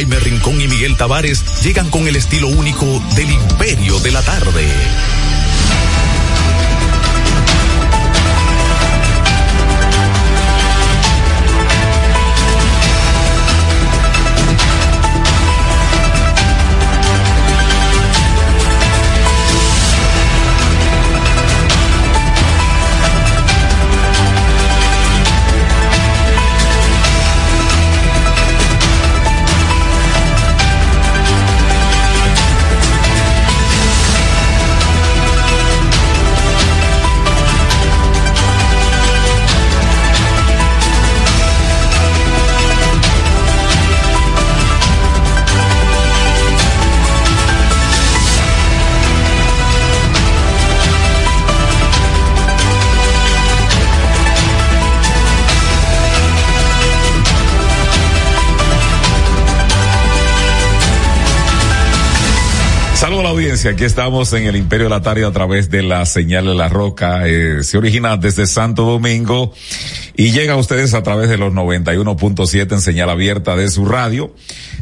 Jaime Rincón y Miguel Tavares llegan con el estilo único del imperio de la tarde. Aquí estamos en el Imperio de la a través de la señal de la roca. Eh, se origina desde Santo Domingo y llega a ustedes a través de los 91.7 en señal abierta de su radio.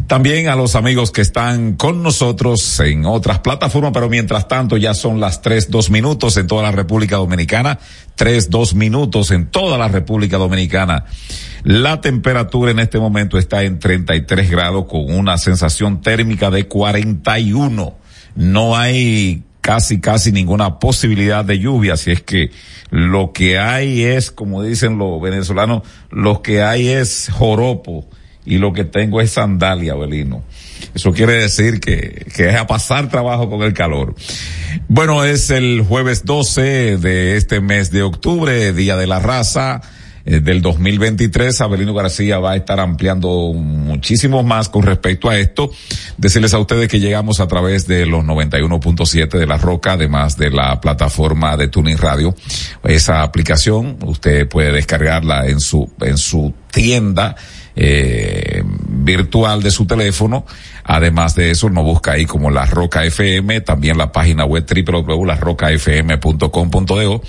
También a los amigos que están con nosotros en otras plataformas, pero mientras tanto ya son las tres, dos minutos en toda la República Dominicana, tres, dos minutos en toda la República Dominicana. La temperatura en este momento está en 33 grados con una sensación térmica de 41 no hay casi, casi ninguna posibilidad de lluvia, así es que lo que hay es, como dicen los venezolanos, lo que hay es joropo y lo que tengo es sandalia, Belino. Eso quiere decir que, que es a pasar trabajo con el calor. Bueno, es el jueves 12 de este mes de octubre, Día de la Raza. Eh, del 2023, Abelino García va a estar ampliando muchísimo más con respecto a esto. Decirles a ustedes que llegamos a través de los 91.7 de La Roca, además de la plataforma de Tuning Radio. Esa aplicación usted puede descargarla en su, en su tienda eh, virtual de su teléfono. Además de eso, nos busca ahí como La Roca FM, también la página web www.larrocafm.com.de.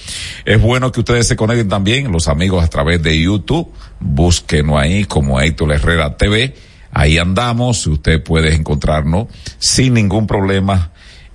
Es bueno que ustedes se conecten también, los amigos a través de YouTube, búsquenos ahí como Héctor Herrera TV. Ahí andamos, usted puede encontrarnos sin ningún problema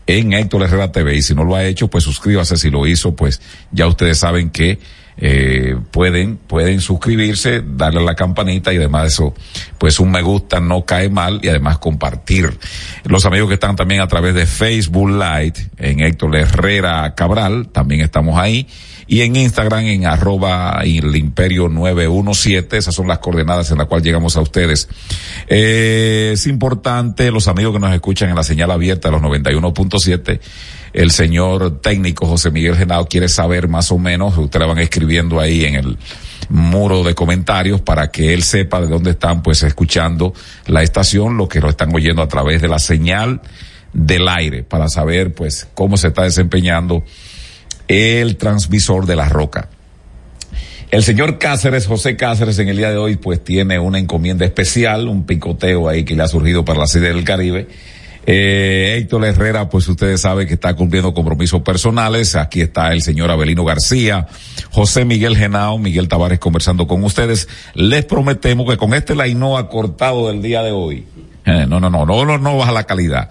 en Héctor Herrera TV. Y si no lo ha hecho, pues suscríbase. Si lo hizo, pues ya ustedes saben que eh, pueden, pueden suscribirse, darle a la campanita y además eso, pues un me gusta no cae mal y además compartir. Los amigos que están también a través de Facebook Live en Héctor Herrera Cabral, también estamos ahí. Y en Instagram en arroba el imperio 917, esas son las coordenadas en las cuales llegamos a ustedes. Eh, es importante, los amigos que nos escuchan en la señal abierta de los 91.7, el señor técnico José Miguel Genao quiere saber más o menos, ustedes van escribiendo ahí en el muro de comentarios para que él sepa de dónde están pues escuchando la estación, lo que lo están oyendo a través de la señal del aire, para saber pues cómo se está desempeñando el transmisor de la roca. El señor Cáceres, José Cáceres, en el día de hoy, pues tiene una encomienda especial, un picoteo ahí que le ha surgido para la sede del Caribe eh, Héctor Herrera, pues ustedes saben que está cumpliendo compromisos personales. Aquí está el señor Abelino García, José Miguel Genao, Miguel Tavares conversando con ustedes. Les prometemos que con este Lainoa cortado del día de hoy, eh, no, no, no, no, no, baja la calidad.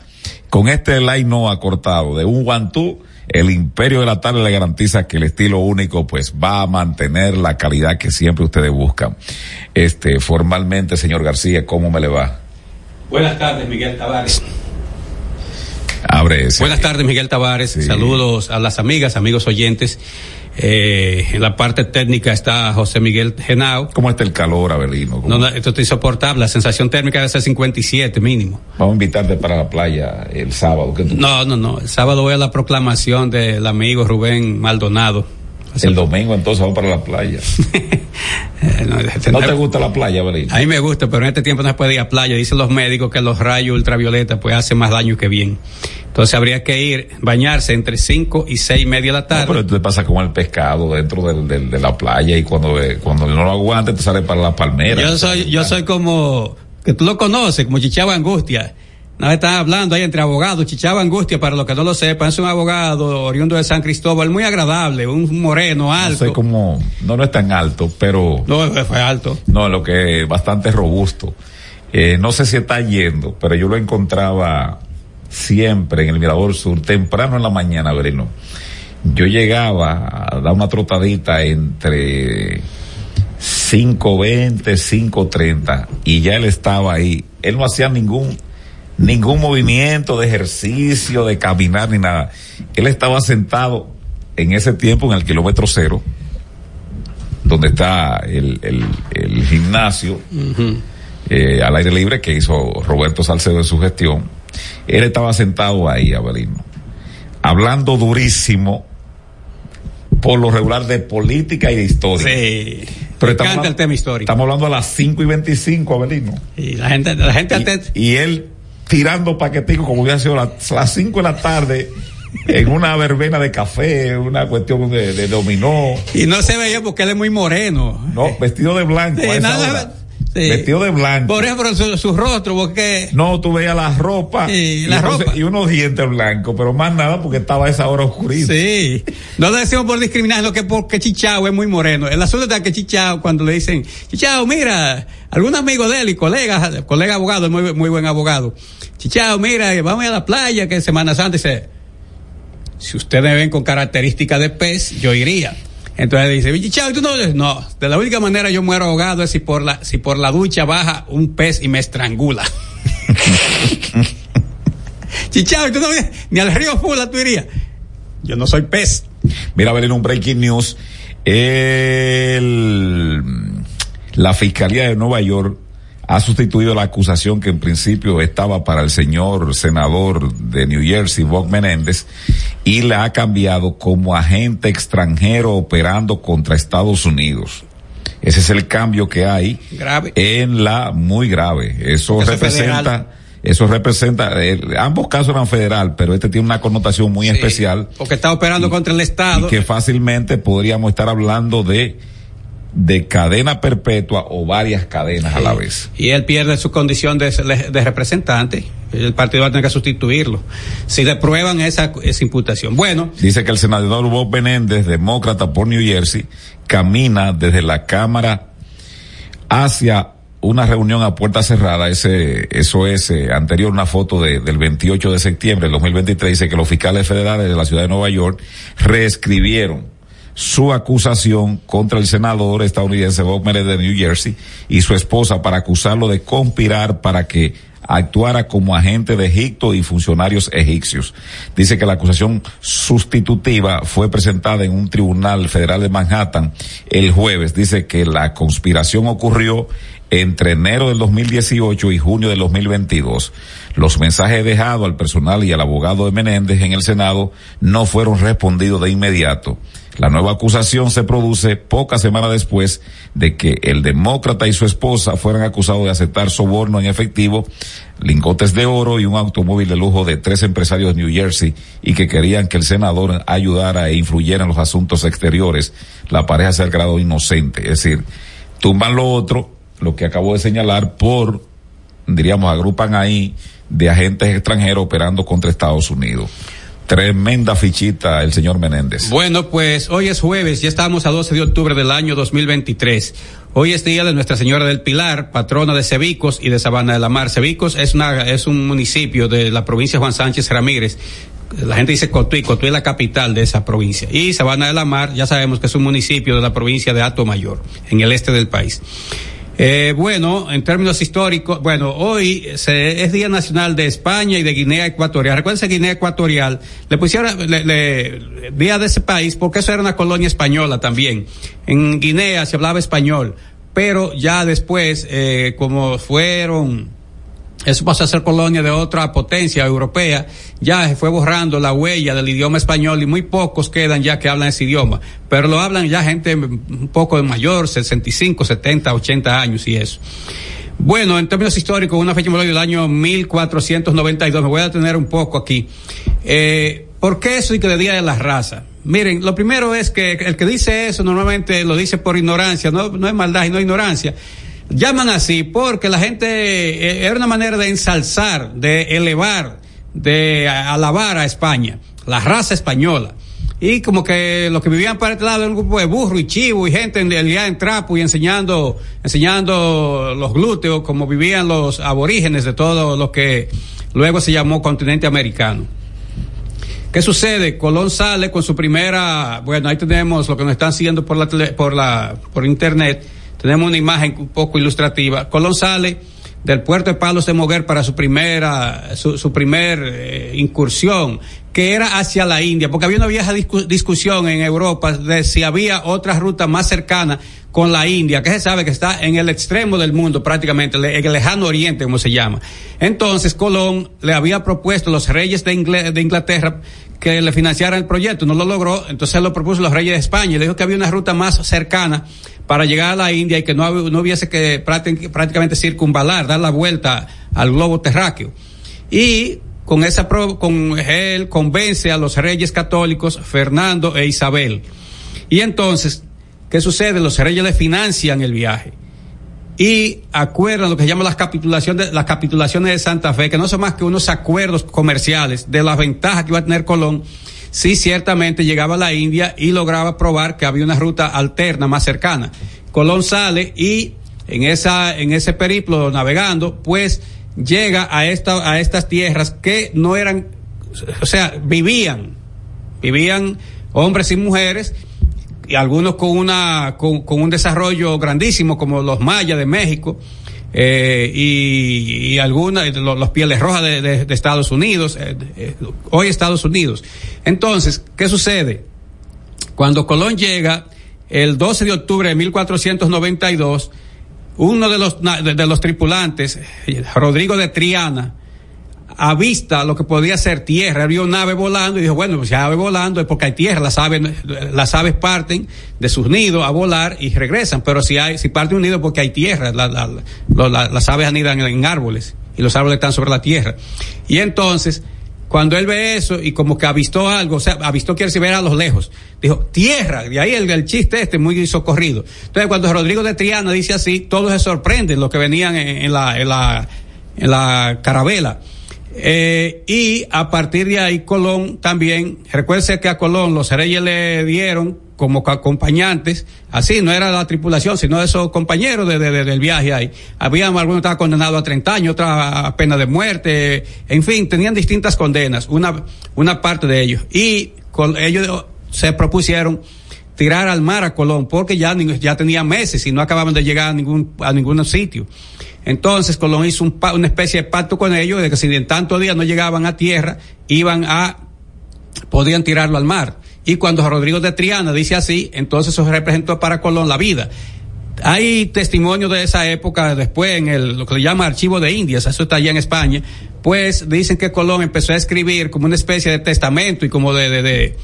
Con este Lainoa cortado de un guantú, el imperio de la tarde le garantiza que el estilo único pues va a mantener la calidad que siempre ustedes buscan. Este, formalmente, señor García, ¿cómo me le va? Buenas tardes, Miguel Tavares. Abre Buenas tardes, Miguel Tavares. Saludos a las amigas, amigos oyentes. Eh, en la parte técnica está José Miguel Genao. ¿Cómo está el calor, Abelino? No, esto está insoportable. La sensación térmica debe ser 57 mínimo. Vamos a invitarte para la playa el sábado. No, no, no. El sábado voy a la proclamación del amigo Rubén Maldonado el domingo entonces vamos para la playa. no, te gusta la playa, A mí me gusta, pero en este tiempo no se puede ir a playa. Dicen los médicos que los rayos ultravioleta pues hacen más daño que bien. Entonces habría que ir, bañarse entre 5 y 6 y media de la tarde. pero tú te pasa como el pescado dentro del, de la playa y cuando, eh, cuando no lo aguantes te sale para la palmera. Yo soy, yo soy como, que tú lo conoces, como Chichaba Angustia no está hablando ahí entre abogados, Chichaba Angustia, para los que no lo sepan, es un abogado oriundo de San Cristóbal, muy agradable, un moreno alto. No sé cómo, no, no es tan alto, pero. No, fue alto. No, lo que es bastante robusto. Eh, no sé si está yendo, pero yo lo encontraba siempre en el Mirador Sur, temprano en la mañana, Verino. Yo llegaba a dar una trotadita entre 5.20, 5.30 y ya él estaba ahí. Él no hacía ningún ningún movimiento de ejercicio, de caminar ni nada. Él estaba sentado en ese tiempo en el kilómetro cero, donde está el, el, el gimnasio eh, al aire libre que hizo Roberto Salcedo en su gestión. Él estaba sentado ahí, Abelino, hablando durísimo por lo regular de política y de historia. Sí. Pero estamos el tema histórico. Estamos hablando a las 5 y 25, Abelino. Y la gente, la gente y, y él tirando paqueticos como hubiera sido las, las 5 de la tarde en una verbena de café, una cuestión de, de, dominó. Y no se veía porque él es muy moreno. No, vestido de blanco. Sí, nada, sí. Vestido de blanco. Por ejemplo, su, su rostro, porque. No, tú veías la ropa. Sí, la y, ropa. y unos dientes blancos, pero más nada porque estaba a esa hora oscurita. Sí. No lo decimos por discriminar, lo que porque Chichao es muy moreno. El asunto está que Chichao, cuando le dicen, Chichao, mira, algún amigo de él y colega, colega abogado, muy, muy buen abogado. Chichao, mira, vamos a la playa que Semana Santa dice, si ustedes me ven con características de pez, yo iría. Entonces dice, Chichao, ¿tú no? No, de la única manera yo muero ahogado es si por la, si por la ducha baja un pez y me estrangula. Chichao, ¿tú no ni al río Fula tú irías? Yo no soy pez. Mira, a ver, en un breaking news, el, la Fiscalía de Nueva York ha sustituido la acusación que en principio estaba para el señor senador de New Jersey, Bob Menéndez, y la ha cambiado como agente extranjero operando contra Estados Unidos. Ese es el cambio que hay grave. en la muy grave. Eso, Eso representa, federal. eso representa, eh, ambos casos eran federal, pero este tiene una connotación muy Sí, especial Porque está operando Y- contra el Estado. y que fácilmente podríamos estar hablando de de cadena perpetua o varias cadenas a la vez. Y él pierde su condición de, de representante. El partido va a tener que sustituirlo. Si le prueban esa, esa imputación. Bueno, Dice que el senador Bob Menéndez, demócrata por New Jersey, camina desde la Cámara hacia una reunión a puerta cerrada, ese, eso es eh, anterior una foto de, del 28 de septiembre del 2023, dice que los fiscales federales de la ciudad de Nueva York reescribieron su acusación contra el senador estadounidense Bob Menéndez de New Jersey y su esposa para acusarlo de conspirar para que actuara como agente de Egipto y funcionarios egipcios. Dice que la acusación sustitutiva fue presentada en un tribunal federal de Manhattan el jueves. Dice que la conspiración ocurrió entre enero del 2018 y junio del 2022. Los mensajes dejados al personal y al abogado de Menéndez en el Senado no fueron respondidos de inmediato. La nueva acusación se produce pocas semanas después de que el demócrata y su esposa fueran acusados de aceptar soborno en efectivo, lingotes de oro y un automóvil de lujo de tres empresarios de New Jersey y que querían que el senador ayudara e influyera en los asuntos exteriores. La pareja se ha declarado inocente. Es decir, tumban lo otro, lo que acabo de señalar, por, diríamos, agrupan ahí de agentes extranjeros operando contra Estados Unidos. Tremenda fichita el señor Menéndez. Bueno, pues hoy es jueves, ya estamos a 12 de octubre del año 2023. Hoy es día de Nuestra Señora del Pilar, patrona de Cebicos y de Sabana de la Mar. Cebicos es una, es un municipio de la provincia de Juan Sánchez Ramírez. La gente dice Cotuí, Cotuí es la capital de esa provincia. Y Sabana de la Mar, ya sabemos que es un municipio de la provincia de Ato Mayor, en el este del país. Eh, bueno, en términos históricos, bueno, hoy se, es Día Nacional de España y de Guinea Ecuatorial. Recuerden Guinea Ecuatorial, le pusieron le, le, Día de ese país porque eso era una colonia española también. En Guinea se hablaba español, pero ya después, eh, como fueron eso pasó a ser colonia de otra potencia europea, ya se fue borrando la huella del idioma español y muy pocos quedan ya que hablan ese idioma, pero lo hablan ya gente un poco mayor, 65, 70, 80 años y eso. Bueno, en términos históricos, una fecha del año 1492, me voy a detener un poco aquí. Eh, ¿Por qué eso y que de Día de la Raza? Miren, lo primero es que el que dice eso normalmente lo dice por ignorancia, no, no es maldad y no ignorancia llaman así porque la gente eh, era una manera de ensalzar, de elevar, de alabar a España, la raza española. y como que los que vivían para este lado era un grupo de burro y chivo y gente en en trapo y enseñando, enseñando los glúteos como vivían los aborígenes de todo lo que luego se llamó continente americano. ¿Qué sucede? Colón sale con su primera, bueno, ahí tenemos lo que nos están siguiendo por la por la, por internet, tenemos una imagen un poco ilustrativa. Colón sale del puerto de Palos de Moguer para su primera, su, su primer eh, incursión, que era hacia la India, porque había una vieja discu discusión en Europa de si había otra ruta más cercana con la India, que se sabe que está en el extremo del mundo prácticamente, en el lejano oriente, como se llama. Entonces Colón le había propuesto a los reyes de Inglaterra que le financiaran el proyecto, no lo logró, entonces lo propuso a los reyes de España y le dijo que había una ruta más cercana para llegar a la India y que no, no hubiese que prácticamente circunvalar, dar la vuelta al globo terráqueo. Y con esa con él convence a los reyes católicos Fernando e Isabel. Y entonces, ¿qué sucede? Los reyes le financian el viaje y acuerdan lo que se llama las capitulaciones, las capitulaciones de Santa Fe, que no son más que unos acuerdos comerciales de las ventajas que iba a tener Colón si ciertamente llegaba a la India y lograba probar que había una ruta alterna más cercana. Colón sale y en esa, en ese periplo navegando, pues llega a esta, a estas tierras que no eran, o sea, vivían, vivían hombres y mujeres, y algunos con una, con, con un desarrollo grandísimo, como los mayas de México, eh, y, y algunas, los, los, pieles rojas de, de, de Estados Unidos, eh, eh, hoy Estados Unidos. Entonces, ¿qué sucede? Cuando Colón llega, el 12 de octubre de 1492, uno de los, de los tripulantes, Rodrigo de Triana, avista lo que podía ser tierra, había una nave volando y dijo, bueno, pues ya ave volando es porque hay tierra, las aves, las aves parten de sus nidos a volar y regresan, pero si hay, si parte un nido porque hay tierra, la, la, la, las aves anidan en, árboles y los árboles están sobre la tierra. Y entonces, cuando él ve eso y como que avistó algo, o sea, avistó quiere decir ver a los lejos, dijo, tierra, de ahí el, el, chiste este muy socorrido. Entonces cuando Rodrigo de Triana dice así, todos se sorprenden los que venían en, en la, en la, en la carabela. Eh, y a partir de ahí Colón también, recuerde que a Colón los reyes le dieron como acompañantes, así no era la tripulación, sino esos compañeros de, de, de, del viaje ahí. Había algunos estaban condenados a 30 años, otros a pena de muerte, en fin, tenían distintas condenas, una, una parte de ellos. Y ellos se propusieron tirar al mar a Colón, porque ya, ya tenía meses y no acababan de llegar a ningún, a ningún sitio. Entonces Colón hizo un, una especie de pacto con ellos de que si en tantos días no llegaban a tierra, iban a, podían tirarlo al mar. Y cuando Rodrigo de Triana dice así, entonces eso representó para Colón la vida. Hay testimonios de esa época después en el, lo que se llama Archivo de Indias, eso está allá en España, pues dicen que Colón empezó a escribir como una especie de testamento y como de, de, de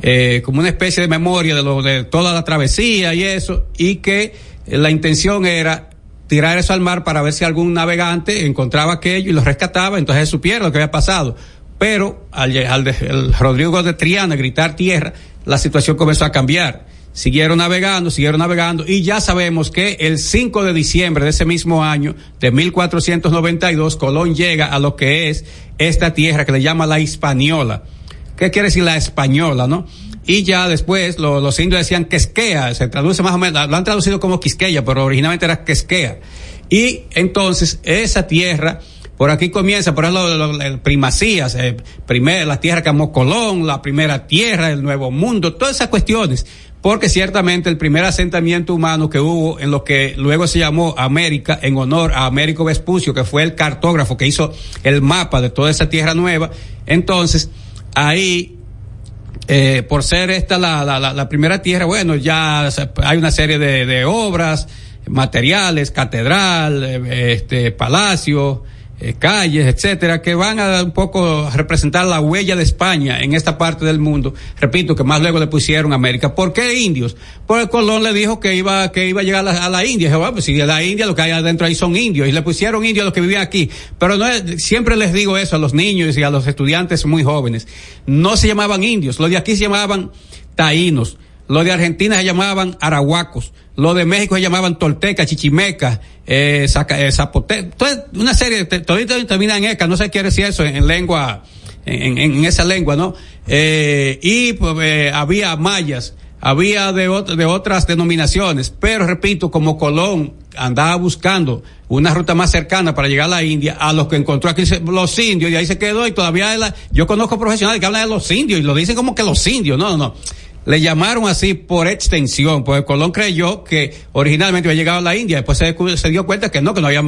eh, como una especie de memoria de lo de toda la travesía y eso, y que la intención era tirar eso al mar para ver si algún navegante encontraba aquello y lo rescataba, entonces supiera lo que había pasado. Pero al, Rodrigo de Triana gritar tierra, la situación comenzó a cambiar. Siguieron navegando, siguieron navegando y ya sabemos que el 5 de diciembre de ese mismo año, de 1492, Colón llega a lo que es esta tierra que le llama la Hispaniola. ¿Qué quiere decir la española, no? Y ya después lo, los indios decían quesquea, se traduce más o menos, lo han traducido como quisqueya, pero originalmente era quesquea. Y entonces esa tierra, por aquí comienza, por ejemplo, el primacías, eh, primer, la tierra que amó Colón, la primera tierra, el nuevo mundo, todas esas cuestiones, porque ciertamente el primer asentamiento humano que hubo en lo que luego se llamó América, en honor a Américo Vespucio, que fue el cartógrafo que hizo el mapa de toda esa tierra nueva, entonces ahí eh, por ser esta la, la, la, primera tierra, bueno, ya hay una serie de, de obras, materiales, catedral, eh, este, palacio, eh, calles, etcétera, que van a un poco representar la huella de España en esta parte del mundo. Repito, que más luego le pusieron América. ¿Por qué indios? Porque Colón le dijo que iba, que iba a llegar a la, a la India. Dijo, bueno, pues si la India lo que hay adentro ahí son indios. Y le pusieron indios a los que vivían aquí. Pero no es, siempre les digo eso a los niños y a los estudiantes muy jóvenes. No se llamaban indios. Los de aquí se llamaban taínos. Los de Argentina se llamaban arahuacos. Los de México se llamaban tolteca, chichimeca, eh, eh, zapote, toda una serie, todavía termina en eca, no sé qué decir eso en, en lengua, en, esa lengua, ¿no? eh, y pues, eh, había mayas, había de, otras denominaciones, pero repito, como Colón andaba buscando una ruta más cercana para llegar a la India, a los que encontró aquí los indios, y ahí se quedó, y todavía yo conozco profesionales que hablan de los indios, y lo dicen como que los indios, no, no, le llamaron así por extensión, porque Colón creyó que originalmente había llegado a la India, después se, se dio cuenta que no, que no había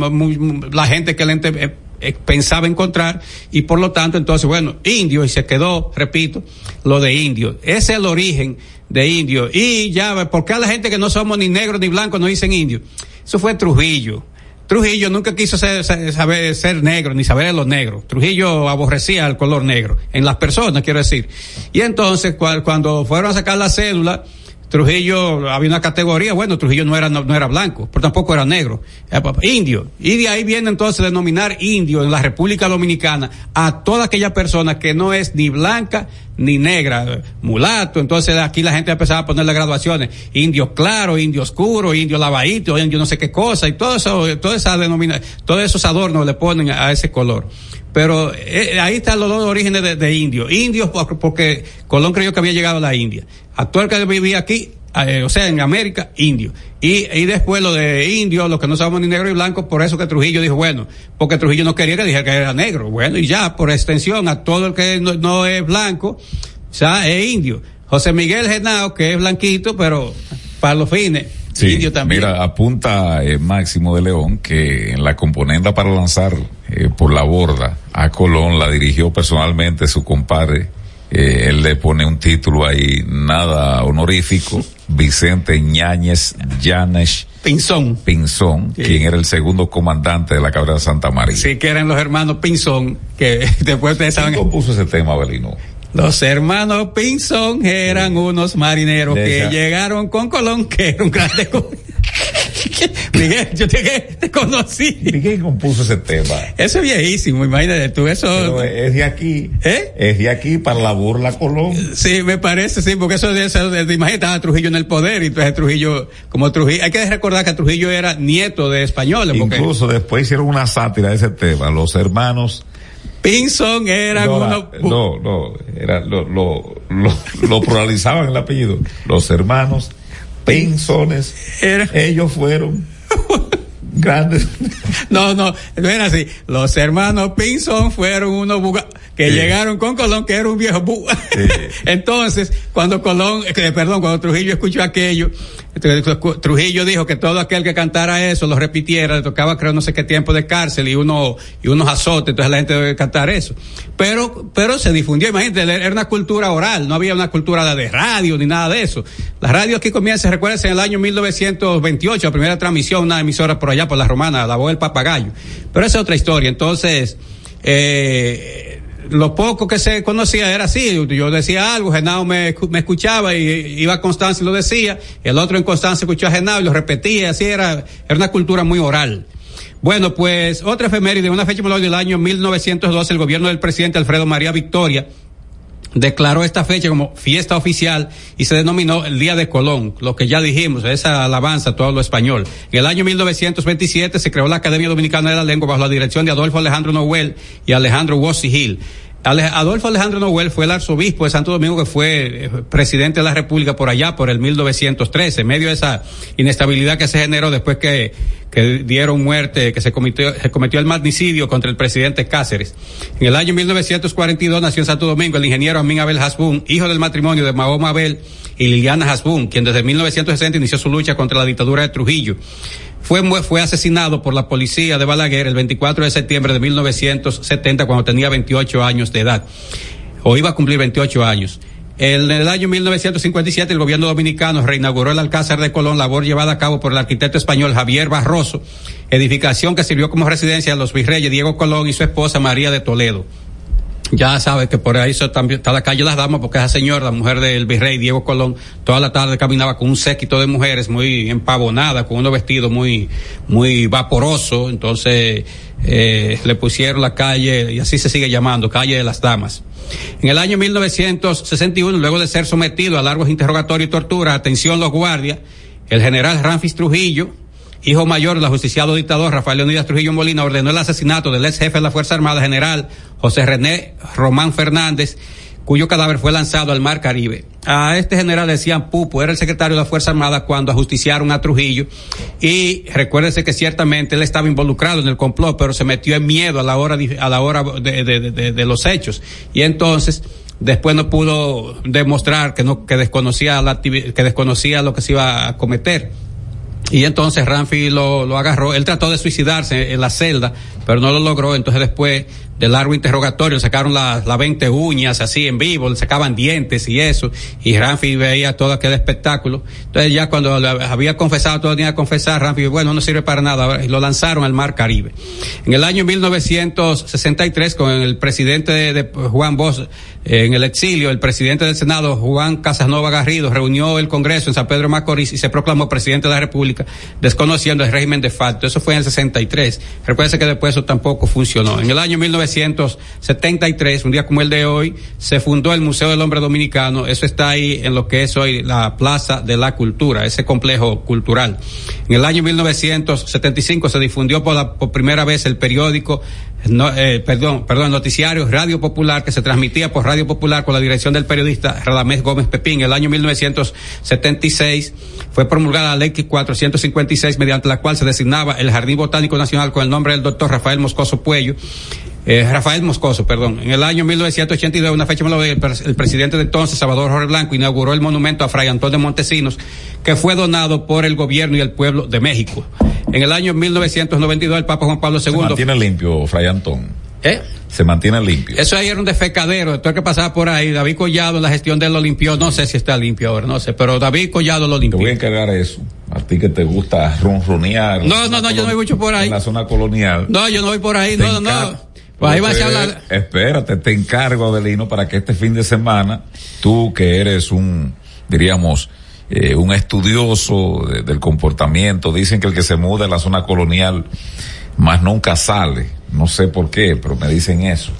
la gente que le eh, eh, pensaba encontrar. Y por lo tanto entonces bueno indio y se quedó repito lo de indio. Ese es el origen de indio. Y ya ¿por qué a la gente que no somos ni negros ni blancos no dicen indio eso fue Trujillo Trujillo nunca quiso ser, saber ser negro ni saber de los negros. Trujillo aborrecía el color negro en las personas, quiero decir. Y entonces cuando fueron a sacar la cédula, Trujillo había una categoría, bueno, Trujillo no era no, era blanco, pero tampoco era negro, indio. Y de ahí viene entonces denominar indio en la República Dominicana a toda aquella persona que no es ni blanca ni negra, mulato. Entonces aquí la gente empezaba a ponerle graduaciones, indio claro, indio oscuro, indio lavadito, indio no sé qué cosa, y todo eso, toda esa denominación, todos esos adornos le ponen a ese color. Pero eh, ahí están los dos orígenes de, de indios. Indios porque Colón creyó que había llegado a la India actual que vivía aquí, eh, o sea, en América, indio. Y, y después lo de indio, los que no sabemos ni negro y blanco, por eso que Trujillo dijo, bueno, porque Trujillo no quería que dijera que era negro. Bueno, y ya, por extensión, a todo el que no, es blanco, o es indio. José Miguel Genao, que es blanquito, pero para los fines, indio también. Mira, apunta eh, Máximo de León que en la componenda para lanzar eh, por la borda a Colón la dirigió personalmente su compadre eh, él le pone un título ahí, nada honorífico, Vicente Ñáñez Llanes Pinzón. Pinzón, quien era el segundo comandante de la cabrera Santa María. Sí, que eran los hermanos Pinzón, que después ustedes saben. ¿Quién compuso ese tema, Belino? Los hermanos Pinzón eran unos marineros que llegaron con Colón, que era un grande. Miguel, yo te, te conocí. ¿Quién compuso ese tema? Eso es viejísimo, imagínate tú, eso. es de aquí. ¿Eh? Es de aquí para la burla Colón. Sí, me parece, sí, porque eso de, eso de, imagínate, a Trujillo en el poder, y entonces Trujillo, como Trujillo, hay que recordar que Trujillo era nieto de españoles. Incluso después hicieron una sátira de ese tema, los hermanos. Pinson eran no, unos... No, no, era, lo, lo, lo, lo pluralizaban el apellido. Los hermanos Pinzones. Era... Ellos fueron grandes. No, no, no era así. Los hermanos Pinson fueron unos que llegaron con Colón, que era un viejo bu Entonces, cuando Colón, eh, perdón, cuando Trujillo escuchó aquello, Trujillo dijo que todo aquel que cantara eso lo repitiera, le tocaba creo no sé qué tiempo de cárcel y uno y unos azotes, entonces la gente debe cantar eso. Pero pero se difundió, imagínate, era una cultura oral, no había una cultura de radio ni nada de eso. La radio aquí comienza, recuerden, en el año 1928, la primera transmisión, una emisora por allá por la romana, la voz del papagayo. Pero esa es otra historia, entonces eh lo poco que se conocía era así, yo decía algo, Genao me, me escuchaba y iba a Constanza y lo decía, el otro en Constanza escuchó a Genao y lo repetía, así era, era una cultura muy oral. Bueno, pues otra efeméride, una fecha del año 1912, el gobierno del presidente Alfredo María Victoria declaró esta fecha como fiesta oficial y se denominó el Día de Colón, lo que ya dijimos, esa alabanza a todo lo español. En el año 1927 se creó la Academia Dominicana de la Lengua bajo la dirección de Adolfo Alejandro Noel y Alejandro Wossi Hill. Adolfo Alejandro Noel fue el arzobispo de Santo Domingo que fue eh, presidente de la República por allá, por el 1913, en medio de esa inestabilidad que se generó después que, que dieron muerte, que se cometió, se cometió el magnicidio contra el presidente Cáceres. En el año 1942 nació en Santo Domingo el ingeniero Amin Abel Hasbun, hijo del matrimonio de Mahoma Abel y Liliana Hasbun, quien desde 1960 inició su lucha contra la dictadura de Trujillo fue, fue asesinado por la policía de Balaguer el 24 de septiembre de 1970 cuando tenía 28 años de edad, o iba a cumplir 28 años. En el año 1957 el gobierno dominicano reinauguró el Alcázar de Colón, labor llevada a cabo por el arquitecto español Javier Barroso, edificación que sirvió como residencia de los virreyes Diego Colón y su esposa María de Toledo ya sabe que por ahí está la calle Las Damas, porque esa señora, la mujer del virrey Diego Colón, toda la tarde caminaba con un séquito de mujeres muy empavonadas, con unos vestidos muy, muy vaporosos, entonces eh, le pusieron la calle, y así se sigue llamando, calle de las Damas. En el año 1961, luego de ser sometido a largos interrogatorios y tortura, atención los guardias, el general Ramfis Trujillo, hijo mayor del ajusticiado dictador Rafael Leonidas Trujillo Molina, ordenó el asesinato del ex jefe de la Fuerza Armada, general José René Román Fernández, cuyo cadáver fue lanzado al mar Caribe. A este general decían Pupo, era el secretario de la Fuerza Armada cuando ajusticiaron a Trujillo y recuérdense que ciertamente él estaba involucrado en el complot, pero se metió en miedo a la hora, a la hora de, de los hechos. Y entonces, después no pudo demostrar que no que desconocía la que desconocía lo que se iba a cometer y entonces Ramfi lo, lo agarró. Él trató de suicidarse en la celda pero no lo logró. Entonces después de largo interrogatorio, sacaron las la 20 uñas así en vivo, le sacaban dientes y eso, y Ramfi veía todo aquel espectáculo. Entonces ya cuando había confesado, todo tenía que confesar, Ramfi, bueno, no sirve para nada, y lo lanzaron al Mar Caribe. En el año 1963, con el presidente de, Juan Bosch en el exilio, el presidente del Senado, Juan Casanova Garrido, reunió el Congreso en San Pedro Macorís y se proclamó presidente de la República, desconociendo el régimen de facto. Eso fue en el 63. Recuerden que después eso tampoco funcionó. En el año 19 1973, un día como el de hoy, se fundó el Museo del Hombre Dominicano. Eso está ahí en lo que es hoy la Plaza de la Cultura, ese complejo cultural. En el año 1975 se difundió por, la, por primera vez el periódico eh, perdón, perdón, noticiario Radio Popular que se transmitía por Radio Popular con la dirección del periodista Radamés Gómez Pepín. En el año 1976 fue promulgada la ley 456 mediante la cual se designaba el Jardín Botánico Nacional con el nombre del doctor Rafael Moscoso Puello eh, Rafael Moscoso, perdón. En el año 1982, una fecha el, el presidente de entonces, Salvador Jorge Blanco, inauguró el monumento a Fray Antonio de Montesinos, que fue donado por el gobierno y el pueblo de México. En el año 1992, el Papa Juan Pablo II. Se mantiene limpio, Fray Antón. ¿Eh? Se mantiene limpio. Eso ahí era un defecadero, todo el que pasaba por ahí, David Collado, la gestión de él lo limpió, no sé si está limpio ahora, no sé, pero David Collado lo limpió. Te voy a encargar eso. A ti que te gusta ronronear. No, no, no, yo no voy mucho por ahí. En la zona colonial. No, yo no voy por ahí, no, no, no. Pues ahí va a hablar. Espérate, te encargo, Adelino, para que este fin de semana, tú que eres un, diríamos, eh, un estudioso de, del comportamiento, dicen que el que se muda en la zona colonial más nunca sale. No sé por qué, pero me dicen eso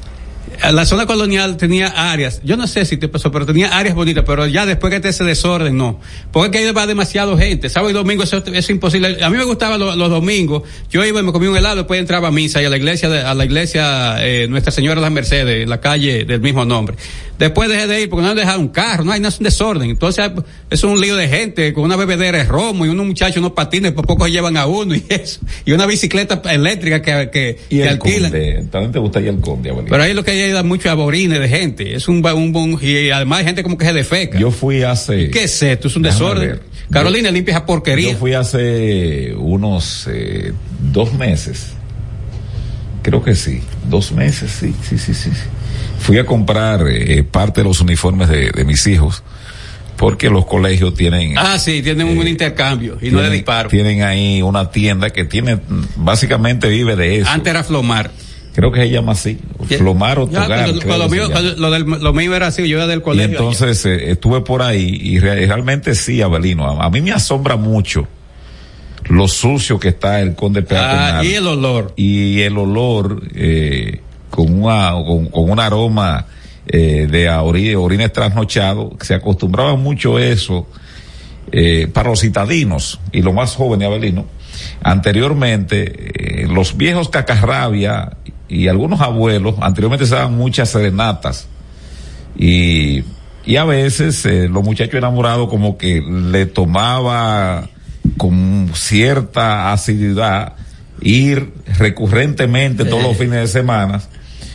la zona colonial tenía áreas, yo no sé si te pasó, pero tenía áreas bonitas, pero ya después que te ese desorden, no. Porque ahí va demasiado gente. Sábado y domingo eso, es imposible. A mí me gustaba lo, los domingos. Yo iba y me comía un helado, después entraba a misa y a la iglesia, de, a la iglesia eh, Nuestra Señora de las Mercedes, en la calle del mismo nombre. Después dejé de ir porque no han dejado un carro, no hay nada, es un desorden. Entonces es un lío de gente con una bebedera de romo y unos muchachos, unos patines, por poco llevan a uno y eso. Y una bicicleta eléctrica que, que, ¿Y que el alquilan. Conde? ¿También te gusta ya el conde? Abuelito? Pero ahí lo que hay es mucho aborines de gente. Es un, un, un, y además hay gente como que se defeca. Yo fui hace. ¿Qué es esto? Es un desorden. Carolina, yo, limpia esa porquería. Yo fui hace unos eh, dos meses. Creo que sí. Dos meses, sí, sí, sí, sí. Fui a comprar eh, parte de los uniformes de, de, mis hijos. Porque los colegios tienen. Ah, sí, tienen eh, un intercambio y tienen, no de disparo. Tienen ahí una tienda que tiene, básicamente vive de eso. Antes era Flomar creo que se llama así, Flomar o Togar. Ya, lo, mío, lo, del, lo mío era así, yo era del colegio. Y entonces eh, estuve por ahí y re, realmente sí, Abelino, a, a, mí me asombra mucho lo sucio que está el conde peatonal. Ah, y el olor. Y el olor eh, con, una, con, con un aroma eh, de orines, orines trasnochados, se acostumbraba mucho eso eh, para los citadinos y los más jóvenes, Abelino. Anteriormente, eh, los viejos cacarrabia y algunos abuelos, anteriormente se daban muchas serenatas y, y a veces eh, los muchachos enamorados como que le tomaba con cierta asiduidad ir recurrentemente todos los fines de semana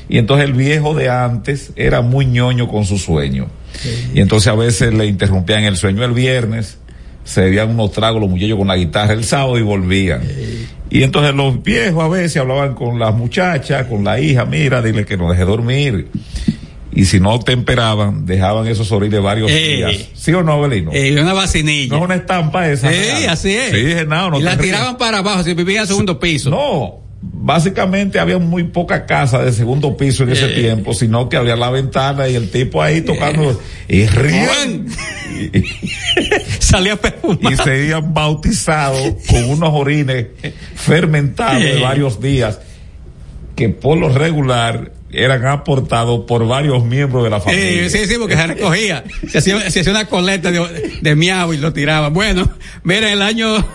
y entonces el viejo de antes era muy ñoño con su sueño y entonces a veces le interrumpían el sueño el viernes se bebían unos tragos los muchachos con la guitarra el sábado y volvían. Y entonces los viejos a veces hablaban con las muchachas, con la hija, mira, dile que no deje dormir. Y si no temperaban, dejaban esos orines varios Ey. días. ¿Sí o no, Abelino? Eh, una vacinilla. No es una estampa esa. Sí, así es. Sí, no, no y la tiraban para abajo, si vivía en segundo piso. No, básicamente había muy poca casa de segundo piso en ese Eh. tiempo, sino que había la ventana y el tipo ahí tocando y rían. Salía perfumado. y se habían bautizado con unos orines fermentados de Eh. varios días que por lo regular eran aportados por varios miembros de la familia. Eh, sí, sí, porque se recogía. Se hacía, se hacía una coleta de, de miau y lo tiraba. Bueno, mira, el año,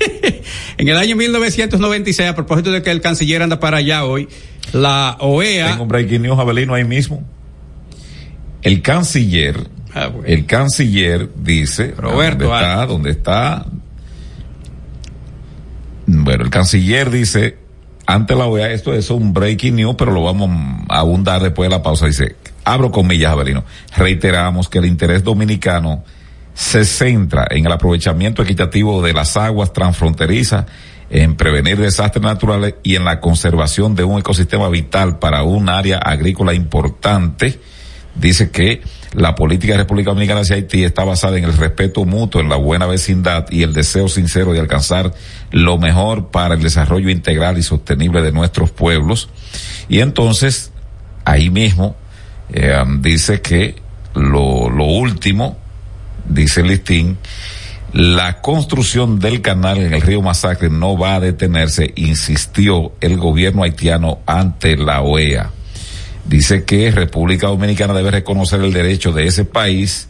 en el año 1996, a propósito de que el canciller anda para allá hoy, la OEA. Tengo un breaking news, Abelino, ahí mismo. El canciller, Ah, bueno. el canciller dice, Roberto, ¿dónde está? ¿Dónde está? Bueno, el canciller dice, ante la OEA, esto es un breaking news, pero lo vamos a abundar después de la pausa. Dice, abro comillas, Avelino, reiteramos que el interés dominicano se centra en el aprovechamiento equitativo de las aguas transfronterizas, en prevenir desastres naturales y en la conservación de un ecosistema vital para un área agrícola importante. Dice que la política de República Dominicana hacia Haití está basada en el respeto mutuo, en la buena vecindad y el deseo sincero de alcanzar lo mejor para el desarrollo integral y sostenible de nuestros pueblos. Y entonces, ahí mismo, eh, dice que lo, lo último, dice listín, la construcción del canal en el río Masacre no va a detenerse, insistió el gobierno haitiano ante la OEA. Dice que República Dominicana debe reconocer el derecho de ese país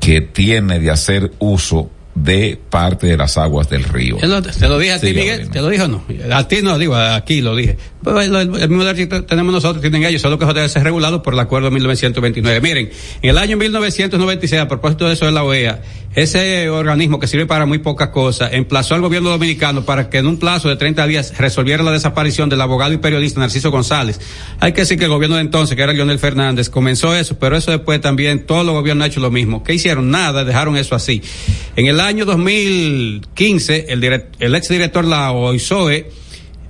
que tiene de hacer uso de parte de las aguas del río. Te lo, te lo dije a ti, Sí, Miguel. Gabriel. Te lo dije o no. A ti no, digo, aquí lo dije. Pues el, mismo derecho tenemos nosotros, tienen ellos, solo que eso debe ser regulado por el acuerdo de 1929. Miren, en el año 1996, a propósito de eso de la OEA, ese organismo que sirve para muy pocas cosas, emplazó al gobierno dominicano para que en un plazo de 30 días resolviera la desaparición del abogado y periodista Narciso González. Hay que decir que el gobierno de entonces, que era Leonel Fernández, comenzó eso, pero eso después también todos los gobiernos han hecho lo mismo. ¿Qué hicieron? Nada, dejaron eso así. En el año 2015, el, direct- el exdirector de la OISOE,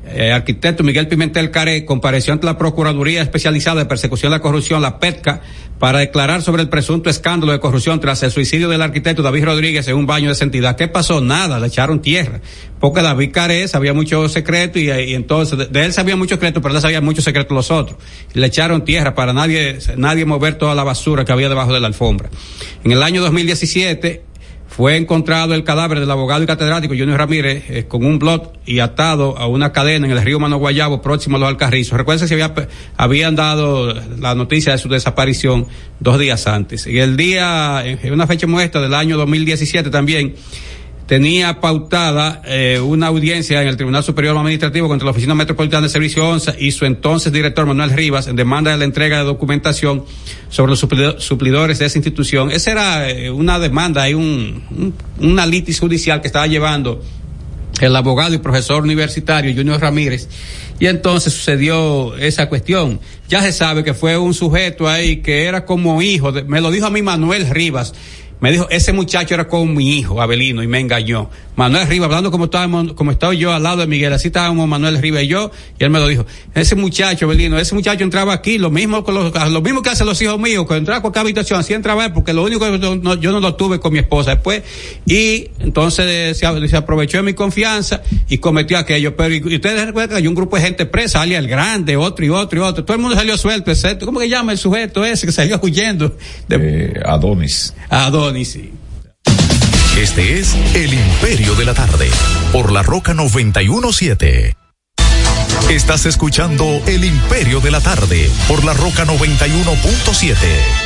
eh, arquitecto Miguel Pimentel Caré compareció ante la Procuraduría Especializada de Persecución de la Corrupción, la PETCA, para declarar sobre el presunto escándalo de corrupción tras el suicidio del arquitecto David Rodríguez en un baño de esa. ¿Qué pasó? Nada, le echaron tierra. Porque David Caré sabía mucho secreto y, entonces de, de él sabía mucho secreto, pero él sabía mucho secreto los otros. Le echaron tierra para nadie, nadie mover toda la basura que había debajo de la alfombra. En el año 2017, fue encontrado el cadáver del abogado y catedrático Junior Ramírez eh, con un blot y atado a una cadena en el río Mano Guayabo próximo a los Alcarrizos. Recuerden que había, habían dado la noticia de su desaparición dos días antes. Y el día, en una fecha muestra del año 2017 también, tenía pautada eh, una audiencia en el Tribunal Superior Administrativo contra la Oficina Metropolitana de Servicio 11 y su entonces director Manuel Rivas en demanda de la entrega de documentación sobre los suplido- suplidores de esa institución. Esa era eh, una demanda, hay un, un- una litis judicial que estaba llevando el abogado y profesor universitario Junior Ramírez. Y entonces sucedió esa cuestión. Ya se sabe que fue un sujeto ahí que era como hijo, de- me lo dijo a mí Manuel Rivas. Me dijo, ese muchacho era como mi hijo, Abelino, y me engañó. Manuel Rivas, hablando como estábamos, como estaba yo al lado de Miguel, así estábamos Manuel Rivas y yo, y él me lo dijo. Ese muchacho, Abelino, ese muchacho entraba aquí, lo mismo con los, lo mismo que hacen los hijos míos, cuando entraba a cualquier habitación, así entraba él, porque lo único que yo no, yo no lo tuve con mi esposa después, y entonces se, se aprovechó de mi confianza y cometió aquello. Pero, y, ustedes recuerdan que hay un grupo de gente presa, Ali el Grande, otro y otro y otro, todo el mundo salió suelto, excepto, ¿cómo que llama el sujeto ese que salió huyendo? De, Eh, Adonis. Adonis, sí. Este es El Imperio de la Tarde, por la Roca 917. Estás escuchando El Imperio de la Tarde, por la Roca 91.7.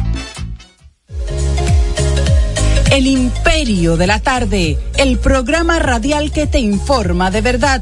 El Imperio de la Tarde, el programa radial que te informa de verdad.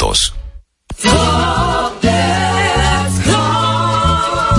minutos.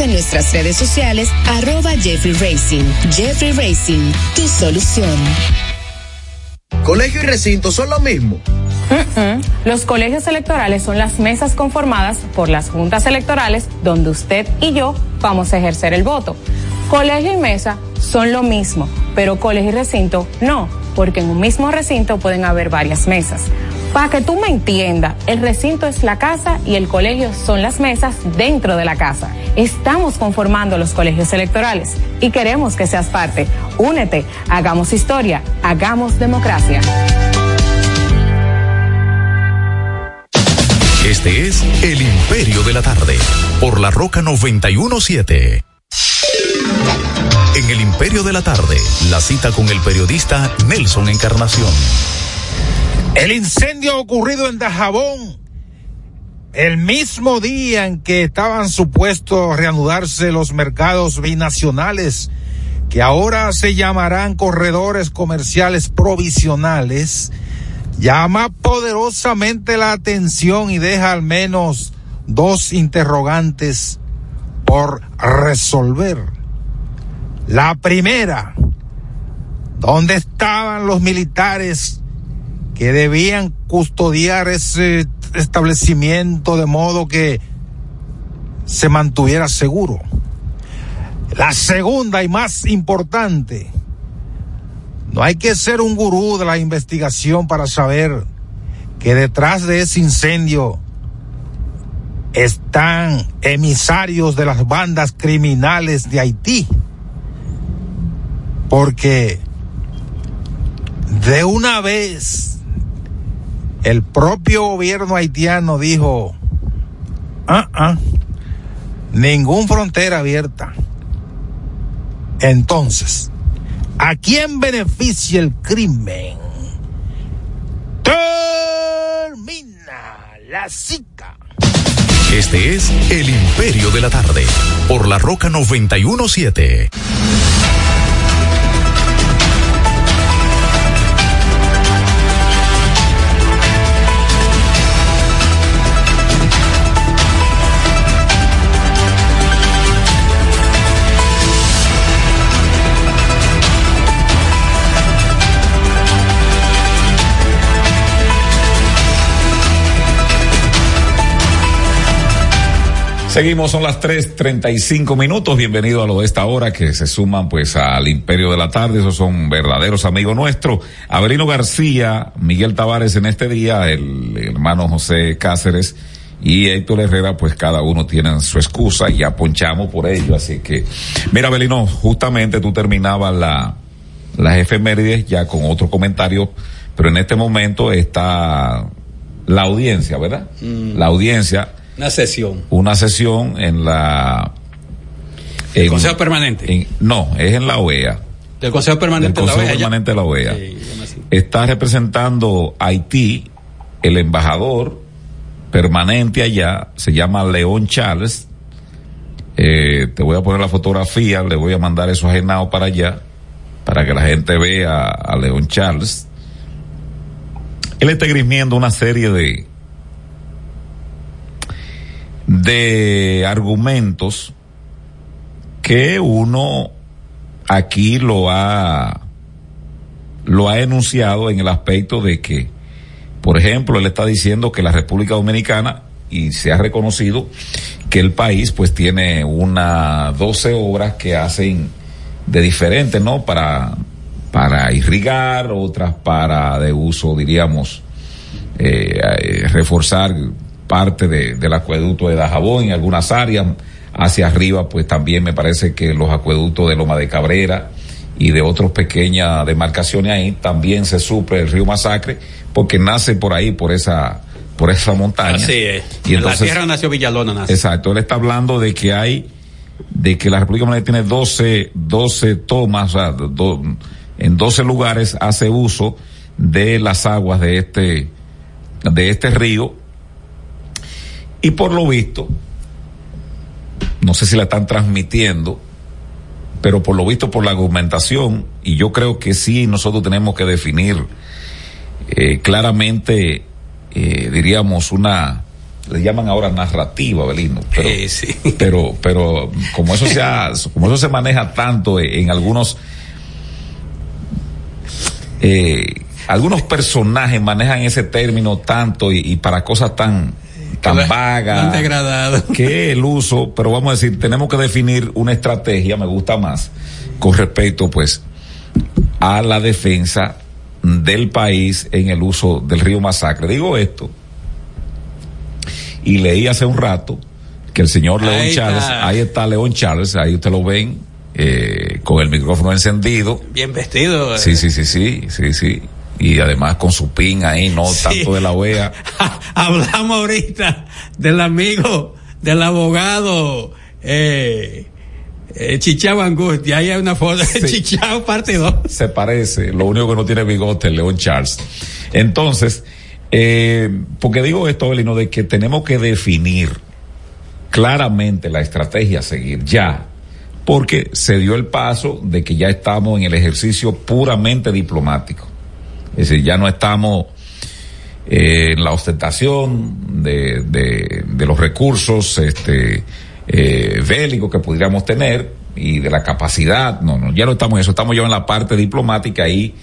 en nuestras redes sociales, arroba Jeffrey Racing. Jeffrey Racing, tu solución. ¿Colegio y recinto son lo mismo? Los colegios electorales son las mesas conformadas por las juntas electorales donde usted y yo vamos a ejercer el voto. Colegio y mesa son lo mismo, pero colegio y recinto no, porque en un mismo recinto pueden haber varias mesas. Para que tú me entiendas, el recinto es la casa y el colegio son las mesas dentro de la casa. Estamos conformando los colegios electorales y queremos que seas parte. Únete, hagamos historia, hagamos democracia. Este es El Imperio de la Tarde, por la Roca 917. En El Imperio de la Tarde, la cita con el periodista Nelson Encarnación. El incendio ocurrido en Dajabón, el mismo día en que estaban supuestos reanudarse los mercados binacionales, que ahora se llamarán corredores comerciales provisionales, llama poderosamente la atención y deja al menos dos interrogantes por resolver. La primera, ¿dónde estaban los militares que debían custodiar ese establecimiento de modo que se mantuviera seguro? La segunda y más importante, no hay que ser un gurú de la investigación para saber que detrás de ese incendio están emisarios de las bandas criminales de Haití. Porque de una vez el propio gobierno haitiano dijo, ah, ah, ningún frontera abierta. Entonces, ¿a quién beneficia el crimen? Termina la cita. Este es El Imperio de la Tarde, por la Roca 917. Seguimos, son las 3.35 minutos. Bienvenido a lo de esta hora que se suman pues al Imperio de la Tarde. Esos son verdaderos amigos nuestros. Avelino García, Miguel Tavares en este día, el, hermano José Cáceres y Héctor Herrera, pues cada uno tiene su excusa y ya ponchamos por ello. Así que, mira, Avelino, justamente tú terminabas la, las efemérides ya con otro comentario, pero en este momento está la audiencia, ¿verdad? Mm. La audiencia Una sesión. una sesión en la El Consejo Permanente. en- no, es en la OEA. Del Consejo Permanente del de la OEA, ya. Permanente de la OEA. Sí. Está representando Haití, el embajador permanente allá, se llama León Charles. Eh, te voy a poner la fotografía, le voy a mandar eso ajenado para allá, para que la gente vea a León Charles. Él está grimiendo una serie de de argumentos que uno aquí lo ha lo ha enunciado en el aspecto de que, por ejemplo, él está diciendo que la República Dominicana y se ha reconocido que el país pues tiene una 12 obras que hacen de diferentes, ¿no? Para para irrigar, otras para de uso, diríamos, eh, eh, reforzar parte de- del acueducto de Dajabón en algunas áreas. Hacia arriba, pues también me parece que los acueductos de Loma de Cabrera y de otras pequeñas demarcaciones ahí también se suple el río Masacre porque nace por ahí, por esa, por esa montaña. Así es. Y en entonces- la tierra nació Villalona, nace. Exacto, él está hablando de que hay, de que la República Dominicana tiene 12, 12 tomas, o sea, do- en 12 lugares hace uso de las aguas de este, de este río. Y por lo visto, no sé si la están transmitiendo, pero por lo visto por la argumentación, y yo creo que sí nosotros tenemos que definir eh, claramente, eh, diríamos, una, le llaman ahora narrativa, Belino, pero, pero, pero como eso se ha- como eso se maneja tanto en, algunos, eh, algunos personajes manejan ese término tanto y, y para cosas tan, tan Tan vagas degradado. que el uso, pero vamos a decir, tenemos que definir una estrategia, me gusta más, con respecto pues a la defensa del país en el uso del río Masacre. Digo esto, y leí hace un rato que el señor León Ahí Charles, está. ahí está León Charles, ahí usted lo ven, eh, con el micrófono encendido. Bien vestido. eh. Sí, sí, sí, sí, sí, sí. Y además con su pin ahí, no Sí. tanto de la OEA. Hablamos ahorita del amigo, del abogado, eh, eh, Chichao Angustia. Ahí hay una foto de Chichao parte 2. se parece, lo único que no tiene bigote es León Charles. Entonces, eh, porque digo esto, Belino, de que tenemos que definir claramente la estrategia a seguir ya, porque se dio el paso de que ya estamos en el ejercicio puramente diplomático. Es decir, ya no estamos eh, en la ostentación de, de, los recursos este, eh, bélicos que pudiéramos tener y de la capacidad. No, no, ya no estamos en eso, estamos ya en la parte diplomática ahí.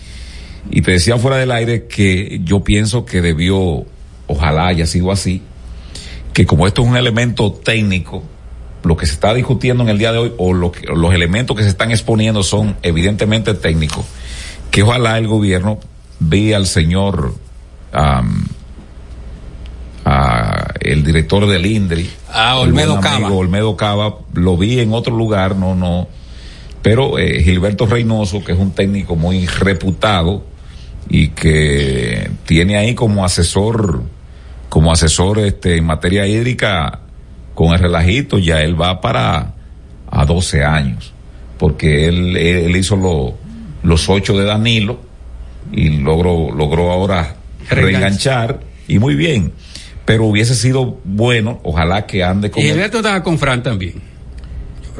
Y te decía fuera del aire que yo pienso que debió, ojalá haya sido así, que como esto es un elemento técnico, lo que se está discutiendo en el día de hoy o los elementos que se están exponiendo son evidentemente técnicos, que ojalá el gobierno vea al señor, am, a el director del INDRI, Ah, Olmedo amigo Cava. Olmedo Cava, lo vi en otro lugar, no, no, pero eh, Gilberto Reynoso, que es un técnico muy reputado y que tiene ahí como asesor, como asesor este en materia hídrica con el relajito, ya él va para a 12 años, porque él, él hizo lo- los ocho de Danilo y logró, logró ahora reenganchar y muy bien. Pero hubiese sido bueno, ojalá que ande con Y él. Gilberto estaba con Fran también.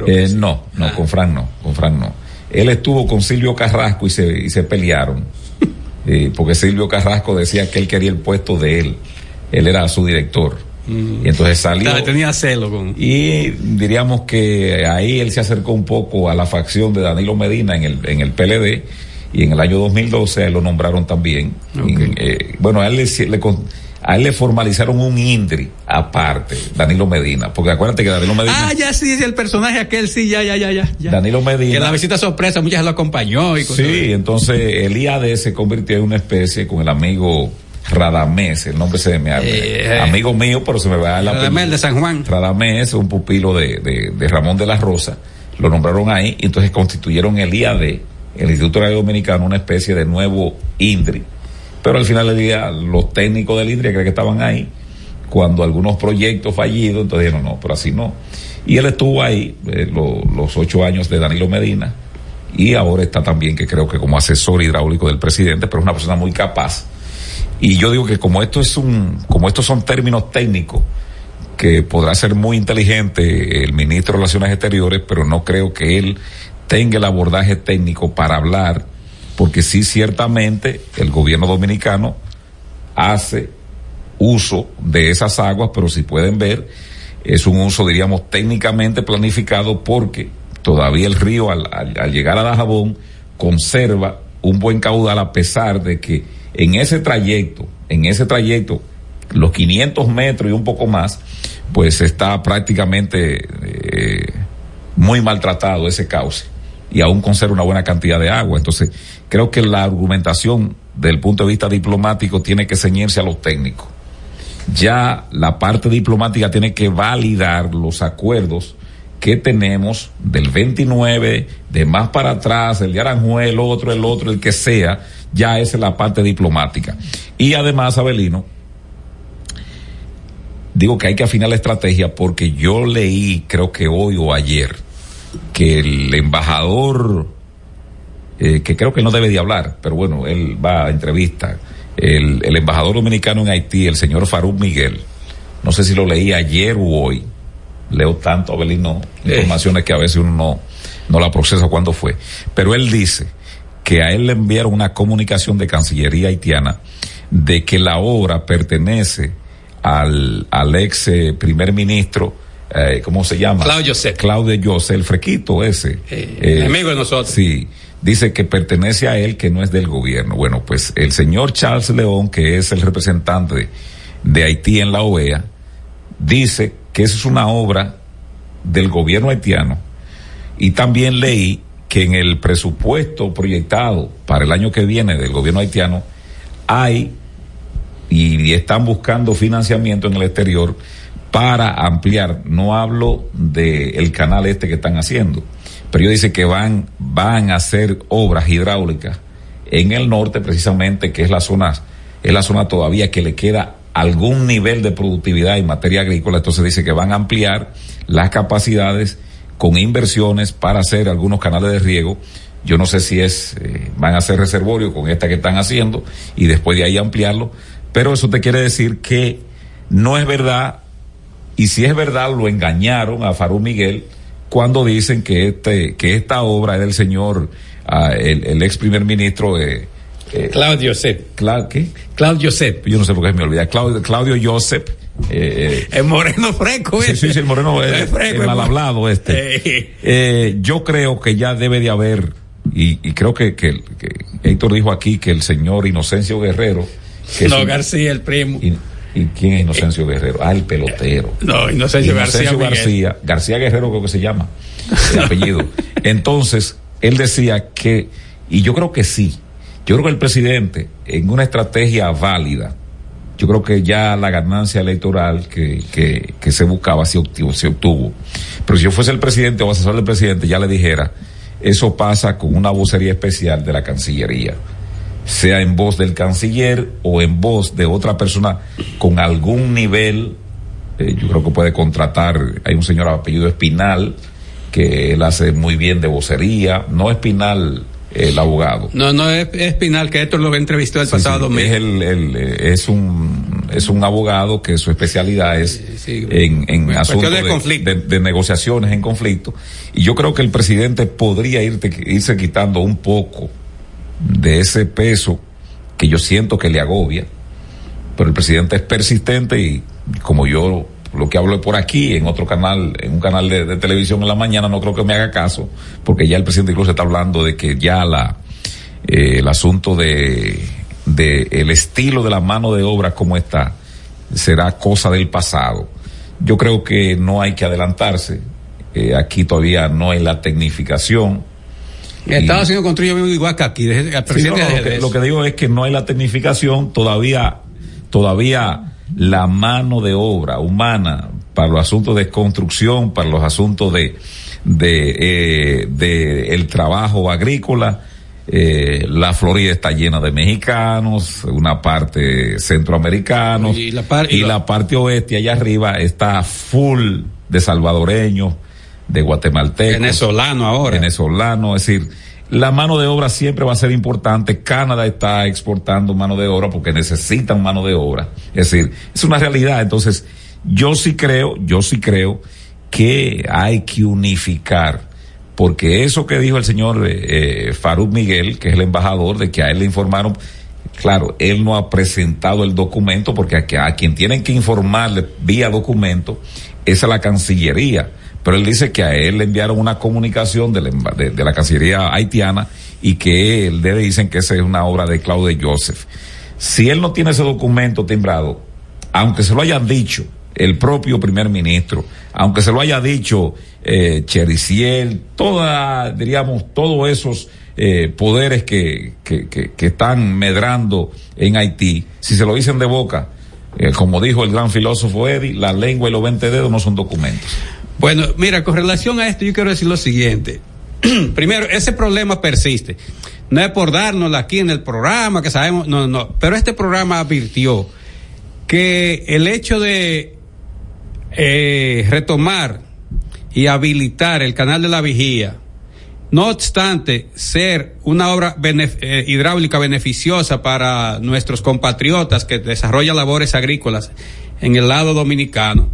Eh, no, no, con Frank no, con Frank no. Él estuvo con Silvio Carrasco y se, y se pelearon. Eh, porque Silvio Carrasco decía que él quería el puesto de él. Él era su director. Y entonces salió. Claro, tenía celo con. Y diríamos que ahí él se acercó un poco a la facción de Danilo Medina en el, en el PLD y en el año 2012 a él lo nombraron también. Eh, bueno, a él le, le con- a él le formalizaron un INDRI aparte, Danilo Medina, porque acuérdate que Danilo Medina... Ah, ya sí, el personaje aquel, sí, ya, ya, ya, ya. Danilo Medina... Que la visita sorpresa, muchas lo acompañó y cosas Sí, entonces el IAD se convirtió en una especie con el amigo Radamés, el nombre se me eh, amigo mío, pero se me va a la Radamés de San Juan. Radamés, un pupilo de, de, de Ramón de la Rosa, lo nombraron ahí y entonces constituyeron el IAD, el Instituto Radio Dominicano, una especie de nuevo INDRI. Pero al final del día, los técnicos del INDRI creen que estaban ahí cuando algunos proyectos fallidos, entonces dijeron, no, pero así no. Y él estuvo ahí eh, los ocho años de Danilo Medina y ahora está también, que creo que como asesor hidráulico del presidente, pero es una persona muy capaz. Y yo digo que como esto es un, como estos son términos técnicos, que podrá ser muy inteligente el ministro de Relaciones Exteriores, pero no creo que él tenga el abordaje técnico para hablar, porque sí ciertamente el gobierno dominicano hace uso de esas aguas, pero si pueden ver, es un uso, diríamos, técnicamente planificado porque todavía el río al, al llegar a Dajabón conserva un buen caudal a pesar de que en ese trayecto, en ese trayecto, los 500 metros y un poco más, pues está prácticamente eh, muy maltratado ese cauce y aún conserva una buena cantidad de agua. Entonces, creo que la argumentación del punto de vista diplomático tiene que ceñirse a los técnicos. Ya la parte diplomática tiene que validar los acuerdos que tenemos del 29, de más para atrás, el de Aranjuez, el otro, el otro, el que sea, ya esa es la parte diplomática. Y además, Abelino, digo que hay que afinar la estrategia porque yo leí, creo que hoy o ayer, que el embajador, eh, que creo que no debe de hablar, pero bueno, él va a entrevista, el, el embajador dominicano en Haití, el señor Faruk Miguel, no sé si lo leí ayer o hoy, leo tanto, Abelino, informaciones que a veces uno no, no la procesa cuando fue, pero él dice que a él le enviaron una comunicación de Cancillería haitiana de que la obra pertenece al, al ex eh, primer ministro, eh, ¿cómo se llama? Claudio José. Claudio José, el frequito ese. Eh, eh, amigo de nosotros. Sí. Dice que pertenece a él, que no es del gobierno. Bueno, pues el señor Charles León, que es el representante de Haití en la OEA, dice que esa es una obra del gobierno haitiano. Y también leí que en el presupuesto proyectado para el año que viene del gobierno haitiano hay y están buscando financiamiento en el exterior para ampliar. No hablo del canal este que están haciendo, pero yo dice que van, van a hacer obras hidráulicas en el norte precisamente, que es la zona, es la zona todavía que le queda algún nivel de productividad en materia agrícola, entonces dice que van a ampliar las capacidades con inversiones para hacer algunos canales de riego. Yo no sé si es, eh, van a hacer reservorio con esta que están haciendo y después de ahí ampliarlo, pero eso te quiere decir que no es verdad, y si es verdad, lo engañaron a Farú Miguel cuando dicen que este, que esta obra es del señor, uh, el, el, ex primer ministro de, eh, Claudio Josep. Cla ¿Qué? Claudio Josep. Yo no sé por qué me olvida. Claudio, Claudio Josep. Eh, el moreno fresco, sí, sí, sí, el moreno es, fresco, el hablado este. Eh, yo creo que ya debe de haber, y, y creo que, que, que Héctor dijo aquí que el señor Inocencio Guerrero, no, un, García, el primo. ¿Y quién es Inocencio Guerrero? Ah, el pelotero. No, Inocencio, Inocencio García. García, García Guerrero creo que se llama, el apellido. Entonces, él decía que, y yo creo que sí, yo creo que el presidente, en una estrategia válida, yo creo que ya la ganancia electoral que, que, que se buscaba se obtuvo, se obtuvo. Pero si yo fuese el presidente o asesor del presidente, ya le dijera, eso pasa con una vocería especial de la Cancillería sea en voz del canciller o en voz de otra persona con algún nivel, eh, yo creo que puede contratar, hay un señor apellido Espinal, que él hace muy bien de vocería, no Espinal el abogado. No, no es Espinal, que esto lo entrevistó el sí, pasado sí, mes. Es, el, el, es, un, es un abogado que su especialidad es sí, en, en asuntos de, de, de, de, negociaciones en conflicto. Y yo creo que el presidente podría irte, irse quitando un poco de ese peso que yo siento que le agobia, pero el presidente es persistente y como yo lo que hablo por aquí en otro canal, en un canal de, televisión en la mañana, no creo que me haga caso, porque ya el presidente incluso está hablando de que ya la eh, el asunto de, de el estilo de la mano de obra como está, será cosa del pasado. Yo creo que no hay que adelantarse. Eh, aquí todavía no hay la tecnificación. Estados Unidos construye igual que aquí. el Sí, no, presidente no, de- lo, que, de- lo que digo es que no hay la tecnificación todavía, todavía la mano de obra humana para los asuntos de construcción, para los asuntos de, de, eh, de el trabajo agrícola. eh, la Florida está llena de mexicanos, una parte centroamericanos Y la par- y y la- la parte oeste allá arriba está full de salvadoreños, de guatemaltecos, Venezolano ahora. venezolano, es decir, la mano de obra siempre va a ser importante. Canadá está exportando mano de obra porque necesitan mano de obra. Es decir, es una realidad. Entonces, yo sí creo, yo sí creo que hay que unificar. Porque eso que dijo el señor eh, eh, Faruk Miguel, que es el embajador, de que a él le informaron, claro, él no ha presentado el documento porque a, que- a quien tienen que informarle vía documento es a la Cancillería. Pero él dice que a él le enviaron una comunicación de la, de, Cancillería haitiana y que él debe dicen que esa es una obra de Claude Joseph. Si él no tiene ese documento timbrado, aunque se lo hayan dicho el propio primer ministro, aunque se lo haya dicho eh, Chericiel, toda, diríamos, todos esos eh, poderes que, están medrando en Haití, si se lo dicen de boca, eh, como dijo el gran filósofo Eddie, la lengua y los 20 dedos no son documentos. Bueno, mira, con relación a esto yo quiero decir lo siguiente. Primero, ese problema persiste. No es por dárnosla aquí en el programa, que sabemos, no, no, pero este programa advirtió que el hecho de eh, retomar y habilitar el canal de la vigía, no obstante ser una obra eh, hidráulica beneficiosa para nuestros compatriotas que desarrollan labores agrícolas en el lado dominicano,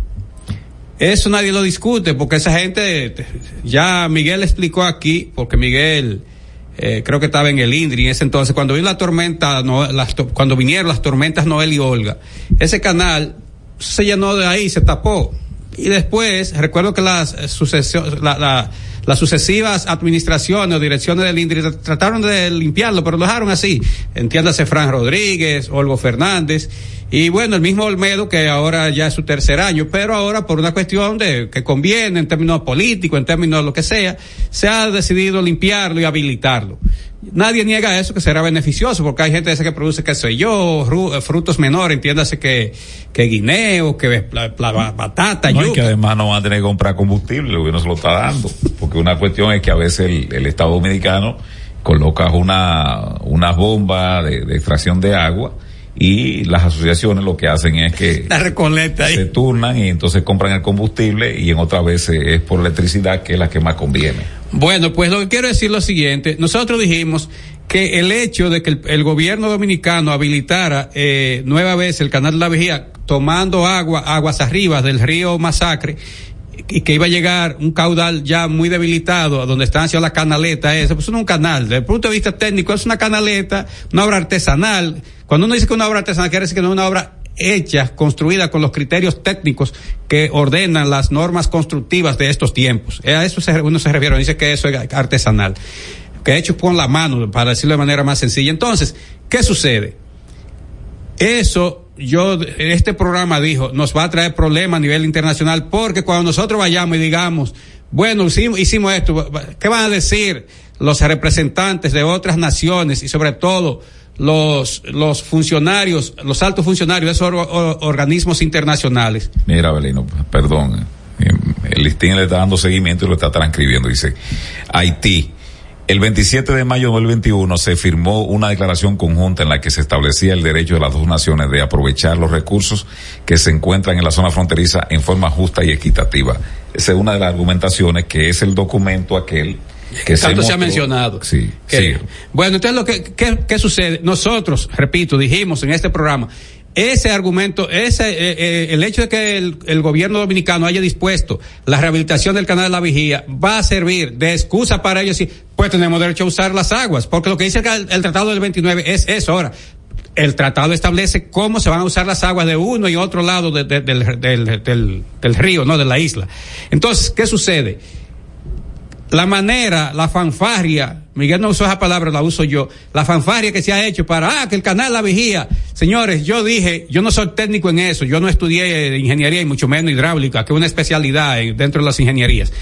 eso nadie lo discute porque esa gente, ya Miguel explicó aquí, porque Miguel eh, creo que estaba en el INDRI en ese entonces, cuando vino la tormenta, las cuando vinieron las tormentas Noel y Olga, ese canal se llenó de ahí, se tapó. Y después, recuerdo que las, eh, sucesio- la- la- las sucesivas administraciones o direcciones del INDRI tr- trataron de limpiarlo, pero lo dejaron así. Entiéndase Fran Rodríguez, Olgo Fernández, y bueno, el mismo Olmedo, que ahora ya es su tercer año, pero ahora por una cuestión de que conviene en términos políticos, en términos de lo que sea, se ha decidido limpiarlo y habilitarlo. Nadie niega eso que será beneficioso, porque hay gente esa que produce, qué sé yo, ru- frutos menores, entiéndase que, que guineo, que la, la ba- batata, No, y que además no van a tener que comprar combustible, el gobierno se lo está dando. Porque una cuestión es que a veces el, el Estado Dominicano coloca una, una bomba de, de extracción de agua y las asociaciones lo que hacen es que La recoleta ahí. se turnan y entonces compran el combustible y en otras veces es por electricidad que es la que más conviene. Bueno, pues lo que quiero decir es lo siguiente. Nosotros dijimos que el hecho de que el, el gobierno dominicano habilitara eh, nueva vez el canal de la Vigía tomando agua, aguas arriba del río Masacre, y que iba a llegar un caudal ya muy debilitado a donde están haciendo la canaleta esa, pues no es un canal, desde el punto de vista técnico es una canaleta, una obra artesanal. Cuando uno dice que una obra artesanal quiere decir que no es una obra hecha, construida con los criterios técnicos que ordenan las normas constructivas de estos tiempos. Eh, A eso uno se refiere, dice que eso es artesanal, que hecho con la mano, para decirlo de manera más sencilla. Entonces, ¿qué sucede? Eso, yo, este programa dijo, nos va a traer problemas a nivel internacional porque cuando nosotros vayamos y digamos, bueno, hicimos, esto, ¿qué van a decir los representantes de otras naciones y sobre todo los, los funcionarios, los altos funcionarios de esos or- or- organismos internacionales? Mira, Belino, perdón. eh, El listín le está dando seguimiento y lo está transcribiendo. Dice, Haití. El 27 de mayo de 2021 se firmó una declaración conjunta en la que se establecía el derecho de las dos naciones de aprovechar los recursos que se encuentran en la zona fronteriza en forma justa y equitativa. Esa es una de las argumentaciones que es el documento aquel que Tanto se ha mencionado. Sí, Que- sí. Bueno, entonces lo que, ¿qué, qué sucede? Nosotros, repito, dijimos en este programa, ese argumento, ese, eh, eh, el hecho de que el, el gobierno dominicano haya dispuesto la rehabilitación del canal de la vigía va a servir de excusa para ellos y pues tenemos derecho a usar las aguas, porque lo que dice el, tratado del 29 es eso ahora. El tratado establece cómo se van a usar las aguas de uno y otro lado de- de- del, del, del- del río, no de la isla. Entonces, ¿qué sucede? La manera, la fanfarria, Miguel no usó esa palabra, la uso yo, la fanfarria que se ha hecho para, ah, que el canal la vigía. Señores, yo dije, yo no soy técnico en eso, yo no estudié ingeniería y mucho menos hidráulica, que es una especialidad dentro de las ingenierías.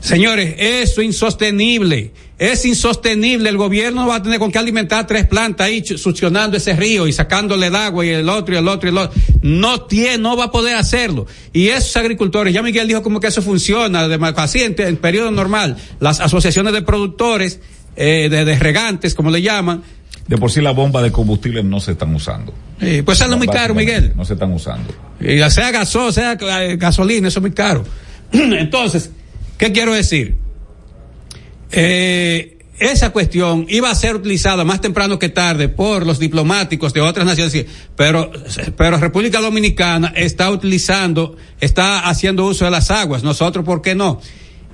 Señores, eso es insostenible. Es insostenible. El gobierno va a tener con qué alimentar tres plantas ahí succionando ese río y sacándole el agua y el otro y el otro y el otro. No tiene, no va a poder hacerlo. Y esos agricultores, ya Miguel dijo como que eso funciona, de, así en, en periodo normal. Las asociaciones de productores, eh, de, de regantes, como le llaman, de por sí la bomba de combustible no se están usando. Sí, pues sale muy caro, Miguel. No se están usando. Y sea gaso, sea eh, gasolina, eso es muy caro. Entonces, ¿qué quiero decir? Eh, esa cuestión iba a ser utilizada más temprano que tarde por los diplomáticos de otras naciones, pero, pero República Dominicana está utilizando, está haciendo uso de las aguas. Nosotros, ¿por qué no?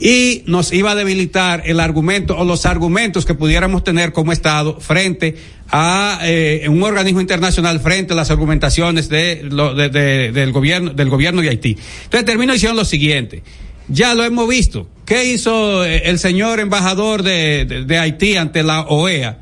y nos iba a debilitar el argumento o los argumentos que pudiéramos tener como Estado frente a eh, un organismo internacional frente a las argumentaciones de, de, del gobierno del gobierno de Haití. Entonces termino diciendo lo siguiente. Ya lo hemos visto. ¿Qué hizo eh, el señor embajador de, Haití ante la OEA?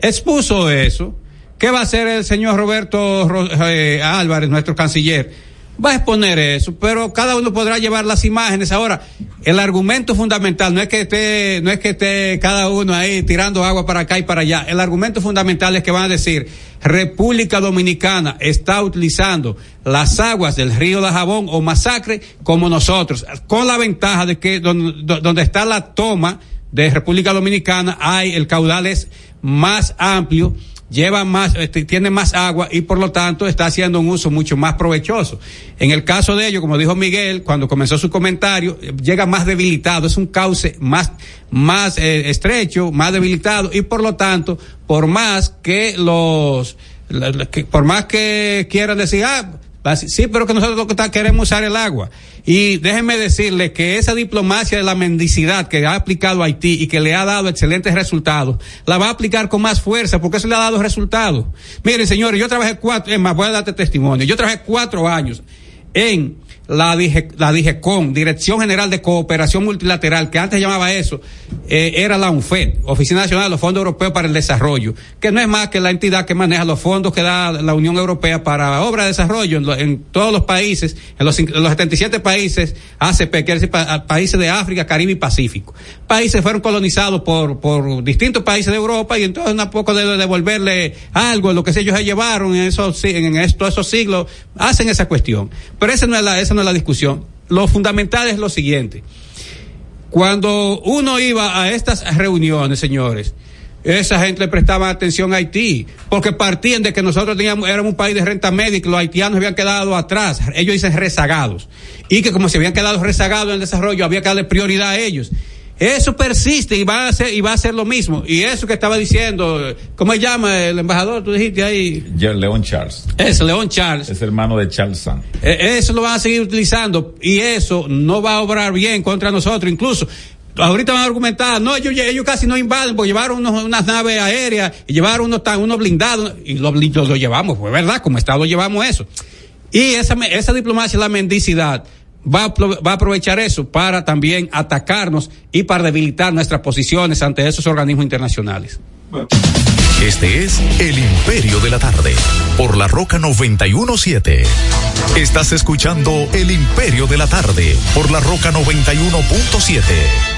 Expuso eso. ¿Qué va a hacer el señor Roberto eh, Álvarez, nuestro canciller? Va a exponer eso, pero cada uno podrá llevar las imágenes. Ahora, el argumento fundamental no es que esté, no es que esté cada uno ahí tirando agua para acá y para allá. El argumento fundamental es que van a decir, República Dominicana está utilizando las aguas del río de Jabón o Masacre como nosotros, con la ventaja de que donde, donde está la toma de República Dominicana hay el caudal es más amplio lleva más, este, tiene más agua y por lo tanto está haciendo un uso mucho más provechoso. En el caso de ello, como dijo Miguel, cuando comenzó su comentario, llega más debilitado, es un cauce más, más eh, estrecho, más debilitado y por lo tanto, por más que los, por más que quieran decir, ah, Sí, pero que nosotros lo que queremos usar el agua. Y déjenme decirle que esa diplomacia de la mendicidad que ha aplicado Haití y que le ha dado excelentes resultados, la va a aplicar con más fuerza porque eso le ha dado resultados. Miren, señores, yo trabajé cuatro, es más, voy a darte testimonio, yo trabajé cuatro años en la, dije, la DIGECON, Dirección General de Cooperación Multilateral, que antes llamaba eso, eh, era la UNFED, Oficina Nacional de los Fondos Europeos para el Desarrollo, que no es más que la entidad que maneja los fondos que da la Unión Europea para obra de desarrollo en, todos los países, en los, en los 77 países ACP, quiere decir países de África, Caribe y Pacífico. Países fueron colonizados por, por distintos países de Europa y entonces un poco de devolverle algo, lo que ellos se llevaron en esos, en estos, esos siglos, hacen esa cuestión. Pero esa no es la, esa la discusión. Lo fundamental es lo siguiente. Cuando uno iba a estas reuniones, señores, esa gente le prestaba atención a Haití, porque partían de que nosotros teníamos, éramos un país de renta media que los haitianos habían quedado atrás, ellos dicen rezagados, y que como se habían quedado rezagados en el desarrollo, había que darle prioridad a ellos. Eso persiste y va a ser, y va a ser lo mismo. Y eso que estaba diciendo, ¿cómo se llama el embajador? Tú dijiste ahí. León Charles. Es León Charles. Es hermano de Charles San. E, eso lo van a seguir utilizando y eso no va a obrar bien contra nosotros. Incluso, ahorita van a argumentar, no, ellos, ellos casi no invaden porque llevaron unas naves aéreas y llevaron unos, unos blindados y los blindados lo llevamos, pues verdad, como Estado llevamos eso. Y esa, esa diplomacia, la mendicidad, va a, va aprovechar eso para también atacarnos y para debilitar nuestras posiciones ante esos organismos internacionales. Este es El Imperio de la Tarde, por la Roca 917. Estás escuchando El Imperio de la Tarde, por la Roca 91.7.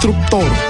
Constructor,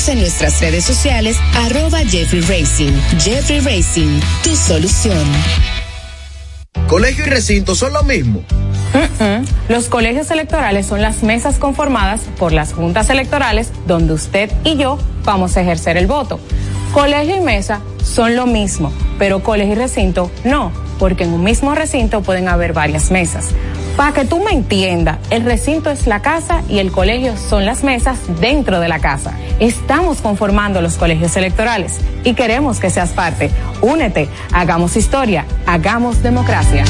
en nuestras redes sociales, arroba Jeffrey Racing. Jeffrey Racing, tu solución. ¿Colegio y recinto son lo mismo? Los colegios electorales son las mesas conformadas por las juntas electorales donde usted y yo vamos a ejercer el voto. Colegio y mesa son lo mismo, pero colegio y recinto no, porque en un mismo recinto pueden haber varias mesas. Para que tú me entiendas, el recinto es la casa y el colegio son las mesas dentro de la casa. Estamos conformando los colegios electorales y queremos que seas parte. Únete, hagamos historia, hagamos democracia.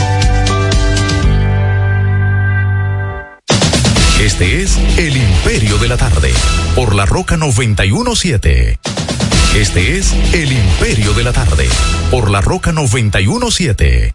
Este es El Imperio de la Tarde, por la Roca 917. Este es El Imperio de la Tarde, por la Roca 917.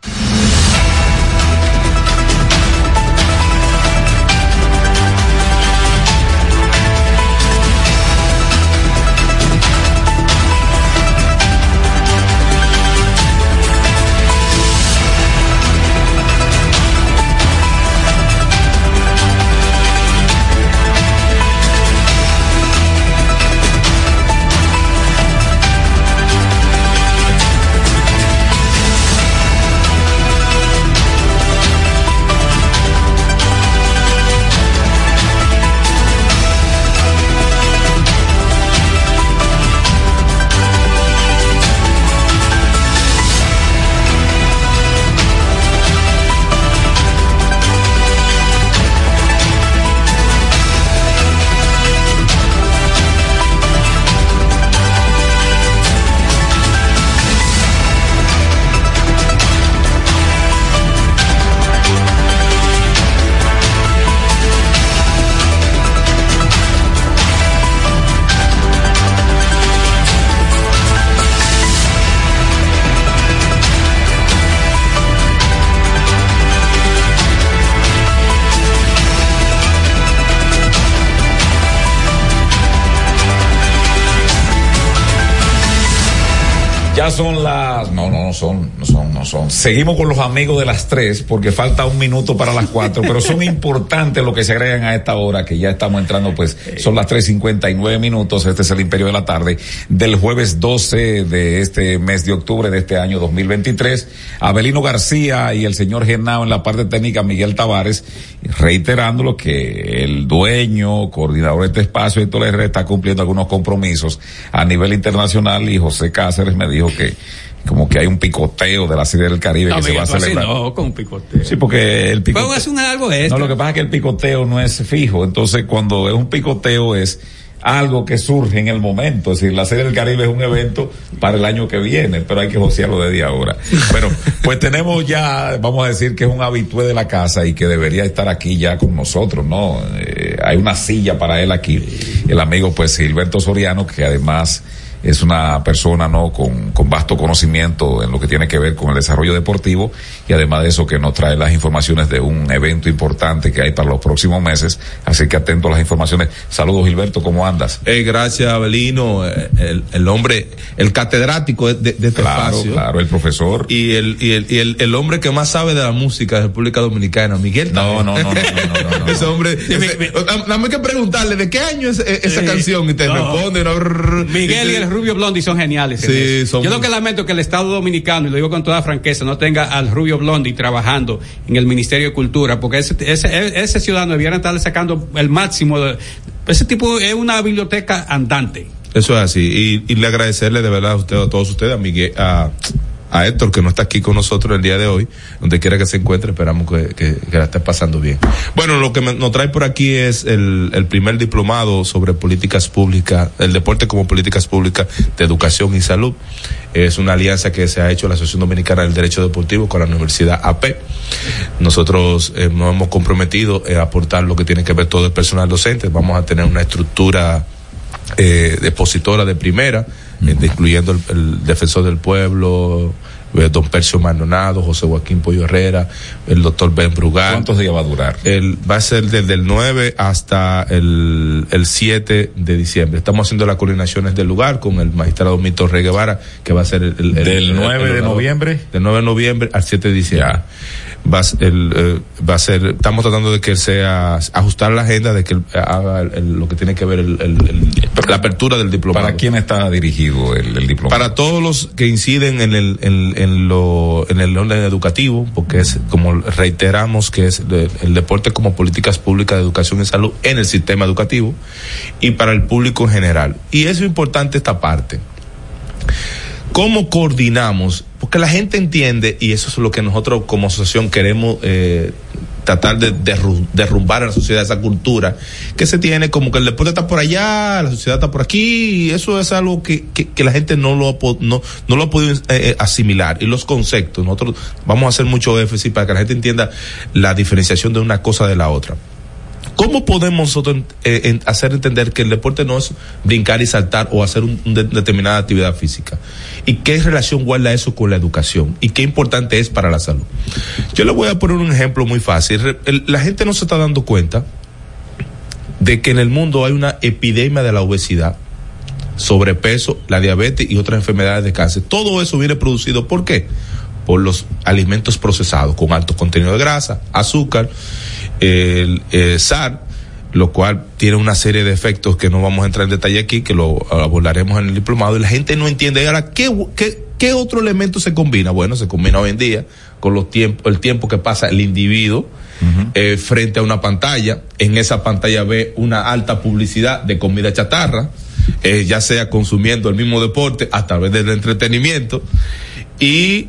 Son, no son, no son. Seguimos con los amigos de las tres porque falta un minuto para las cuatro, pero son importantes lo que se agregan a esta hora que ya estamos entrando, pues son las tres cincuenta y nueve minutos. Este es el Imperio de la Tarde del jueves 12 de este mes de octubre de este año 2023. Abelino García y el señor Genao en la parte técnica Miguel Tavares, reiterando lo que el dueño, coordinador de este espacio, Héctor Herrera, está cumpliendo algunos compromisos a nivel internacional y José Cáceres me dijo que como que hay un picoteo de la Serie del Caribe No, que se va a celebrar. no, con picoteo. Sí, porque el picoteo. Vamos a hacer algo extra. No, lo que pasa es que el picoteo no es fijo. Entonces, cuando es un picoteo es algo que surge en el momento. Es decir, la Serie del Caribe es un evento para el año que viene, pero hay que josearlo desde ahora. Bueno, pues tenemos ya, vamos a decir que es un habitué de la casa y que debería estar aquí ya con nosotros, ¿no? Eh, hay una silla para él aquí. El amigo, pues, Gilberto Soriano, que además es una persona no con, con vasto conocimiento en lo que tiene que ver con el desarrollo deportivo y además de eso que nos trae las informaciones de un evento importante que hay para los próximos meses así que atento a las informaciones. Saludos Gilberto ¿cómo andas? Eh, gracias Abelino eh, el, el hombre el catedrático de, de este claro espacio. claro el profesor. Y el y el, y el, el hombre que más sabe de la música de República Dominicana Miguel no no no no, no, no, no, ese hombre nada más que preguntarle de qué año es esa canción y te responde no, Miguel y el Rubio Blondie son geniales. en Sí, son- Yo lo que lamento que el Estado Dominicano, y lo digo con toda franqueza, no tenga al Rubio Blondie trabajando en el Ministerio de Cultura, porque ese, ese, ese ciudadano debiera estarle sacando el máximo. De, ese tipo es una biblioteca andante. Eso es así. Y, y le agradecerle de verdad a usted, a todos ustedes, a Miguel, a, a Héctor, que no está aquí con nosotros el día de hoy, donde quiera que se encuentre, esperamos que, que, la esté pasando bien. Bueno, lo que me- nos trae por aquí es el, el primer diplomado sobre políticas públicas, el deporte como políticas públicas de educación y salud. Es una alianza que se ha hecho la Asociación Dominicana del Derecho Deportivo con la Universidad AP. Nosotros eh, nos hemos comprometido a aportar lo que tiene que ver todo el personal docente. Vamos a tener una estructura eh, depositora de primera, eh, incluyendo el, el defensor del pueblo, eh, don Percio Maldonado, José Joaquín Pollo Herrera, el doctor Ben Brugal. ¿cuántos días va a durar? El, va a ser desde el 9 hasta el, el 7 de diciembre. Estamos haciendo las coordinaciones del lugar con el magistrado Mito Rey Guevara, que va a ser el, el- el- Del el- 9 el de noviembre. Del 9 de noviembre al 7 de diciembre. Va el, eh, va a ser, estamos tratando de que sea, ajustar la agenda de que haga lo que tiene que ver el, la apertura del diplomado. ¿para quién está dirigido el, el diplomado? Para todos los que inciden en el, en, en lo, en el orden educativo, porque es, como reiteramos, que es el deporte como políticas públicas de educación y salud en el sistema educativo, y para el público en general. Y eso es importante esta parte. ¿Cómo coordinamos? Porque la gente entiende, y eso es lo que nosotros como asociación queremos eh, tratar de derru- derrumbar en la sociedad esa cultura que se tiene como que el deporte está por allá, la sociedad está por aquí, y eso es algo que, que, la gente no lo no, no lo ha podido eh, eh, asimilar. Y los conceptos, nosotros vamos a hacer mucho énfasis para que la gente entienda la diferenciación de una cosa de la otra. ¿Cómo podemos nosotros eh, hacer entender que el deporte no es brincar y saltar o hacer un- una determinada actividad física? ¿Y qué relación guarda eso con la educación? ¿Y qué importante es para la salud? Yo le voy a poner un ejemplo muy fácil. La gente no se está dando cuenta de que en el mundo hay una epidemia de la obesidad, sobrepeso, la diabetes y otras enfermedades de cáncer. Todo eso viene producido ¿por qué? Por los alimentos procesados con alto contenido de grasa, azúcar, el eh, sal, lo cual tiene una serie de efectos que no vamos a entrar en detalle aquí, que lo abordaremos en el diplomado, y la gente no entiende. Ahora, ¿qué, qué, qué otro elemento se combina? Bueno, se combina hoy en día con los tiempos, el tiempo que pasa el individuo eh, frente a una pantalla. En esa pantalla ve una alta publicidad de comida chatarra, eh, ya sea consumiendo el mismo deporte a través del entretenimiento y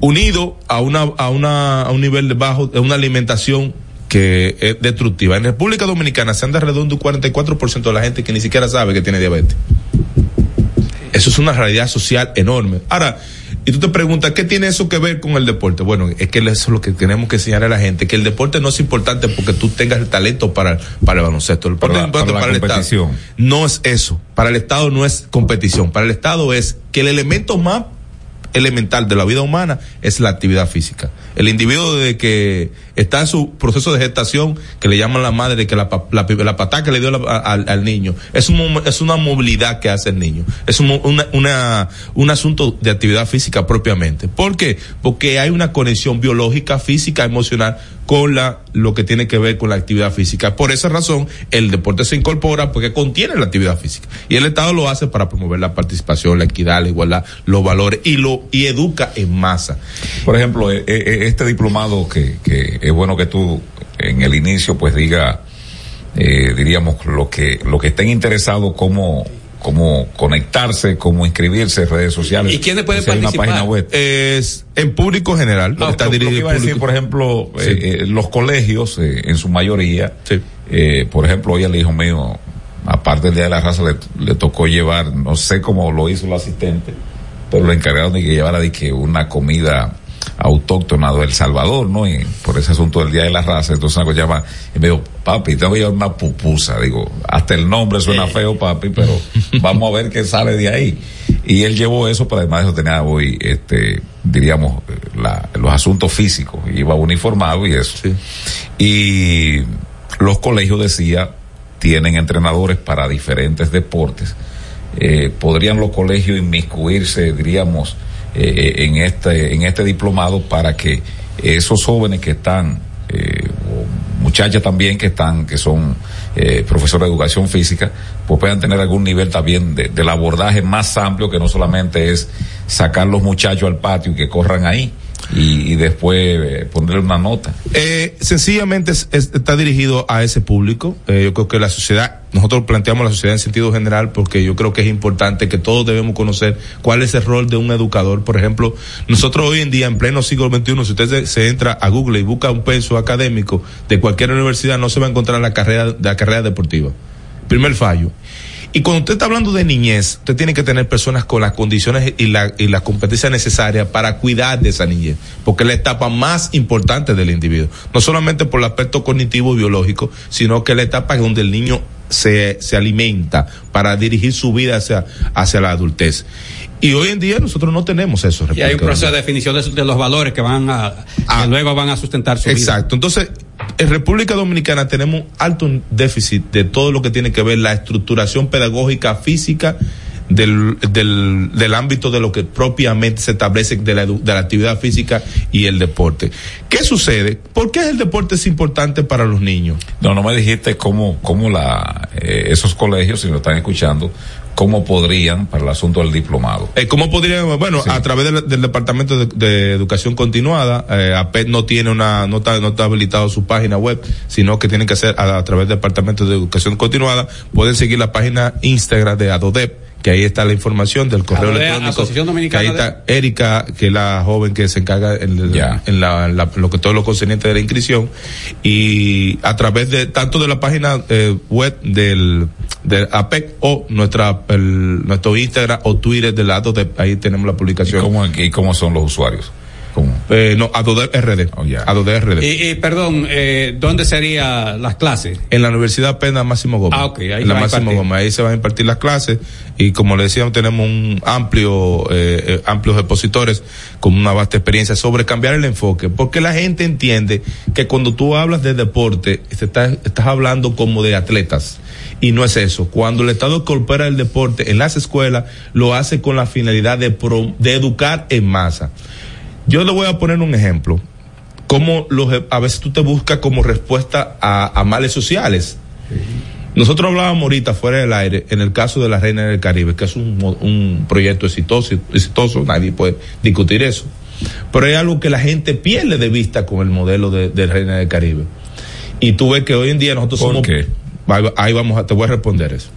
unido a una a una a un nivel de bajo de una alimentación que es destructiva. En República Dominicana se anda alrededor de un 44% de la gente que ni siquiera sabe que tiene diabetes. Eso es una realidad social enorme. Ahora, y tú te preguntas, ¿qué tiene eso que ver con el deporte? Bueno, es que eso es lo que tenemos que enseñar a la gente, que el deporte no es importante porque tú tengas el talento para, para el baloncesto. El deporte Para es importante para la para el. Estado. No es eso. Para el Estado no es competición. Para el Estado es que el elemento más elemental de la vida humana es la actividad física. El individuo desde que está en su proceso de gestación, que le llaman la madre, que la, la, la patada que le dio la, al, al, niño, es, un, es una movilidad que hace el niño, es un, una, una, un asunto de actividad física propiamente. ¿Por qué? Porque hay una conexión biológica, física, emocional con la, lo que tiene que ver con la actividad física. Por esa razón, el deporte se incorpora porque contiene la actividad física. Y el Estado lo hace para promover la participación, la equidad, la igualdad, los valores y lo, y educa en masa. Por ejemplo, este diplomado que, que es bueno que tú en el inicio pues diga, eh, diríamos, lo que, lo que estén interesados como, cómo conectarse, cómo inscribirse en redes sociales. ¿Y quiénes pueden participar? Una página web. Es en público general. No, está dirigido lo que iba a decir, por ejemplo, sí. eh, los colegios, eh, en su mayoría, sí. por ejemplo, hoy al hijo mío, aparte del Día de la Raza, le, le, tocó llevar, no sé cómo lo hizo el asistente, pero le encargaron de que llevara de que una comida autóctona de El Salvador, ¿no? Y por ese asunto del Día de la Raza, entonces cosa llama, y me dijo, papi, tengo que llevar una pupusa, digo, hasta el nombre suena feo, papi, pero vamos a ver qué sale de ahí. Y él llevó eso, pero además eso tenía hoy, este, diríamos, la, los asuntos físicos, iba uniformado y eso. Sí. Y los colegios decía, tienen entrenadores para diferentes deportes. Eh, podrían los colegios inmiscuirse, diríamos, eh, en este en este diplomado para que esos jóvenes que están eh, muchachas también que están que son eh, profesores de educación física pues puedan tener algún nivel también de, del abordaje más amplio que no solamente es sacar los muchachos al patio y que corran ahí y, y después eh, ponerle una nota. Eh, sencillamente es, es, está dirigido a ese público. Eh, yo creo que la sociedad, nosotros planteamos la sociedad en sentido general porque yo creo que es importante que todos debemos conocer cuál es el rol de un educador. Por ejemplo, nosotros hoy en día, en pleno siglo XXI, si usted se, se entra a Google y busca un penso académico de cualquier universidad, no se va a encontrar la carrera, la carrera deportiva. Primer fallo. Y cuando usted está hablando de niñez, usted tiene que tener personas con las condiciones y la, y la competencia necesaria para cuidar de esa niñez, porque es la etapa más importante del individuo. No solamente por el aspecto cognitivo y biológico, sino que es la etapa donde el niño se, se alimenta para dirigir su vida hacia, hacia la adultez. Y hoy en día nosotros no tenemos eso. Y hay un proceso de definición de, de los valores que van a, ah, que luego van a sustentar su exacto. vida. Entonces, en República Dominicana tenemos un alto déficit de todo lo que tiene que ver la estructuración pedagógica física del, del, del ámbito de lo que propiamente se establece de la, de la actividad física y el deporte. ¿Qué sucede? ¿Por qué el deporte es importante para los niños? No, no me dijiste cómo, cómo la, eh, esos colegios, si lo están escuchando, cómo podrían para el asunto del diplomado. Eh, ¿Cómo podrían? Bueno, sí. a través del, del Departamento de, de, Educación Continuada, eh, APET no tiene una, no está, no está habilitado su página web, sino que tienen que hacer a, a través del Departamento de Educación Continuada. Pueden seguir la página Instagram de ADODEP que ahí está la información del correo de electrónico. Que ahí está de... Erika, que es la joven que se encarga en, yeah. en la, la, lo que todo lo concerniente de la inscripción. Y a través de tanto de la página eh, web del, del APEC o nuestra, el, nuestro Instagram o Twitter del lado de ahí tenemos la publicación. ¿Y cómo, y cómo son los usuarios? Eh, no, Adobe RD. Oh, yeah. Adobe RD. Y, y perdón, eh, ¿dónde serían las clases? En la Universidad Pena Máximo Gómez. Ah, ok. Ahí en la Máximo Gómez. Ahí se van a impartir las clases y como le decíamos, tenemos un amplio, eh, amplios expositores con una vasta experiencia sobre cambiar el enfoque. Porque la gente entiende que cuando tú hablas de deporte, estás, estás hablando como de atletas y no es eso. Cuando el Estado incorpora el deporte en las escuelas, lo hace con la finalidad de, pro, de educar en masa. Yo le voy a poner un ejemplo. Como los, a veces tú te buscas como respuesta a, a males sociales. Nosotros hablábamos ahorita fuera del aire en el caso de la Reina del Caribe, que es un, un proyecto exitoso, exitoso, nadie puede discutir eso. Pero hay algo que la gente pierde de vista con el modelo de, de Reina del Caribe. Y tú ves que hoy en día nosotros ¿Por somos. Qué? Ahí vamos a, te voy a responder eso.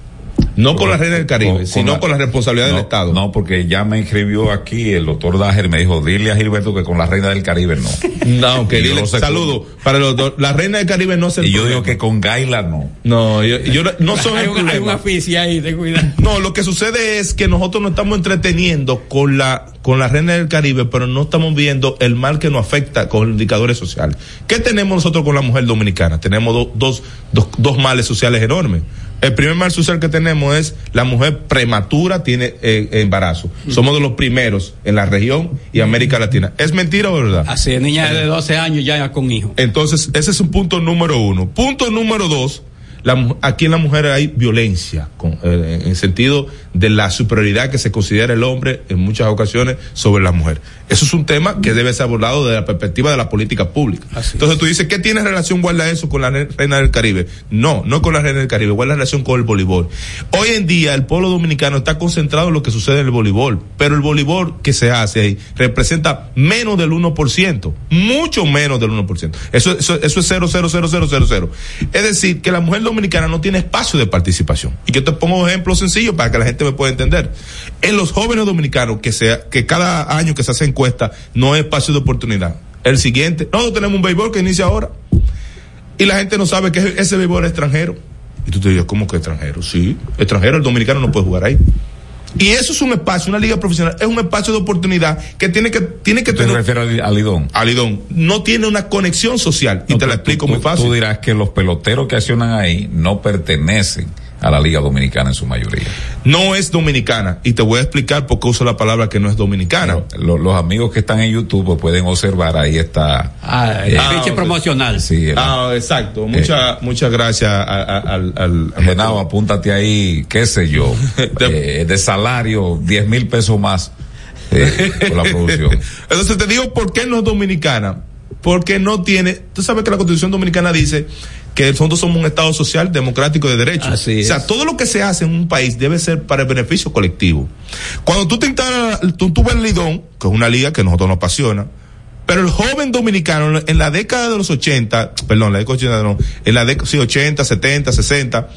No con la Reina del Caribe, con, sino con la, con la responsabilidad no, del Estado. No, porque ya me inscribió aquí el doctor Dager, me dijo, dile a Gilberto que con la Reina del Caribe no. No, que dile, saludo. Para los dos, la Reina del Caribe no se. Y yo digo que con Gaila no. No, yo, yo no soy hay, un, hay una ahí, ten cuidado. No, lo que sucede es que nosotros nos estamos entreteniendo con la con la reina del Caribe, pero no estamos viendo el mal que nos afecta con los indicadores sociales. ¿Qué tenemos nosotros con la mujer dominicana? Tenemos do- dos, dos, dos males sociales enormes. El primer mal social que tenemos es la mujer prematura tiene eh, embarazo. Somos de los primeros en la región y América Latina. ¿Es mentira o verdad? Así, niña de 12 años ya con hijo. Entonces, ese es un punto número uno. Punto número dos, la aquí en la mujer hay violencia, con, eh, en el sentido de la superioridad que se considera el hombre en muchas ocasiones sobre la mujer. Eso es un tema que debe ser abordado desde la perspectiva de la política pública. Entonces tú dices, ¿qué tiene relación guarda eso con la re- reina del Caribe? No, no con la reina del Caribe, guarda relación con el voleibol. Hoy en día el pueblo dominicano está concentrado en lo que sucede en el voleibol, pero el voleibol que se hace ahí representa menos del 1%, mucho menos del 1%. Eso, eso, eso es 0,00000. Es decir, que la mujer dominicana no tiene espacio de participación. Y yo te pongo ejemplos sencillos para que la gente me pueda entender. En los jóvenes dominicanos, que, sea, que cada año que se hace no es espacio de oportunidad. El siguiente, nosotros tenemos un béisbol que inicia ahora y la gente no sabe que ese béisbol es extranjero. Y tú te dices, ¿cómo que extranjero? Sí, extranjero, el dominicano no puede jugar ahí. Y eso es un espacio, una liga profesional, es un espacio de oportunidad que tiene que, tiene que ¿Te tener. refieres al Lidón? Al Lidón. No tiene una conexión social. Y te la explico muy fácil. Tú dirás que los peloteros que accionan ahí no pertenecen a la Liga Dominicana en su mayoría. No es dominicana. Y te voy a explicar por qué uso la palabra que no es dominicana. Lo- los amigos que están en YouTube pueden observar, ahí está. Ah, el eh, fiche promocional. Sí, el- Ah, exacto. Mucha, muchas gracias al, al, al- Genao, apúntate ahí, qué sé yo, eh, de salario, 10 mil pesos más eh, por la producción. Entonces te digo por qué no es dominicana. Porque no tiene. Tú sabes que la Constitución Dominicana dice que nosotros somos un Estado social, democrático y de derecho. Así o sea, es. todo lo que se hace en un país debe ser para el beneficio colectivo. Cuando tú te instalas, tú, tú ves el Lidón, que es una liga que a nosotros nos apasiona, pero el joven dominicano en la década de los 80, perdón, la década de los 80 no, en la década, sí, 80, 70, 60,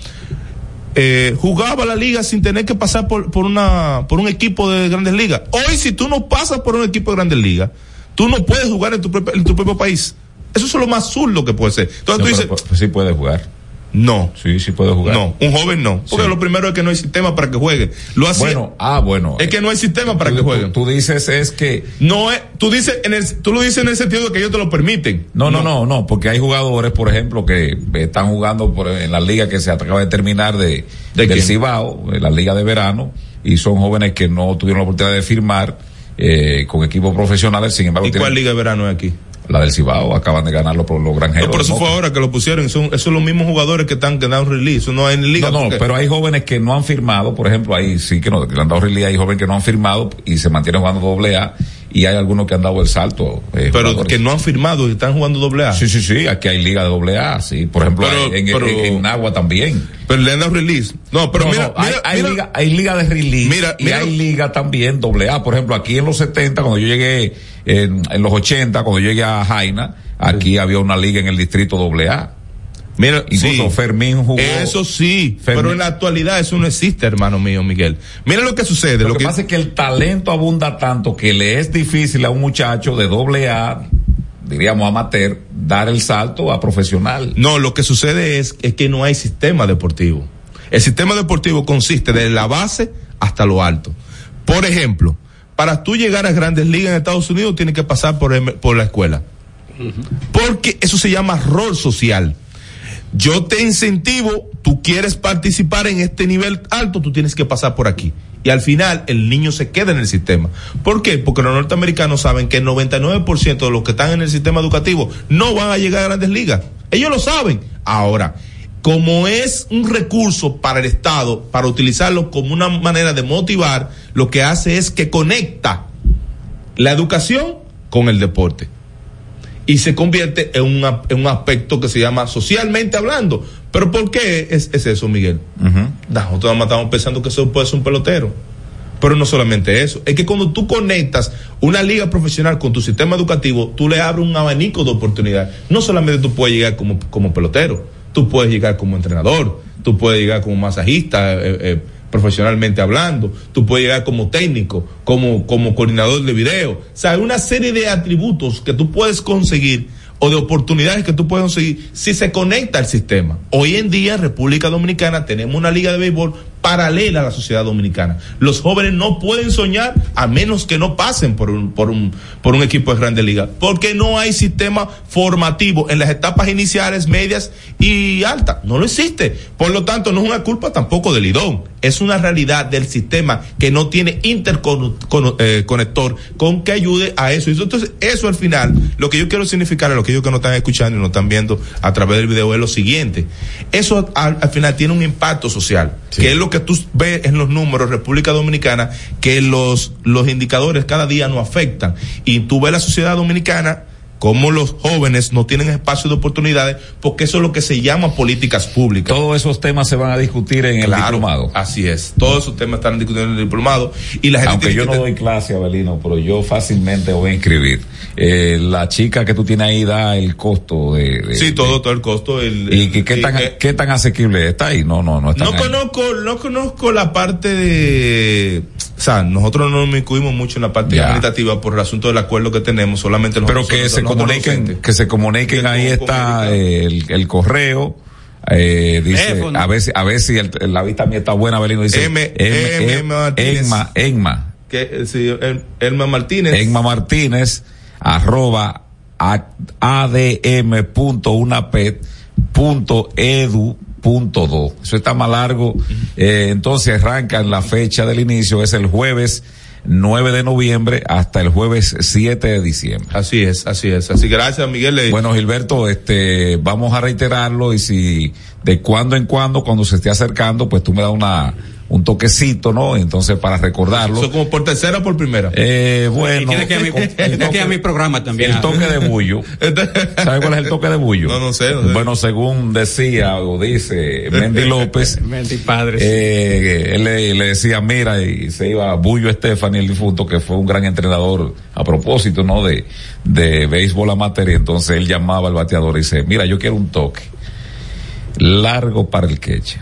eh, jugaba la liga sin tener que pasar por, por una por un equipo de grandes ligas. Hoy si tú no pasas por un equipo de grandes ligas, tú no puedes jugar en tu, en tu propio país. Eso es lo más zurdo que puede ser. Entonces No, tú dices, pero, pues, sí puede jugar. no. Sí, sí puede jugar. No, un joven no. Porque Sí. lo primero es que no hay sistema para que juegue. Lo hacía- Bueno, ah, bueno. es que no hay sistema para tú, que jueguen. Tú, tú dices es que No es, tú dices en el, tú lo dices en el sentido de que ellos te lo permiten. No, no, no, no, porque hay jugadores, por ejemplo, que están jugando por, en la liga que se acaba de terminar de, ¿De del? Cibao, en la liga de verano, y son jóvenes que no tuvieron la oportunidad de firmar eh, con equipos profesionales, sin embargo, ¿Y cuál tienen- liga de verano es aquí? La del Cibao, acaban de ganarlo por los granjeros. No, pero eso fue ahora que lo pusieron. Son, esos son los mismos jugadores que están que dan release. No hay en liga. No, no, porque- pero hay jóvenes que no han firmado, por ejemplo, ahí sí que, no, que le han dado realidad, hay jóvenes que no han firmado y se mantienen jugando doble A, y hay algunos que han dado el salto. eh, pero jugadores. que no han firmado y están jugando doble A. Sí, sí, sí, aquí hay liga de doble A, sí. Por ejemplo, Pero- hay- en, pero- en- en Agua también. Pero le han dado release. No, pero No, mira, no, hay, mira, hay liga, hay liga de release Mira, y mira- hay liga también doble A. Por ejemplo, aquí en los 70, cuando yo llegué, en, en los 80, cuando llegué a Jaina, aquí había una liga en el distrito doble A. Mira, Incluso sí. Fermín jugó. Eso sí, Fermín- pero en la actualidad eso no existe, hermano mío, Miguel. Mira lo que sucede. Lo, Lo, que, que, pasa es que el talento abunda tanto que le es difícil a un muchacho de doble A, diríamos amateur, dar el salto a profesional. no, lo que sucede es, es que no hay sistema deportivo. El sistema deportivo consiste desde la base hasta lo alto. Por ejemplo, para tú llegar a grandes ligas en Estados Unidos tienes que pasar por, por la escuela. Porque eso se llama rol social. Yo te incentivo, tú quieres participar en este nivel alto, tú tienes que pasar por aquí. Y al final el niño se queda en el sistema. ¿Por qué? Porque los norteamericanos saben que el 99% de los que están en el sistema educativo no van a llegar a grandes ligas. Ellos lo saben. Ahora, como es un recurso para el Estado, para utilizarlo como una manera de motivar, lo que hace es que conecta la educación con el deporte y se convierte en un, ap- en un aspecto que se llama socialmente hablando. Pero ¿por qué es, es eso, Miguel? Nosotros estamos pensando que eso puede ser un pelotero. Pero no solamente eso, es que cuando tú conectas una liga profesional con tu sistema educativo, tú le abres un abanico de oportunidades. No solamente tú puedes llegar como, como pelotero, tú puedes llegar como entrenador, tú puedes llegar como masajista, eh, eh, profesionalmente hablando, tú puedes llegar como técnico, como, como coordinador de video. O sea, una serie de atributos que tú puedes conseguir o de oportunidades que tú puedes conseguir si se conecta al sistema. Hoy en día en República Dominicana tenemos una liga de béisbol paralela a la sociedad dominicana. Los jóvenes no pueden soñar a menos que no pasen por un, por un, por un equipo de grande liga, porque no hay sistema formativo en las etapas iniciales, medias y altas. No lo existe. Por lo tanto, no es una culpa tampoco del IDON. Es una realidad del sistema que no tiene interconector con que ayude a eso. Entonces, eso al final, lo que yo quiero significar a los que ellos que no están escuchando y no están viendo a través del video es lo siguiente. Eso al, al final tiene un impacto social, que es lo que tú ves en los números República Dominicana, que los, los indicadores cada día no afectan. Y tú ves la sociedad dominicana como los jóvenes no tienen espacio de oportunidades, porque eso es lo que se llama políticas públicas. Todos esos temas se van a discutir en el diplomado. Así es. Todos esos temas están discutiendo en el diplomado. Y la gente Aunque yo no doy clase, Abelino, pero yo fácilmente voy a inscribir. Eh, la chica que tú tienes ahí da el costo de... de- Sí, todo, todo el costo. El, ¿Y qué, qué tan, eh, qué tan asequible está ahí? No, no, no está No conozco, no conozco la parte de, o sea, nosotros no nos incluimos mucho en la parte administrativa por el asunto del acuerdo que tenemos, solamente Pero que se, comuniquen, que se comuniquen, ahí está el, correo. Eh, dice, eh, a ver si, a ver la vista mía está buena, Belino dice. M, M, M, e, M Enma, Enma. Que, eh, sí, em, Elma Martínez. Enma Martínez, arroba adm.unapet.edu 2.2. Eso está más largo. Eh, entonces arranca en la fecha del inicio, es el jueves 9 de noviembre hasta el jueves 7 de diciembre. Así es, así es. Así gracias, Miguel. Bueno, Gilberto, este, vamos a reiterarlo y si de cuando en cuando, cuando se esté acercando, pues tú me das una un toquecito, ¿no? Entonces, para recordarlo. Eso como por tercera o por primera. Eh, bueno. Tiene que a mi- tiene que ir a mi programa también. El toque de bullo. ¿Sabe cuál es el toque de bullo? No, no sé, no sé. Bueno, según decía o dice Mendy López, Mendy padre. eh, él le, le decía, mira, y se iba Bullo Estefani, el difunto, que fue un gran entrenador a propósito, ¿no? De, de béisbol amateur, y entonces él llamaba al bateador y dice, mira, yo quiero un toque largo para el queche,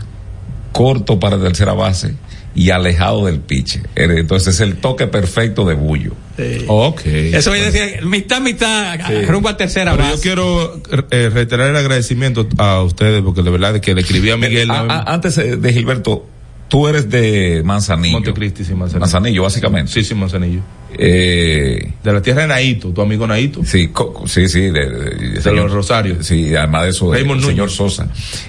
corto para la tercera base y alejado del piche. Entonces es el toque perfecto de Bullo. Ok. Eso voy a decir, mitad, mitad, Sí. rumbo a tercera Pero base. yo quiero eh, reiterar el agradecimiento a ustedes porque de verdad que le escribí a Miguel. A- a- antes eh, de Gilberto, tú eres de Manzanillo. Montecristi, sí, Manzanillo. Manzanillo, básicamente. Sí, sí, Manzanillo. Eh, De la tierra de Naito, tu amigo Naito. sí, co- sí, sí, de, de- De los Rosarios. Sí, además de eso, Raymond el señor Núñez. Sosa.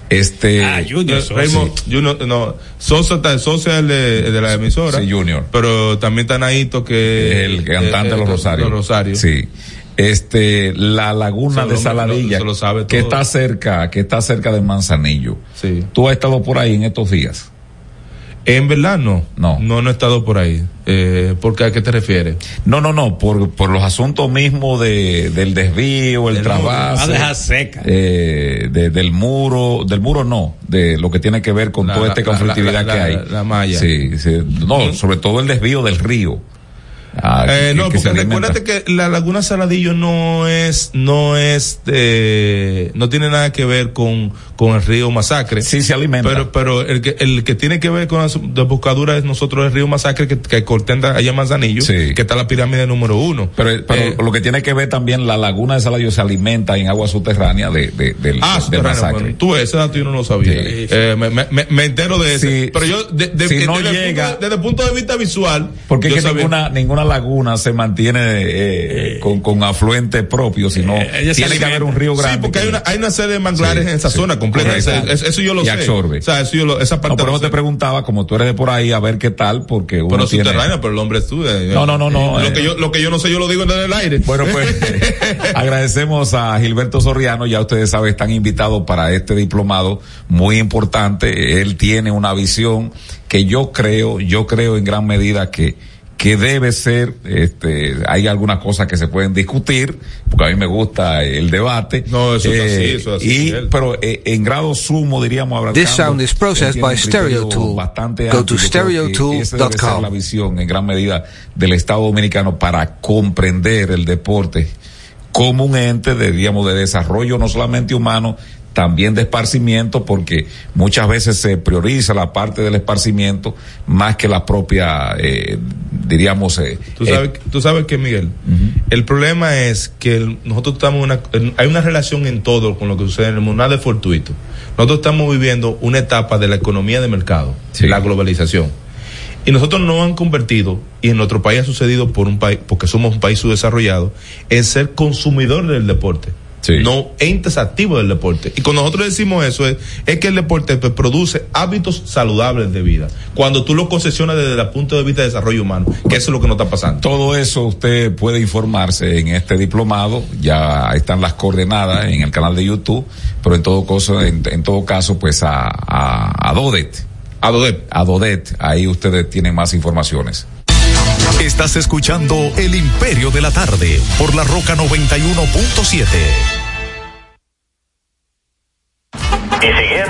Este, Ah, Junior Eh, Sosa. Raymond, Junior, no, Sosa, está- Sosa es el de, la emisora. Sí, Junior. Pero también está Naito que el cantante de los Rosarios. Los Rosarios. Sí. Este, la laguna de Saladilla, se lo sabe que está cerca, que está cerca de Manzanillo. Sí. Tú has estado por ahí en estos días. En verdad no. No. No, no he estado por ahí. Eh, ¿Por qué? ¿A qué te refieres? No, no, no, por, por los asuntos mismos de, del desvío, el trabajo. Va a dejar seca. eh, de- del muro, del muro no, de lo que tiene que ver con La- toda esta la- conflictividad la- que la- hay. la- la malla. Sí, sí. no, sobre todo el desvío del río. Ah, Eh, no, porque recuérdate que la Laguna Saladillo no es, no es, eh, no tiene nada que ver con, con el río Masacre. Sí, se alimenta. Pero, pero el que, el que tiene que ver con la desbocadura es nosotros el río Masacre que, que cortenda allá en Manzanillo, Sí. que está la pirámide número uno. Pero, pero Eh, lo que tiene que ver también, la laguna de Saladillo se alimenta en agua subterránea de, de- del, Ah, del masacre. bueno, tú ese dato yo no lo sabía. Sí. Me, me- entero de eso. Sí. Pero yo, de- de- Si desde, no el llega- punto, desde el punto de vista visual, Porque es que sabía- ninguna, ninguna laguna se mantiene eh, con, con afluente propio, sino Eh, tiene que haber un río grande. Sí, porque hay una, hay una serie de manglares Sí, en esa sí. zona completa. Eso, eso yo lo Y sé. absorbe. O sea, eso yo lo, esa parte No, por lo eso te sé. preguntaba, como tú eres de por ahí, a ver qué tal, porque uno Pero tiene... subterráneo, pero el hombre estudia. No, no, no, no, Lo, eh. que yo, lo que yo no sé, yo lo digo en el aire. Bueno, pues agradecemos a Gilberto Soriano, ya ustedes saben, están invitados para este diplomado muy importante. Él tiene una visión que yo creo, yo creo en gran medida que que debe ser, este, hay algunas cosas que se pueden discutir, porque a mí me gusta el debate. No, eso es así, eso es así, Y, Miguel. pero eh, en grado sumo, diríamos, abarcando, This sound is processed by Stereo Tool. bastante Go amplio. to stereotool.com. la visión en gran medida del Estado Dominicano para comprender el deporte como un ente de, digamos, de desarrollo no solamente humano, también de esparcimiento, porque muchas veces se prioriza la parte del esparcimiento más que la propia, eh, diríamos, eh, Tú sabes, tú sabes que, Miguel, el problema es que el- nosotros estamos una, en- hay una relación en todo con lo que sucede en el mundo, nada es fortuito. Nosotros estamos viviendo una etapa de la economía de mercado, Sí. la globalización. Y nosotros nos han convertido, y en nuestro país ha sucedido por un país, porque somos un país subdesarrollado, en ser consumidor del deporte. No entes activos del deporte. Y cuando nosotros decimos eso es, es que el deporte pues, produce hábitos saludables de vida. Cuando tú lo concesionas desde el punto de vista de desarrollo humano, que eso es lo que nos está pasando. Todo eso usted puede informarse en este diplomado, ya están las coordenadas en el canal de YouTube, pero en todo caso, en, en todo caso, pues a, a, a Dodet. A Dodet. A Dodet, ahí ustedes tienen más informaciones. Estás escuchando El Imperio de la Tarde por la Roca 91.7.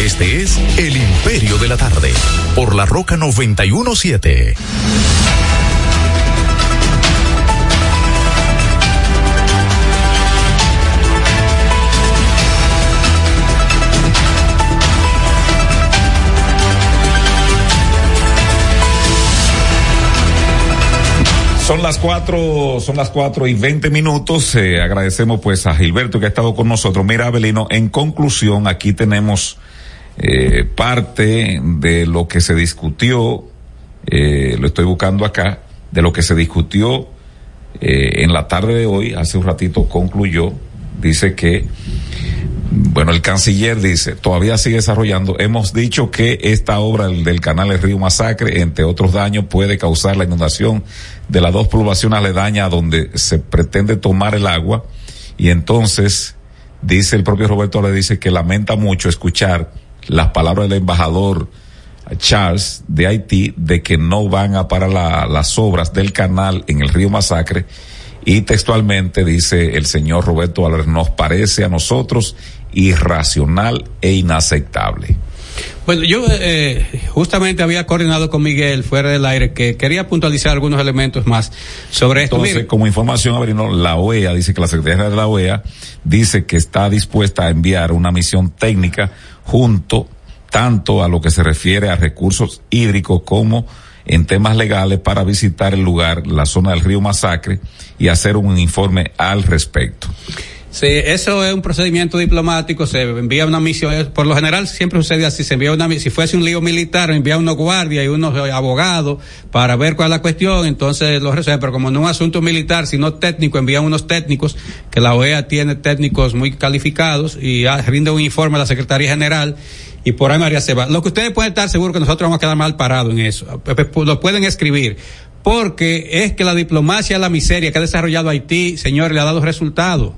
Este es El Imperio de la Tarde por la Roca 917. Son las cuatro, son las cuatro y veinte minutos. Eh, agradecemos pues a Gilberto que ha estado con nosotros. Mira, Abelino, en conclusión, aquí tenemos eh, parte de lo que se discutió, eh, lo estoy buscando acá, de lo que se discutió eh, en la tarde de hoy, hace un ratito concluyó, dice que, bueno, el canciller dice, todavía sigue desarrollando, hemos dicho que esta obra del canal del río Masacre, entre otros daños, puede causar la inundación de las dos poblaciones aledañas donde se pretende tomar el agua, y entonces, dice el propio Roberto le dice que lamenta mucho escuchar las palabras del embajador Charles de Haití de que no van a parar la, las obras del canal en el río Masacre y textualmente dice el señor Roberto Álvarez, nos parece a nosotros irracional e inaceptable. Bueno, yo eh, justamente había coordinado con Miguel fuera del aire que quería puntualizar algunos elementos más sobre esto. Entonces, como información, Averino, la OEA dice que la Secretaría de la OEA dice que está dispuesta a enviar una misión técnica junto tanto a lo que se refiere a recursos hídricos como en temas legales para visitar el lugar, la zona del río Masacre y hacer un informe al respecto. Sí, eso es un procedimiento diplomático, se envía una misión, eh, por lo general siempre sucede así, se envía una, si fuese un lío militar, envía unos guardias y unos abogados para ver cuál es la cuestión, entonces lo resuelve, pero como no es un asunto militar, sino técnico, envían unos técnicos, que la OEA tiene técnicos muy calificados y rinde un informe a la Secretaría General y por ahí María se va. Lo que ustedes pueden estar seguros que nosotros vamos a quedar mal parados en eso, lo pueden escribir porque es que la diplomacia, la miseria que ha desarrollado Haití, señores, le ha dado resultados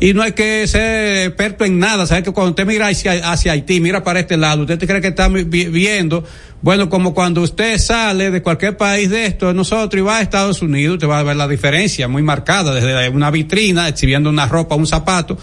y no hay que ser experto en nada. Sabe que cuando usted mira hacia, hacia Haití, mira para este lado, usted cree que está viendo, bueno, como cuando usted sale de cualquier país de esto, nosotros, y va a Estados Unidos, usted va a ver la diferencia muy marcada desde una vitrina, exhibiendo una ropa, un zapato,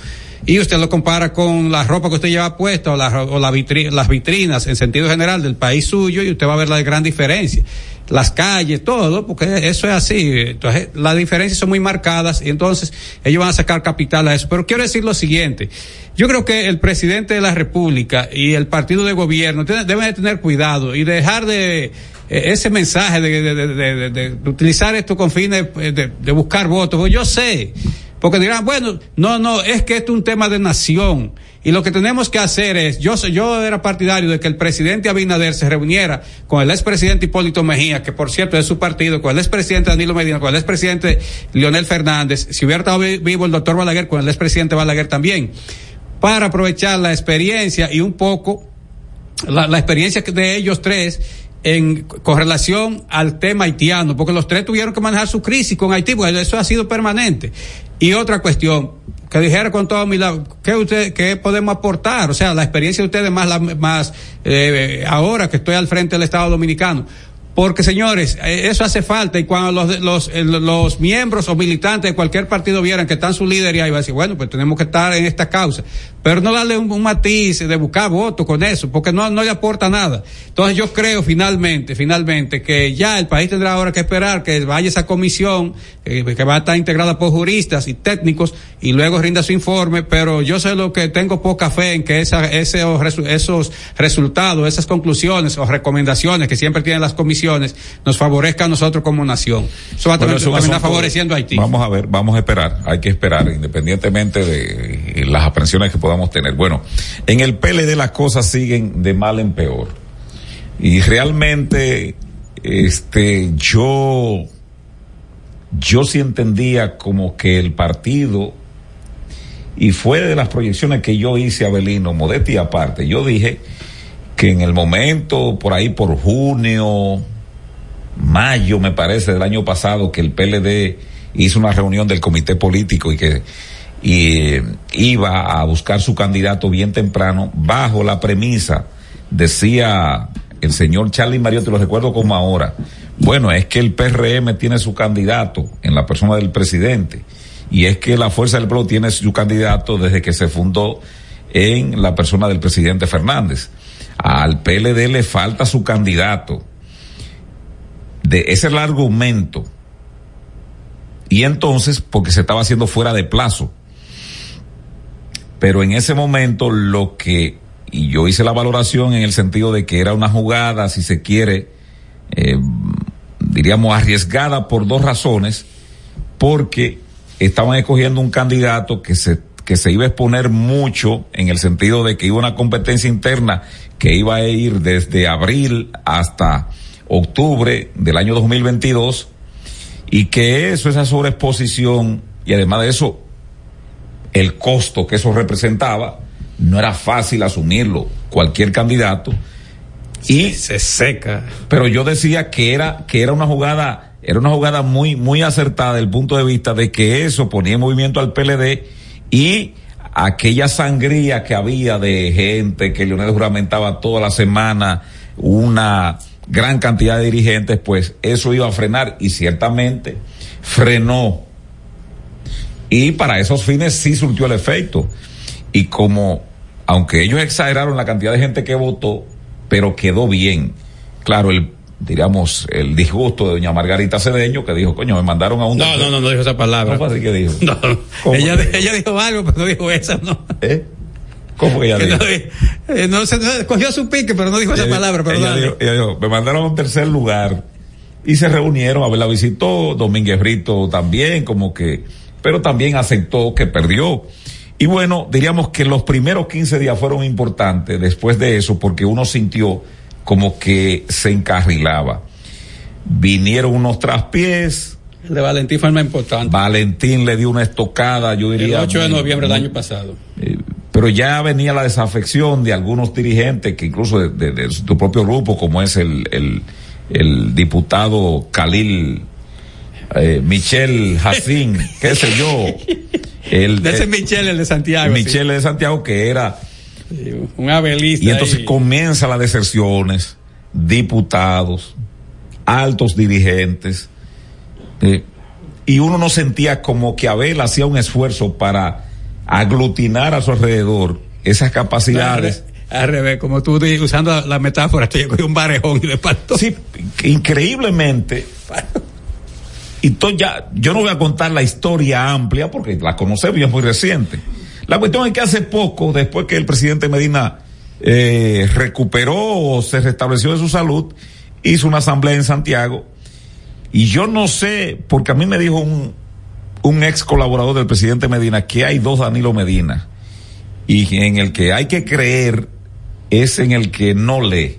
y usted lo compara con la ropa que usted lleva puesta o, la, o la las vitrinas en sentido general del país suyo, y usted va a ver la gran diferencia las calles, todo, porque eso es así. Entonces, las diferencias son muy marcadas y entonces ellos van a sacar capital a eso. Pero quiero decir lo siguiente. Yo creo que el presidente de la República y el partido de gobierno deben de tener cuidado y dejar de eh, ese mensaje de, de, de, de, utilizar esto con fines de, buscar votos. Yo sé, porque dirán, bueno, no, no, es que esto es un tema de nación. Y lo que tenemos que hacer es, yo, yo era partidario de que el presidente Abinader se reuniera con el expresidente Hipólito Mejía, que por cierto es su partido, con el expresidente Danilo Medina, con el expresidente Leonel Fernández, si hubiera estado vivo el doctor Balaguer, con el expresidente Balaguer también, para aprovechar la experiencia y un poco la, la experiencia de ellos tres en correlación al tema haitiano, porque los tres tuvieron que manejar su crisis con Haití, porque eso ha sido permanente. Y otra cuestión, que dijera con toda humildad, ¿qué usted, qué podemos aportar? O sea, la experiencia de ustedes más, la, más, eh, ahora que estoy al frente del Estado Dominicano. Porque, señores, eh, eso hace falta. Y cuando los, los, eh, los miembros o militantes de cualquier partido vieran que están su líder y ahí va a decir, bueno, pues tenemos que estar en esta causa. Pero no darle un, un matiz de buscar votos con eso, porque no, no le aporta nada. Entonces yo creo finalmente, finalmente, que ya el país tendrá ahora que esperar que vaya esa comisión, eh, que va a estar integrada por juristas y técnicos, y luego rinda su informe, pero yo sé lo que tengo poca fe en que esa, ese, esos resultados, esas conclusiones o recomendaciones que siempre tienen las comisiones, nos favorezca a nosotros como nación. Eso va Bueno, terminar asunto- favoreciendo a Haití. Vamos a ver, vamos a esperar, hay que esperar, independientemente de las aprensiones que podamos tener. Bueno, en el PLD las cosas siguen de mal en peor. Y realmente, este, yo, yo sí entendía como que el partido, y fue de las proyecciones que yo hice a Belino, modestia aparte, yo dije que en el momento, por ahí por junio, mayo, me parece, del año pasado, que el PLD hizo una reunión del comité político y que eh, iba a buscar su candidato bien temprano, bajo la premisa, decía el señor Charlie Mariotti, lo recuerdo como ahora, bueno, es que el PRM tiene su candidato en la persona del presidente, y es que la Fuerza del Pueblo tiene su candidato desde que se fundó en la persona del presidente Fernández. Al PLD le falta su candidato. De ese es el argumento. Y entonces, porque se estaba haciendo fuera de plazo. Pero en ese momento lo que, y yo hice la valoración en el sentido de que era una jugada, si se quiere, eh, diríamos arriesgada por dos razones, porque estaban escogiendo un candidato que se, que se iba a exponer mucho en el sentido de que iba una competencia interna que iba a ir desde abril hasta octubre del año 2022 y que eso, esa sobreexposición y además de eso, el costo que eso representaba, no era fácil asumirlo cualquier candidato. Y se seca. Pero yo decía que era, que era una jugada, era una jugada muy, muy acertada desde el punto de vista de que eso ponía en movimiento al PLD y aquella sangría que había de gente que Leonel juramentaba toda la semana una gran cantidad de dirigentes, pues eso iba a frenar y ciertamente frenó. Y para esos fines sí surtió el efecto. Y como, aunque ellos exageraron la cantidad de gente que votó, pero quedó bien. Claro, el, diríamos, el disgusto de doña Margarita Cedeño, que dijo, coño, me mandaron a un... No, no, no, no dijo esa palabra. ¿Cómo así que dijo? No, ¿Cómo ella, ella dijo algo, pero no dijo esa, ¿no? ¿Eh? ¿Cómo que ella dijo? no, eh, no, se, no, cogió su pique, pero no dijo esa palabra, ella ella dijo, me mandaron a un tercer lugar y se reunieron, a ver, la visitó Domínguez Brito también, como que, pero también aceptó que perdió. Y bueno, diríamos que los primeros 15 días fueron importantes después de eso, porque uno sintió como que se encarrilaba. Vinieron unos traspiés. El de Valentín fue el más importante. Valentín le dio una estocada, yo El diría. 8 de noviembre del año pasado. Pero ya venía la desafección de algunos dirigentes que incluso de, de- de tu propio grupo, como es el, el, el diputado Khalil eh, Michel Jacín, qué sé yo. El, De ese eh, Michel, el de Santiago. Michel de Santiago, que era. sí. Un abelista. Y entonces comienzan las deserciones, diputados, altos dirigentes, eh, y uno no sentía como que Abel hacía un esfuerzo para aglutinar a su alrededor esas capacidades. Al revés, como tú usando la, metáfora, te llegó un barejón y le partó. Sí, increíblemente. Y to- ya, yo no voy a contar la historia amplia porque la conocemos y es muy reciente. La cuestión es que hace poco, después que el presidente Medina eh, recuperó o se restableció de su salud, hizo una asamblea en Santiago. Y yo no sé, porque a mí me dijo un, un ex colaborador del presidente Medina que hay dos Danilo Medina. Y en el que hay que creer es en el que no lee.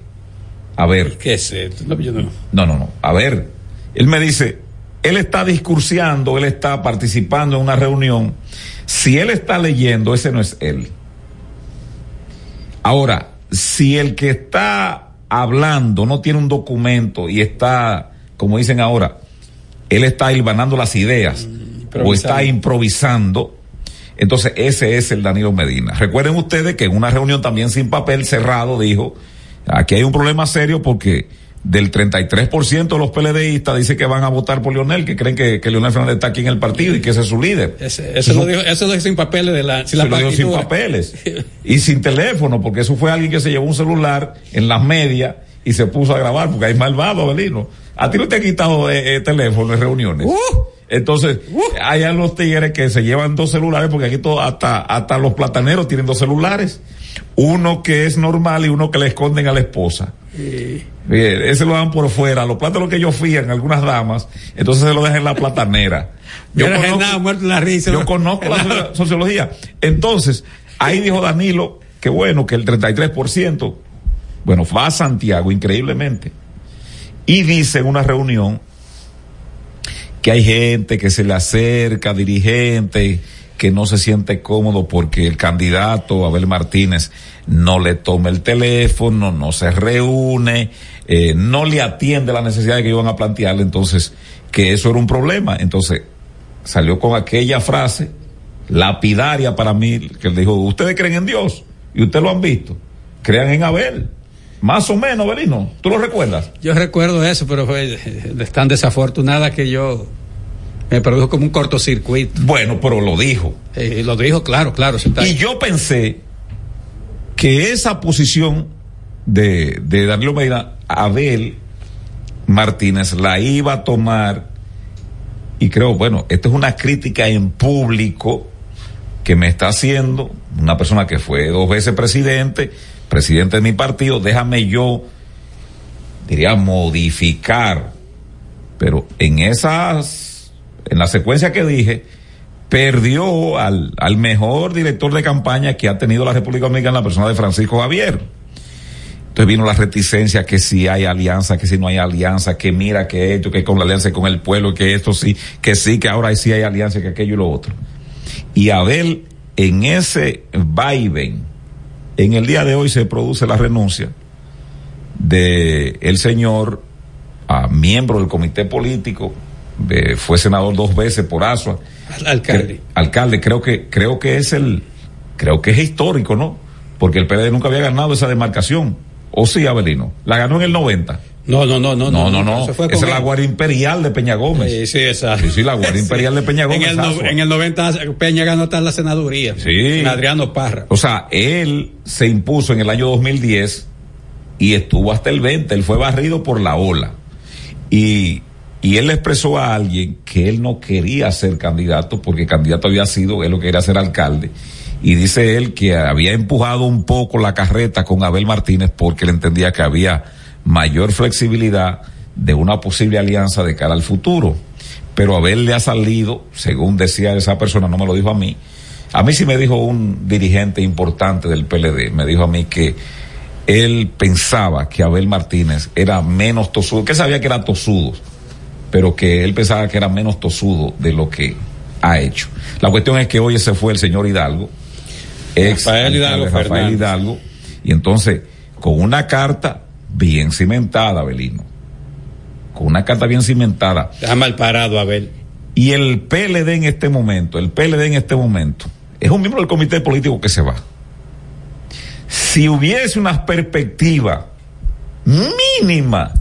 A ver. ¿Qué es esto? No, yo no. No, no, no. A ver, él me dice, él está discursiando, él está participando en una reunión. Si él está leyendo, ese no es él. Ahora, si el que está hablando no tiene un documento y está, como dicen ahora, él está hilvanando las ideas o está improvisando, entonces ese es el Danilo Medina. Recuerden ustedes que en una reunión también sin papel cerrado dijo, aquí hay un problema serio porque del 33% de los PLDistas dice que van a votar por Leonel, que creen que, que Leonel Fernández está aquí en el partido y que ese es su líder. Ese, eso, lo dijo, eso lo dijo sin papeles de la, sin, la lo dijo sin papeles y sin teléfono, porque eso fue alguien que se llevó un celular en las medias y se puso a grabar, porque hay malvado, Abelino. A ti no te ha quitado eh, eh, teléfono en reuniones. Uh, Entonces, hay a los tigres que se llevan dos celulares, porque aquí todo, hasta, hasta los plataneros tienen dos celulares. Uno que es normal y uno que le esconden a la esposa. Sí. Bien, ese lo dan por fuera. Los plátanos que ellos fían, algunas damas, entonces se lo dejan en la platanera. Yo, conozco, nada, muerto la risa. Yo conozco la sociología. Entonces, ahí dijo Danilo que bueno, que el 33%, bueno, va a Santiago increíblemente. Y dice en una reunión que hay gente que se le acerca, dirigente, que no se siente cómodo porque el candidato Abel Martínez no le toma el teléfono, no se reúne, eh, no le atiende la necesidad que iban a plantearle, entonces que eso era un problema. Entonces salió con aquella frase lapidaria para mí, que le dijo, ustedes creen en Dios y ustedes lo han visto, crean en Abel. Más o menos, Belino, ¿tú lo recuerdas? Yo recuerdo eso, pero fue tan desafortunada que yo me produjo como un cortocircuito. Bueno, pero lo dijo. Eh, lo dijo, claro, claro. Y yo pensé que esa posición de, de Danilo Medina, Abel Martínez la iba a tomar y creo, bueno, esto es una crítica en público que me está haciendo una persona que fue dos veces presidente, presidente de mi partido, déjame yo, diría, modificar, pero en esas, en la secuencia que dije, perdió al, al mejor director de campaña que ha tenido la República Dominicana, la persona de Francisco Javier. Entonces vino la reticencia que si hay alianza, que si no hay alianza, que mira que esto, que con la alianza con el pueblo, que esto sí, que sí, que ahora sí hay alianza, que aquello y lo otro. Y Abel, en ese vaivén, en el día de hoy se produce la renuncia de el señor a miembro del comité político, de, fue senador dos veces por Asua. Alcalde. Alcalde, creo que, creo que es el, creo que es histórico, ¿no? Porque el PLD nunca había ganado esa demarcación. ¿O sí, Abelino? La ganó en el 90. No, no, no, no. No, no, no. no. Esa es la Guardia Imperial de Peña Gómez. Sí, sí, exacto. Sí, sí, la Guardia Imperial de Peña Gómez. en, el no, en, el 90 Peña ganó hasta la senaduría. Sí. Adriano Parra. O sea, él se impuso en el año 2010 y estuvo hasta el 20. Él fue barrido por la ola. Y, y él le expresó a alguien que él no quería ser candidato porque candidato había sido, él lo quería ser alcalde. Y dice él que había empujado un poco la carreta con Abel Martínez porque él entendía que había mayor flexibilidad de una posible alianza de cara al futuro. Pero Abel le ha salido, según decía esa persona, no me lo dijo a mí, a mí sí me dijo un dirigente importante del PLD, me dijo a mí que él pensaba que Abel Martínez era menos tosudo, que sabía que era tosudo, pero que él pensaba que era menos tosudo de lo que ha hecho. La cuestión es que hoy se fue el señor Hidalgo, ex Rafael Hidalgo, Rafael. Hidalgo, y entonces con una carta bien cimentada, Belino. Con una carta bien cimentada. Está mal parado, Abel. Y el PLD en este momento, el PLD en este momento, es un miembro del comité político que se va. Si hubiese una perspectiva mínima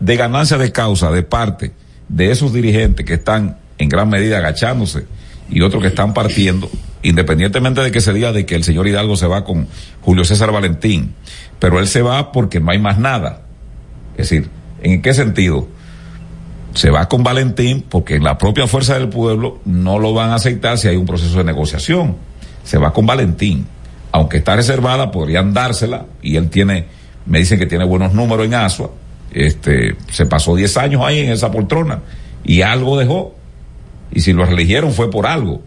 de ganancia de causa de parte de esos dirigentes que están en gran medida agachándose y otros que están partiendo, independientemente de que se diga de que el señor Hidalgo se va con Julio César Valentín, pero él se va porque no hay más nada. Es decir, ¿en qué sentido? Se va con Valentín porque en la propia fuerza del pueblo no lo van a aceptar si hay un proceso de negociación. Se va con Valentín. Aunque está reservada, podrían dársela y él tiene, me dicen que tiene buenos números en Asua. Este, se pasó 10 años ahí en esa poltrona y algo dejó. Y si lo eligieron fue por algo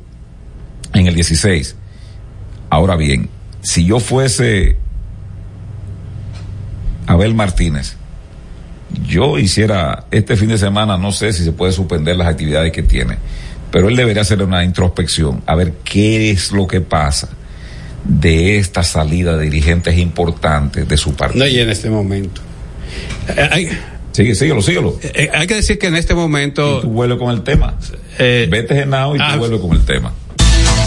en el 16. Ahora bien, si yo fuese Abel Martínez, yo hiciera este fin de semana, no sé si se puede suspender las actividades que tiene, pero él debería hacer una introspección, a ver qué es lo que pasa de esta salida de dirigentes importantes de su partido. No, y en este momento. Eh, hay, Sigue, síguelo, síguelo. eh, hay que decir que en este momento. Y tú vuelves con el tema. Eh, Vete genado y ah, tú vuelves con el tema.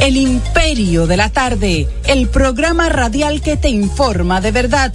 El Imperio de la Tarde, el programa radial que te informa de verdad.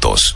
minutos.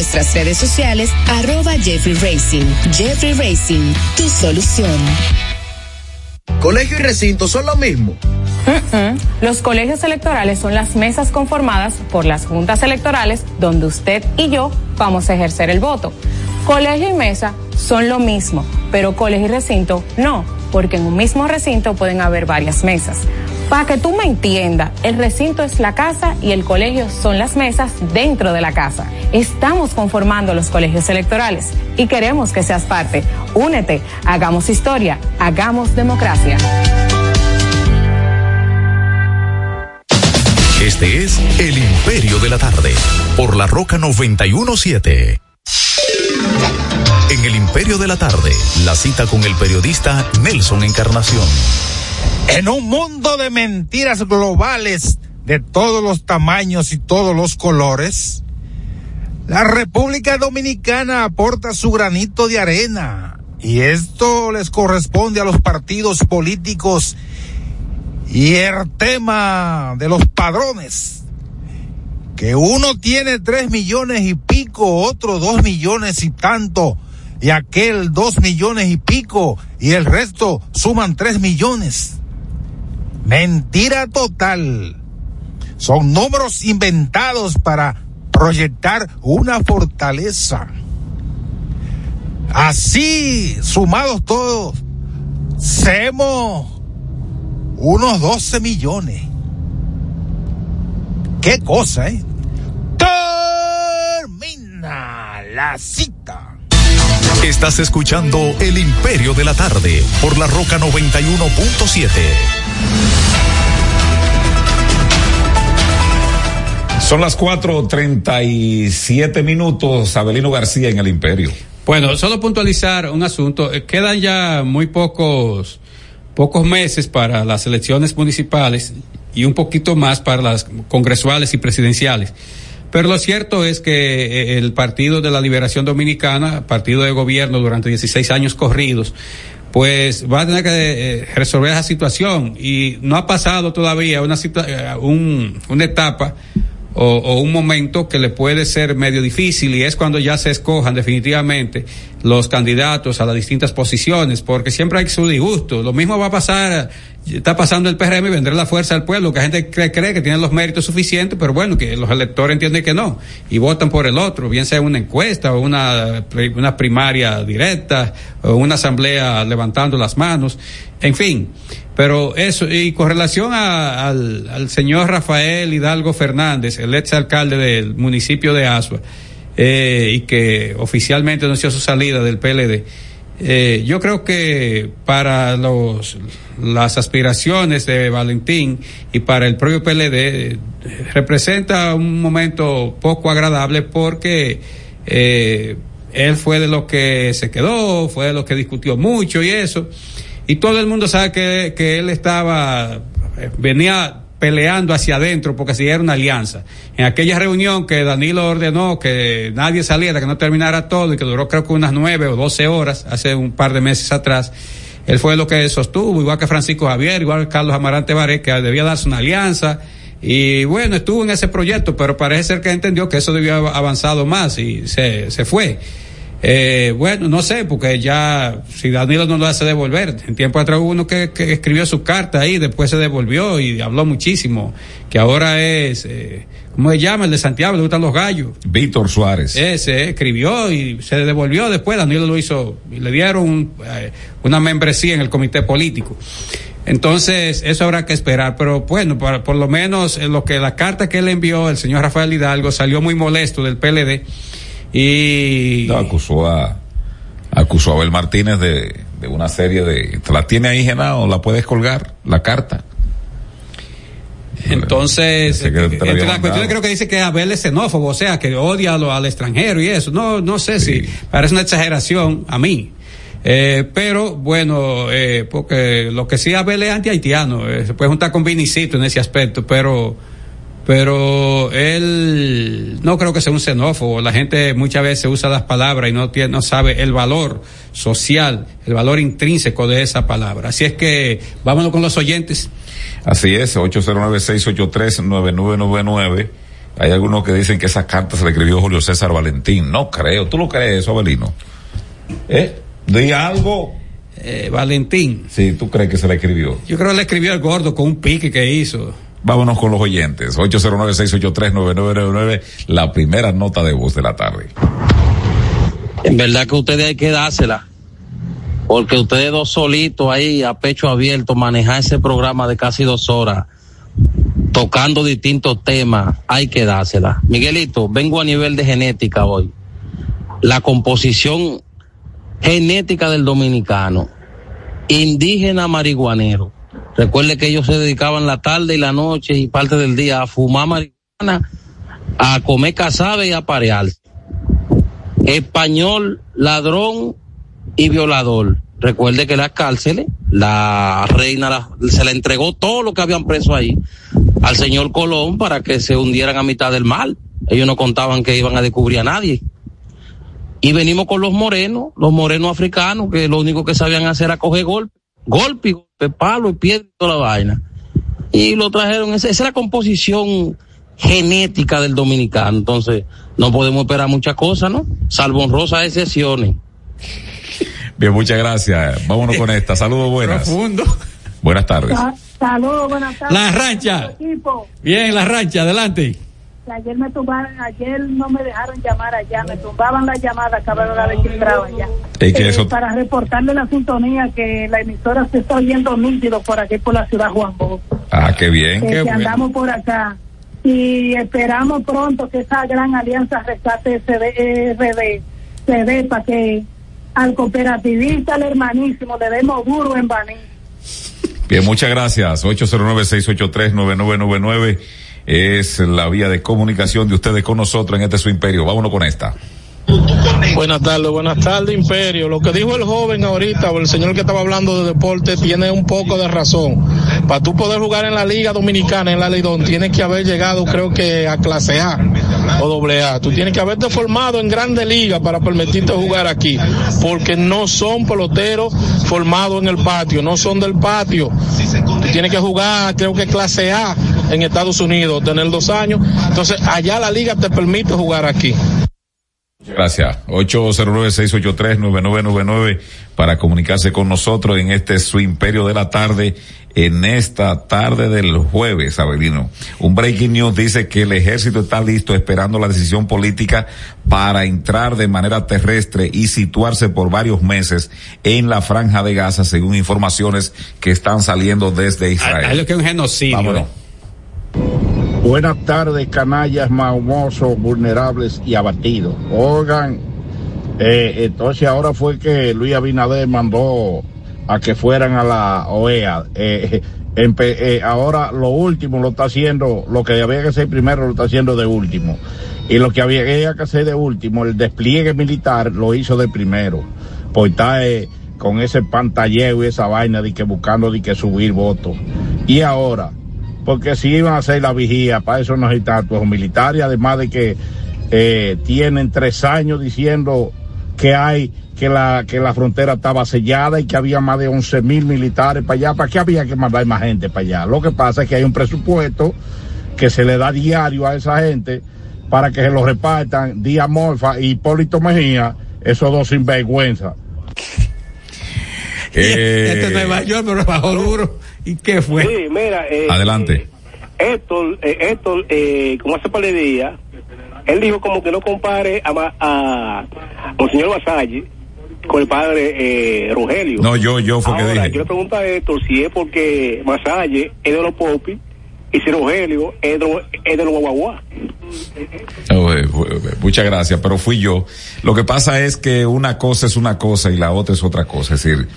nuestras redes sociales, arroba Jeffrey Racing. Jeffrey Racing, tu solución. ¿Colegio y recinto son lo mismo? Los colegios electorales son las mesas conformadas por las juntas electorales donde usted y yo vamos a ejercer el voto. Colegio y mesa son lo mismo, pero colegio y recinto no, porque en un mismo recinto pueden haber varias mesas. Para que tú me entiendas, el recinto es la casa y el colegio son las mesas dentro de la casa. Estamos conformando los colegios electorales y queremos que seas parte. Únete, hagamos historia, hagamos democracia. Este es El Imperio de la Tarde, por la Roca 917. En El Imperio de la Tarde, la cita con el periodista Nelson Encarnación. En un mundo de mentiras globales de todos los tamaños y todos los colores, la República Dominicana aporta su granito de arena y esto les corresponde a los partidos políticos y el tema de los padrones, que uno tiene tres millones y pico, otro dos millones y tanto, y aquel dos millones y pico, y el resto suman tres millones. Mentira total. Son números inventados para proyectar una fortaleza. Así, sumados todos, Semo, unos 12 millones. Qué cosa, ¿eh? Termina la cita. Estás escuchando El Imperio de la Tarde por la Roca 91.7. Son las 4.37 minutos, Abelino García en El Imperio. Bueno, solo puntualizar un asunto. Eh, quedan ya muy pocos, pocos meses para las elecciones municipales y un poquito más para las congresuales y presidenciales. Pero lo cierto es que eh, el Partido de la Liberación Dominicana, partido de gobierno durante 16 años corridos, pues va a tener que eh, resolver esa situación y no ha pasado todavía una, un, una etapa o, o, un momento que le puede ser medio difícil y es cuando ya se escojan definitivamente los candidatos a las distintas posiciones, porque siempre hay su disgusto. Lo mismo va a pasar, está pasando el PRM y vendrá la fuerza del pueblo, que la gente cree, cree que tiene los méritos suficientes, pero bueno, que los electores entienden que no, y votan por el otro, bien sea una encuesta o una, una primaria directa o una asamblea levantando las manos, en fin. Pero eso, y con relación al, al señor Rafael Hidalgo Fernández, el ex alcalde del municipio de Asua, eh, y que oficialmente anunció su salida del PLD. Eh, yo creo que para los, las aspiraciones de Valentín y para el propio PLD eh, representa un momento poco agradable porque eh, él fue de lo que se quedó, fue de lo que discutió mucho y eso. Y todo el mundo sabe que, que él estaba, venía peleando hacia adentro porque si era una alianza. En aquella reunión que Danilo ordenó que nadie saliera, que no terminara todo y que duró creo que unas nueve o doce horas hace un par de meses atrás, él fue lo que sostuvo, igual que Francisco Javier, igual que Carlos Amarante Baré, que debía darse una alianza. Y bueno, estuvo en ese proyecto, pero parece ser que entendió que eso debía haber avanzado más y se, se fue. Eh, bueno, no sé, porque ya, si Danilo no lo hace devolver, en tiempo atrás hubo uno que, que, escribió su carta ahí, después se devolvió y habló muchísimo, que ahora es, eh, ¿cómo se llama? El de Santiago, le gustan los gallos. Víctor Suárez. Ese, escribió y se devolvió después, Danilo lo hizo, y le dieron un, eh, una membresía en el comité político. Entonces, eso habrá que esperar, pero bueno, por, por lo menos en lo que la carta que él envió, el señor Rafael Hidalgo, salió muy molesto del PLD y no, acusó a acusó a Abel Martínez de, de una serie de ¿te la tiene ahí Genao? la puedes colgar la carta entonces, entre las cuestiones creo que dice que Abel es xenófobo, o sea, que odia lo, al extranjero y eso. No, no sé sí. si parece una exageración a mí. Eh, pero bueno, eh, porque lo que sí Abel es anti-haitiano, eh, se puede juntar con Vinicito en ese aspecto, pero pero él no creo que sea un xenófobo. La gente muchas veces usa las palabras y no, tiene, no sabe el valor social, el valor intrínseco de esa palabra. Así es que vámonos con los oyentes. Así es, 809-683-9999. Hay algunos que dicen que esa carta se le escribió Julio César Valentín. No creo. ¿Tú lo crees eso, Abelino? ¿Eh? ¿Di algo? Eh, Valentín. Sí, ¿tú crees que se le escribió? Yo creo que le escribió el gordo con un pique que hizo. Vámonos con los oyentes. 809-683-9999, la primera nota de voz de la tarde. En verdad que ustedes hay que dársela. Porque ustedes dos solitos ahí, a pecho abierto, manejar ese programa de casi dos horas, tocando distintos temas, hay que dársela. Miguelito, vengo a nivel de genética hoy. La composición genética del dominicano, indígena marihuanero Recuerde que ellos se dedicaban la tarde y la noche y parte del día a fumar marihuana, a comer cazabe y a parearse. Español, ladrón y violador. Recuerde que las cárceles, la reina se le entregó todo lo que habían preso ahí al señor Colón para que se hundieran a mitad del mar. Ellos no contaban que iban a descubrir a nadie. Y venimos con los morenos, los morenos africanos, que lo único que sabían hacer era coger golpes golpe y golpe, palo y piedra y toda la vaina. Y lo trajeron, esa, esa es la composición genética del dominicano. Entonces, no podemos esperar muchas cosas, ¿no? Salvo honrosas excepciones. Bien, muchas gracias. Vámonos con esta. Saludos buenas. Profundo. Buenas tardes. Saludos, buenas tardes. La rancha. Bien, la rancha, adelante. Ayer me tumbaron, ayer no me dejaron llamar allá, me tumbaban la llamada cada hora de que entraba allá. ¿Y que eso? Para reportarle la sintonía que la emisora se está oyendo nítido por aquí por la ciudad Juan Bosco. Ah, qué bien, Eh, qué que andamos por acá y esperamos pronto que esa gran alianza rescate RD se dé para que al cooperativista, al hermanísimo, le demos duro en Baní. Bien, muchas gracias. 809-683-9999 es la vía de comunicación de ustedes con nosotros en este su imperio. Vámonos con esta. Buenas tardes, buenas tardes, Imperio. Lo que dijo el joven ahorita, o el señor que estaba hablando de deporte, tiene un poco de razón. Para tú poder jugar en la Liga Dominicana, en la Lidón, tienes que haber llegado, creo que a clase A o doble A. Tú tienes que haberte formado en grande liga para permitirte jugar aquí, porque no son peloteros formados en el patio, no son del patio. Tienes que jugar, creo que clase A en Estados Unidos, tener dos años. Entonces, allá la liga te permite jugar aquí. Gracias. 809-683-9999 para comunicarse con nosotros en este su imperio de la tarde, en esta tarde del jueves, Abelino. Un breaking news dice que el ejército está listo esperando la decisión política para entrar de manera terrestre y situarse por varios meses en la franja de Gaza, según informaciones que están saliendo desde Israel. Hay lo que es un genocidio. Vámonos. Buenas tardes, canallas mahumosos, vulnerables y abatidos. Oigan, eh, entonces ahora fue que Luis Abinader mandó a que fueran a la OEA. Eh, eh, ahora lo último lo está haciendo, lo que había que hacer primero lo está haciendo de último. Y lo que había que hacer de último, el despliegue militar, lo hizo de primero. Pues está eh, con ese pantalleo y esa vaina de que buscando de que subir votos. Y ahora, porque si iban a hacer la vigía, para eso necesitan los militares, además de que eh, tienen tres años diciendo que hay que la que la frontera estaba sellada y que había más de 11 mil militares para allá, ¿para qué había que mandar más gente para allá? Lo que pasa es que hay un presupuesto que se le da diario a esa gente para que se lo repartan Díaz Morfa y Hipólito Mejía, esos dos sinvergüenza. Este es Nueva York, pero bajó duro. ¿Y qué fue? Sí, mira, eh, Adelante. Héctor, eh, Héctor eh, como hace par de días, él dijo como que no compare a, ma- a, al señor Vasalle con el padre eh, Rogelio. No, yo, yo fue que dije. yo le pregunto a Héctor si es porque Vasalle es de los popis los, es de los guaguaguá. Muchas gracias, pero fui yo. Lo que pasa es que una cosa es una cosa y la otra es otra cosa. Es decir,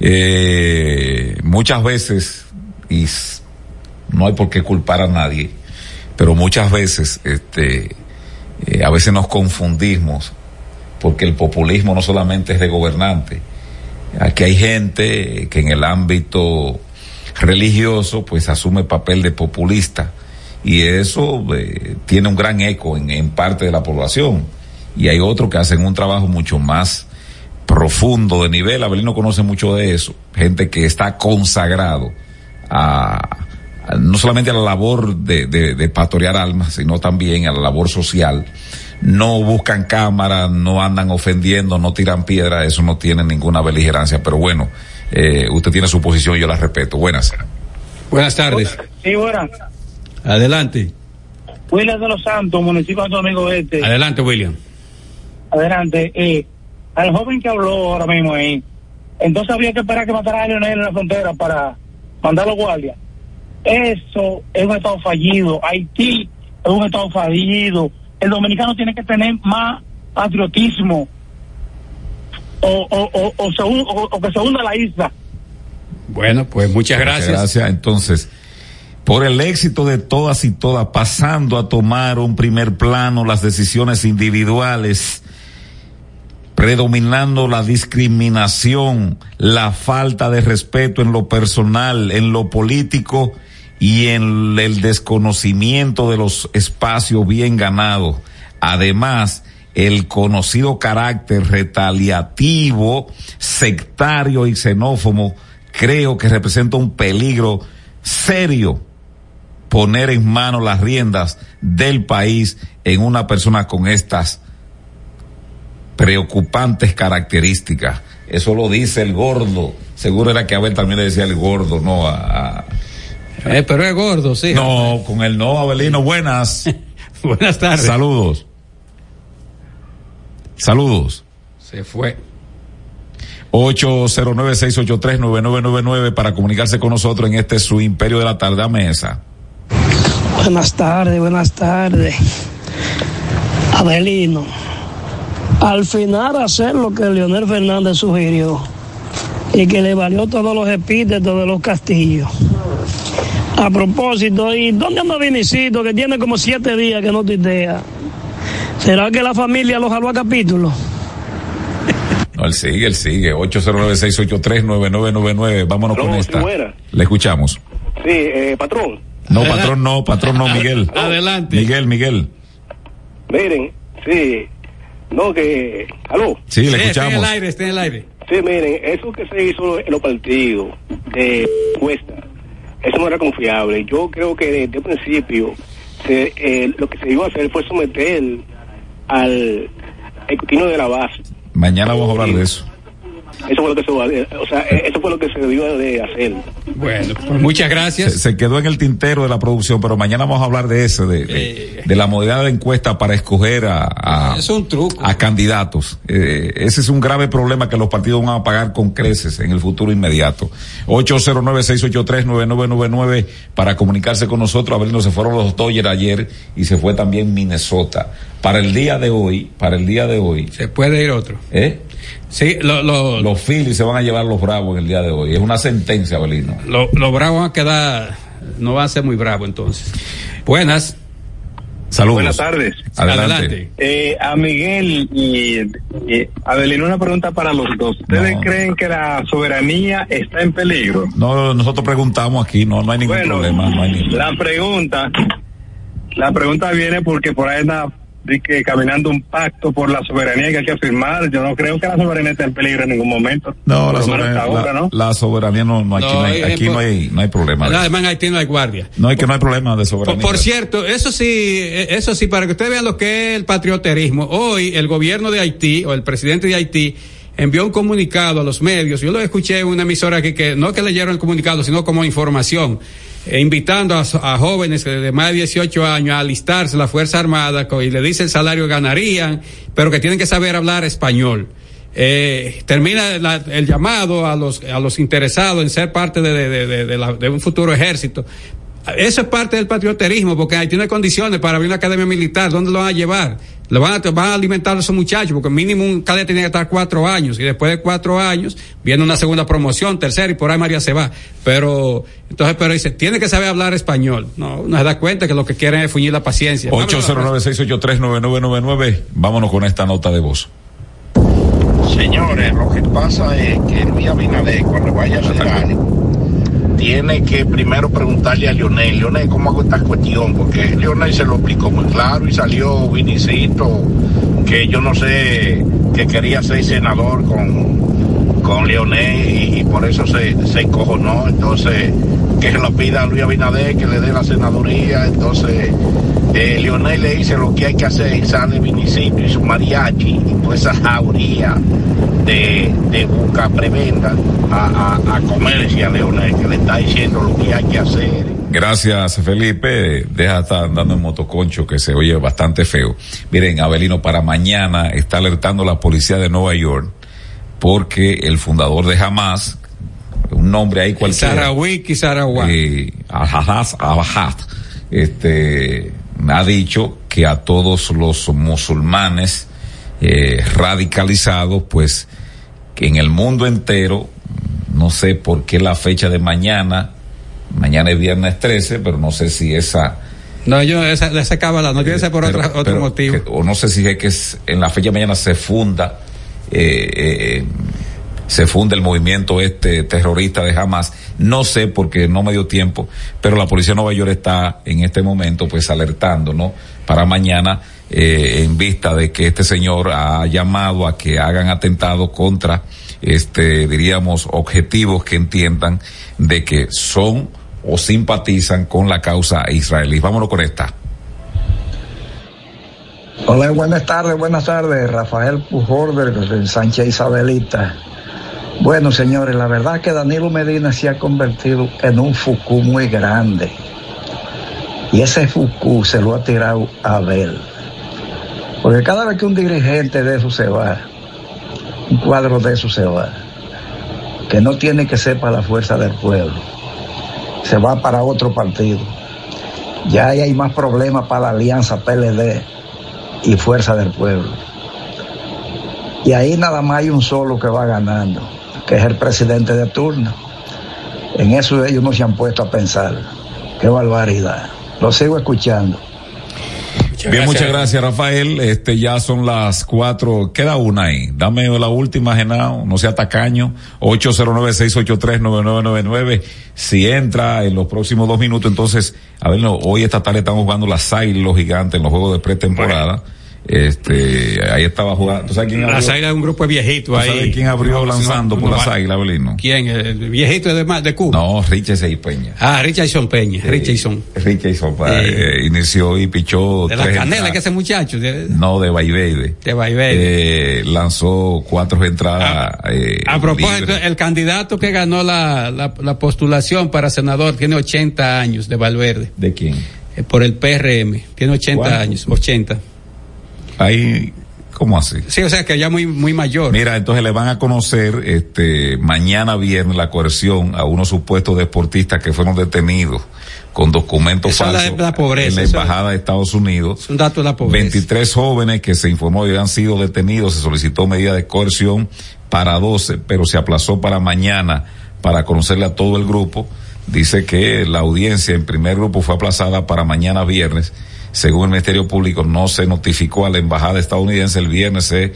eh, muchas veces, y no hay por qué culpar a nadie, pero muchas veces, este, eh, a veces nos confundimos porque el populismo no solamente es de gobernante. Aquí hay gente que en el ámbito religioso pues asume papel de populista. Y eso eh, tiene un gran eco en, parte de la población. Y hay otros que hacen un trabajo mucho más profundo de nivel, Abelino conoce mucho de eso, gente que está consagrado a, no solamente a la labor de pastorear almas, sino también a la labor social. No buscan cámaras, no andan ofendiendo, no tiran piedra, eso no tiene ninguna beligerancia, pero bueno, eh, usted tiene su posición, yo la respeto. Buenas. Buenas tardes. Sí, buenas. Adelante. William de los Santos, municipio de Santo Domingo Este. Adelante, William. Adelante. Eh, al joven que habló ahora mismo ahí, entonces había que esperar que matara a Leonel en la frontera para mandar los guardias. Eso es un estado fallido. Haití es un estado fallido. El dominicano tiene que tener más patriotismo. O, o, o, o, se hun- o- o que se hunda la isla. Bueno, pues muchas gracias. Gracias. Entonces, por el éxito de todas y todas, pasando a tomar un primer plano las decisiones individuales, predominando la discriminación, la falta de respeto en lo personal, en lo político y en el desconocimiento de los espacios bien ganados. Además, el conocido carácter retaliativo, sectario y xenófobo, creo que representa un peligro serio poner en mano las riendas del país en una persona con estas preocupantes características. Eso lo dice el gordo. Seguro era que Abel también le decía el gordo, no a... a- Eh, pero es gordo, sí. no, con el no, Abelino, buenas. Buenas tardes. Saludos. Saludos. Se fue. 809-683-9999 para comunicarse con nosotros en este su imperio de la tarde a mesa. Buenas tardes, buenas tardes. Abelino, al final hacer lo que Leonel Fernández sugirió y que le valió todos los epítetos de los castillos. A propósito, ¿y dónde anda Vinicito que tiene como siete días que no idea? ¿Será que la familia lo jaló a capítulo? No, él sigue, él sigue. 809-683-9999. Vámonos con esta. Le escuchamos. Sí, eh, patrón. No, patrón, no, patrón, no, Miguel. Adelante. Miguel, Miguel. Miren, sí. No, que. ¿Aló? Sí, le escuchamos. Está en el aire, está en el aire. Sí, miren, eso que se hizo en los partidos de encuesta, eso no era confiable. Yo creo que desde el principio se, eh, lo que se iba a hacer fue someter al ejecutivo de la base. Mañana vamos a hablar de eso. Eso fue lo que se, o sea, eso fue lo que se debió de hacer. Bueno, pues muchas gracias. Se, se, quedó en el tintero de la producción, pero mañana vamos a hablar de eso, de, de, Eh. de la modalidad de encuesta para escoger a, a, Es un truco. a candidatos. Eh, ese es un grave problema que los partidos van a pagar con creces en el futuro inmediato. 809-683-9999 para comunicarse con nosotros. A ver, no se fueron los Dodgers ayer y se fue también Minnesota. Para el día de hoy, para el día de hoy. Se puede ir otro. ¿Eh? Sí, lo, lo, los Phillies se van a llevar los Bravos en el día de hoy. Es una sentencia, Belino. Los lo Bravos van a quedar, no van a ser muy bravos entonces. Buenas. Saludos. Buenas tardes. Adelante. Adelante. Eh, a Miguel y, y Adelino, una pregunta para los dos. ¿Ustedes No. creen que la soberanía está en peligro? No, nosotros preguntamos aquí, no, no hay ningún Bueno, problema. No hay ningún... La pregunta, la pregunta viene porque por ahí está di que caminando un pacto por la soberanía que hay que firmar. Yo no creo que la soberanía esté en peligro en ningún momento. No, la Por soberanía, hasta ahora, la, ¿no? la soberanía no, no, aquí, No, no, hay, hay- aquí no, hay, no hay problema. de. Además, en Haití no hay guardia. No hay que no hay problema de Por, soberanía. por cierto, eso sí, eh, eso sí, para que ustedes vean lo que es el patrioterismo. Hoy el gobierno de Haití o el presidente de Haití envió un comunicado a los medios. Yo lo escuché en una emisora aquí que no que leyeron el comunicado, sino como información, eh, invitando a, a jóvenes de más de 18 años a alistarse en la Fuerza Armada y le dice el salario ganarían, pero que tienen que saber hablar español. Eh, termina la- el llamado a los, a los interesados en ser parte de, de- de- la- de un futuro ejército. Eso es parte del patrioterismo, porque hay condiciones para abrir una academia militar. ¿Dónde lo van a llevar? Lo van a, van a alimentar a esos muchachos, porque mínimo un cadete tiene que estar cuatro años, y después de cuatro años viene una segunda promoción, tercera, y por ahí María se va. Pero, entonces, pero dice, tiene que saber hablar español. No, no se da cuenta que lo que quieren es fuñir la paciencia. 809-683-9999. Vámonos con esta nota de voz. Señores, lo que pasa es que Luis Abinader, cuando vaya a Sudán, tiene que primero preguntarle a Lionel, Lionel, ¿cómo hago esta cuestión? Porque Lionel se lo explicó muy claro y salió Vinicito, que yo no sé, que quería ser senador con, con Lionel y, por eso se, se encojonó. Entonces, que se lo pida a Luis Abinader, que le dé la senaduría. Entonces, eh, Lionel le dice lo que hay que hacer y sale Vinicito y su mariachi y toda esa jauría de, de busca preventa a, a, a comercio a Leonel, que le está diciendo lo que hay que hacer. Gracias, Felipe. Deja de estar andando en motoconcho que se oye bastante feo. Miren, Abelino, para mañana está alertando la policía de Nueva York porque el fundador de Hamas, un nombre ahí cualquiera. Sarawiki, Sarawak. eh, Abahad, este, ha dicho que a todos los musulmanes eh, radicalizados, pues, que en el mundo entero, no sé por qué la fecha de mañana, mañana es viernes 13, pero no sé si esa... No, yo, esa, esa cábala, no tiene que ser por pero- otra- otro pero motivo. que- o no sé si es que es- en la fecha de mañana se funda, eh, eh, se funda el movimiento este terrorista de Hamas. No sé porque no me dio tiempo, pero la policía de Nueva York está en este momento pues alertando, ¿no? Para mañana, eh, en vista de que este señor ha llamado a que hagan atentados contra, este, diríamos, objetivos que entiendan de que son o simpatizan con la causa israelí. Vámonos con esta. Hola, buenas tardes, buenas tardes. Rafael Pujorder de Sánchez Isabelita. Bueno, señores, la verdad que Danilo Medina se ha convertido en un fucú muy grande. Y ese Foucault se lo ha tirado a Abel. Porque cada vez que un dirigente de eso se va, un cuadro de eso se va, que no tiene que ser para la fuerza del pueblo, se va para otro partido. Ya hay más problemas para la alianza PLD y Fuerza del Pueblo. Y ahí nada más hay un solo que va ganando, que es el presidente de turno. En eso ellos no se han puesto a pensar. Qué barbaridad. Lo sigo escuchando. Bien, muchas gracias, Rafael. Este ya son las cuatro. Queda una ahí. Dame la última, Genao. No sea tacaño. 809-683-9999. Si entra en los próximos dos minutos, entonces, a ver, no, hoy esta tarde estamos jugando las Águilas los gigantes en los juegos de pretemporada. Este, ahí estaba jugando. ¿Tú sabes quién abrió? Las águilas es un grupo de viejitos ahí. ¿Sabes quién abrió lanzando por las águilas, Belino? ¿Quién? ¿El viejito de, de Cuba? No, Richardson Peña. Ah, Richardson Peña. Sí. Richardson. Richardson eh, inició y pichó. De la canela que ese muchacho. De, no, de Baibede. De Baibede. Eh, lanzó cuatro entradas. A, eh, a propósito, el candidato que ganó la, la, la, postulación para senador tiene 80 años de Valverde. ¿De quién? Eh, por el PRM. Tiene 80 ¿Cuánto? años. 80. Ahí, ¿cómo así? Sí, o sea que ya muy, muy mayor. Mira, entonces le van a conocer, este, mañana viernes la coerción a unos supuestos deportistas que fueron detenidos con documentos eso falsos la, la pobreza, en la embajada de Estados Unidos. Es un dato de la pobreza. 23 jóvenes que se informó que habían sido detenidos, se solicitó medida de coerción para 12, pero se aplazó para mañana para conocerle a todo el grupo. Dice que la audiencia en primer grupo fue aplazada para mañana viernes según el Ministerio Público, no se notificó a la embajada estadounidense. El viernes se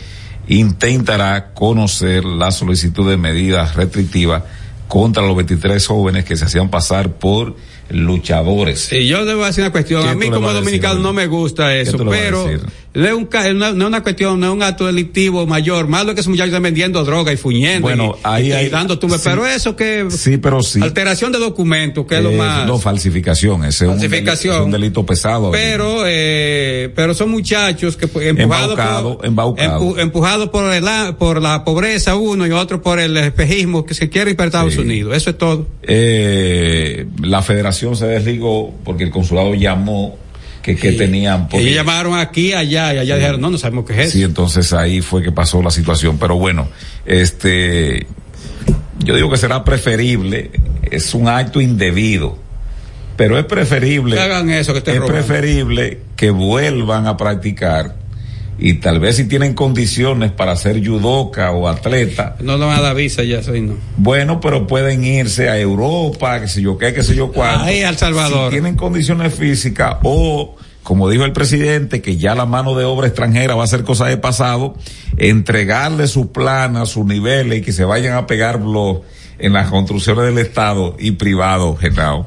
intentará conocer la solicitud de medidas restrictivas contra los 23 jóvenes que se hacían pasar por luchadores. Sí, yo debo decir una cuestión. A mí como dominicano no me gusta eso, pero no es, un, no, no es una cuestión, no es un acto delictivo mayor. Más lo que esos muchachos están vendiendo droga y fuñendo bueno, y, ahí, y, ahí, y dando tumbes. Sí, pero eso que... Sí, pero sí. Alteración de documentos, que es eh, lo más... No, falsificación. Ese falsificación. Es un, delito, pesado. Pero, eh, pero son muchachos que empujados por, embaucado. Empu, empujados por, el, por la pobreza uno y otro por el espejismo que se quiere ir para Estados sí. Unidos. Eso es todo. Eh, la federación se desligó porque el consulado llamó que, que tenían. Porque... Ellos llamaron aquí, allá, y allá sí. dijeron, no, no sabemos qué es eso. Sí, entonces ahí fue que pasó la situación. Pero bueno, este, yo digo que será preferible, es un acto indebido, pero es preferible. Que hagan eso que Es robando. preferible que vuelvan a practicar y tal vez si tienen condiciones para ser judoka o atleta. No van a dar visa ya, soy no. Bueno, pero pueden irse a Europa, qué sé yo qué, qué sé yo cuánto. Ahí al Salvador. Si tienen condiciones físicas o, como dijo el presidente, que ya la mano de obra extranjera va a ser cosa de pasado, entregarle su plan a sus niveles y que se vayan a pegar los en las construcciones del Estado y privado, Genao.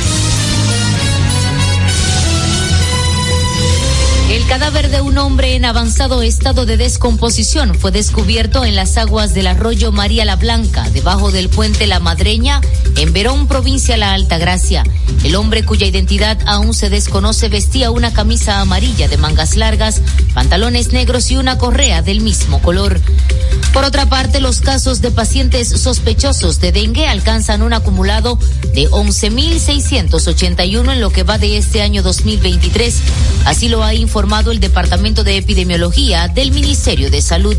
Cadáver de un hombre en avanzado estado de descomposición fue descubierto en las aguas del arroyo María la Blanca, debajo del puente La Madreña, en Verón, provincia La Altagracia. El hombre cuya identidad aún se desconoce vestía una camisa amarilla de mangas largas, pantalones negros y una correa del mismo color. Por otra parte, los casos de pacientes sospechosos de dengue alcanzan un acumulado de 11.681 en lo que va de este año 2023. Así lo ha informado informado el Departamento de Epidemiología del Ministerio de Salud.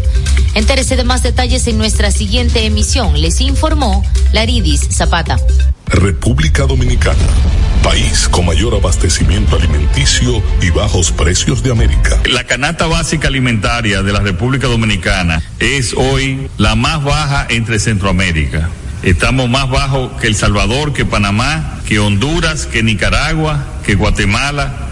Entérese de más detalles en nuestra siguiente emisión. Les informó Laridis Zapata. República Dominicana, país con mayor abastecimiento alimenticio y bajos precios de América. La canasta básica alimentaria de la República Dominicana es hoy la más baja entre Centroamérica. Estamos más bajos que El Salvador, que Panamá, que Honduras, que Nicaragua, que Guatemala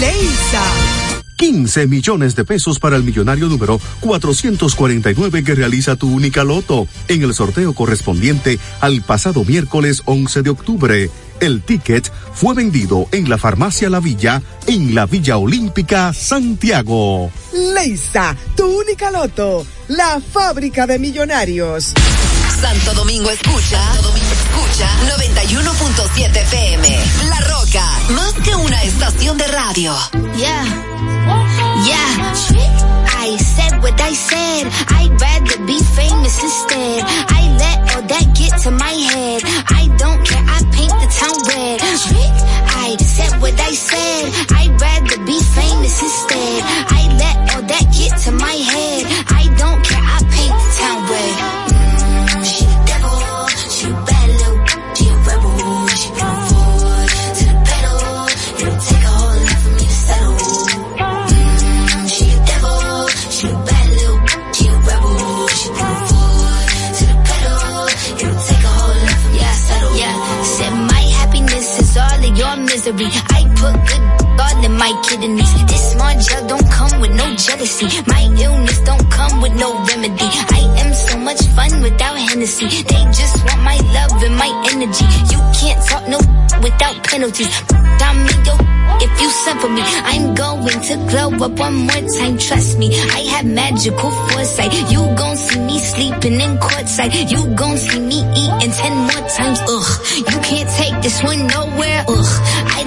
Leisa. 15 millones de pesos para el millonario número 449 que realiza tu única loto en el sorteo correspondiente al pasado miércoles 11 de octubre. El ticket fue vendido en la farmacia La Villa en la Villa Olímpica Santiago. Leisa, tu única loto, la fábrica de millonarios. Santo Domingo escucha, escucha 91.7 FM. La Roca, más que una estación de radio. Yeah. Yeah. I said what I said. I'd rather be famous instead. I let all that get to my head. I don't care. I paint the town red. I said what I said. I'd rather be famous instead. I let all that get to my head. I don't care. I paint the town red. Misery. I put good all in my kidneys. This small gel don't come with no jealousy. My illness don't come with no remedy. I am so much fun without Hennessy. They just want my love and my energy. You can't talk no without penalties. I'm yo, if you send for me, I'm going to glow up one more time. Trust me, I have magical foresight. You gon' see me sleeping in courtside. You gon' see me eating ten more times. Ugh, you can't take this one nowhere. Ugh,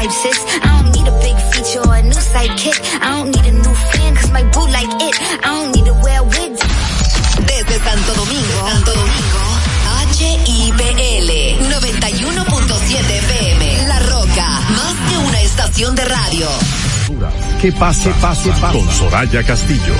Vibe, sis. I don't need a big feature or a new sidekick. I don't need a new fan, cause my boo like it. I don't need to wear wigs. Desde Santo Domingo, Santo Domingo, HIPL 91.7 FM. La Roca, más que una estación de radio. ¿Qué pasa? pasa, pasa? Con Soraya Castillo.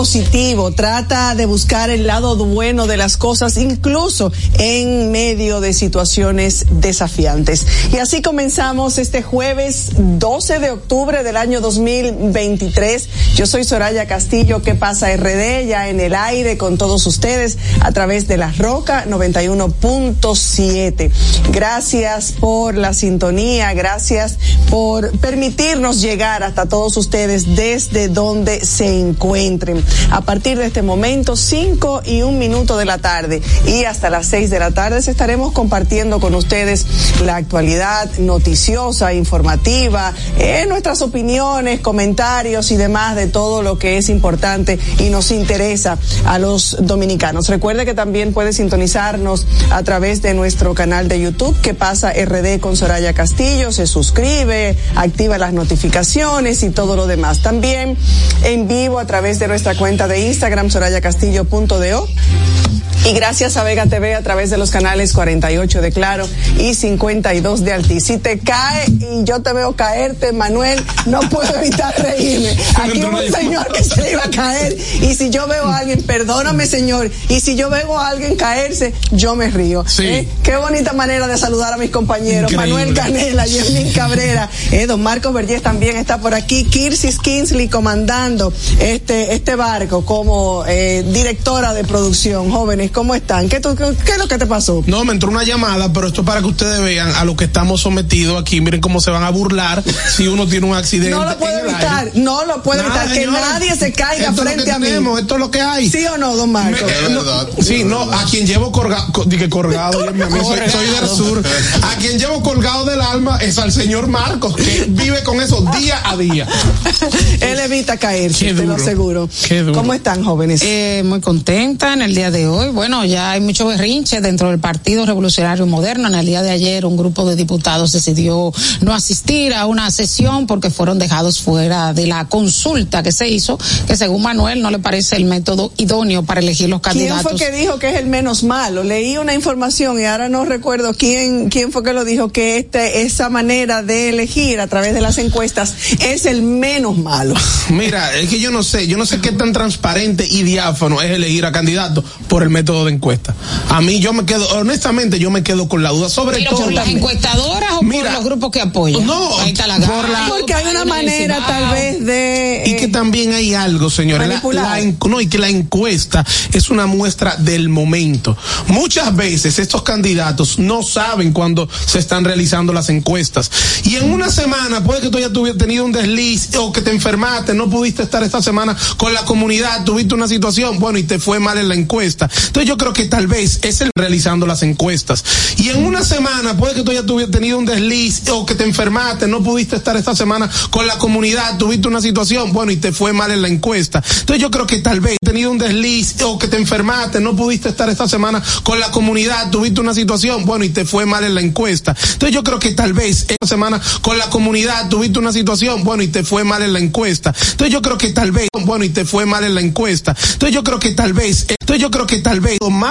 Positivo, trata de buscar el lado bueno de las cosas, incluso en medio de situaciones desafiantes. Y así comenzamos este jueves 12 de octubre del año 2023. Yo soy Soraya Castillo, ¿qué pasa RD? Ya en el aire con todos ustedes a través de la Roca 91.7. Gracias por la sintonía, gracias por permitirnos llegar hasta todos ustedes desde donde se encuentren. A partir de este momento, 5 y un minuto de la tarde y hasta las 6 de la tarde estaremos compartiendo con ustedes la actualidad noticiosa, informativa, eh, nuestras opiniones, comentarios y demás de todo lo que es importante y nos interesa a los dominicanos. Recuerde que también puede sintonizarnos a través de nuestro canal de YouTube que pasa RD con Soraya Castillo, se suscribe, activa las notificaciones y todo lo demás. También en vivo a través de nuestra cuenta de Instagram sorayacastillo.do y gracias a Vega TV a través de los canales 48 de Claro y 52 de Altis. Si te cae y yo te veo caerte, Manuel, no puedo evitar reírme. Aquí hubo un señor que se le iba a caer y si yo veo a alguien, perdóname señor, y si yo veo a alguien caerse, yo me río. Sí. ¿Eh? Qué bonita manera de saludar a mis compañeros. Increíble. Manuel Canela, Yemín Cabrera, eh, don Marcos Vergés también está por aquí, Kirsis Kinsley comandando este, este barco como eh, directora de producción. Jóvenes, ¿cómo están? ¿Qué, tú- qué, qué es lo que te pasó? No, me entró una llamada, pero esto es para que ustedes vean a lo que estamos sometidos aquí. Miren cómo se van a burlar si uno tiene un accidente. No lo el evitar, aire. no lo puedo Nada, evitar, que nadie se caiga Esto es lo frente que a mí. tenemos, Esto es lo que hay. ¿Sí o no, don Marcos? No, sí, no, a quien llevo colgado, dije colgado, mí soy, soy del sur. A quien llevo colgado del alma es al señor Marcos, que vive con eso día a día. Él evita caerse, te lo aseguro. Qué duro. ¿Cómo están, jóvenes? Eh, muy contenta en el día de hoy. Bueno, ya hay mucho berrinche dentro del Partido Revolucionario Moderno. En el día de ayer un grupo de diputados decidió no asistir a una sesión porque fueron dejados fuera de la consulta que se hizo, que según Manuel no le parece el método idóneo para elegir los ¿Quién candidatos. fue que dijo que es el menos malo? Leí una información y ahora no recuerdo quién, quién fue que lo dijo, que este, esa manera de elegir a través de las encuestas es el menos malo. Mira, es que yo no sé, yo no sé qué tan transparente y diáfano es elegir a candidato por el método de encuesta. A mí yo me quedo, honestamente yo me quedo con la duda, sobre Pero todo por las encuestadoras o Mira, por los grupos que apoyan. no, Ahí está la por la- Porque hay una manera tal vez de... Y que también hay algo, señores. La, la no, y que la encuesta es una muestra del momento. Muchas veces estos candidatos no saben cuando se están realizando las encuestas. Y en una semana puede que tú hayas tuvi- tenido un desliz o que te enfermaste, no pudiste estar esta semana con la comunidad, tuviste una situación, bueno, y te fue mal en la encuesta. Entonces yo creo que tal vez es el realizando las encuestas. Y en una semana puede que tú hayas tuvi- tenido un desliz o que te enfermaste, no pudiste estar esta semana con la comunidad, tuviste una situación, bueno, y te fue mal en la encuesta. Entonces yo creo que tal vez tenido un desliz o que te enfermaste, no pudiste estar esta semana con la comunidad, tuviste una situación, bueno, y te fue mal en la encuesta. Entonces yo creo que tal vez esta semana con la comunidad tuviste una situación, bueno, y te fue mal en la encuesta. Entonces yo creo que tal vez, bueno, y te fue mal en la encuesta. Entonces yo creo que tal vez, entonces yo creo que tal vez más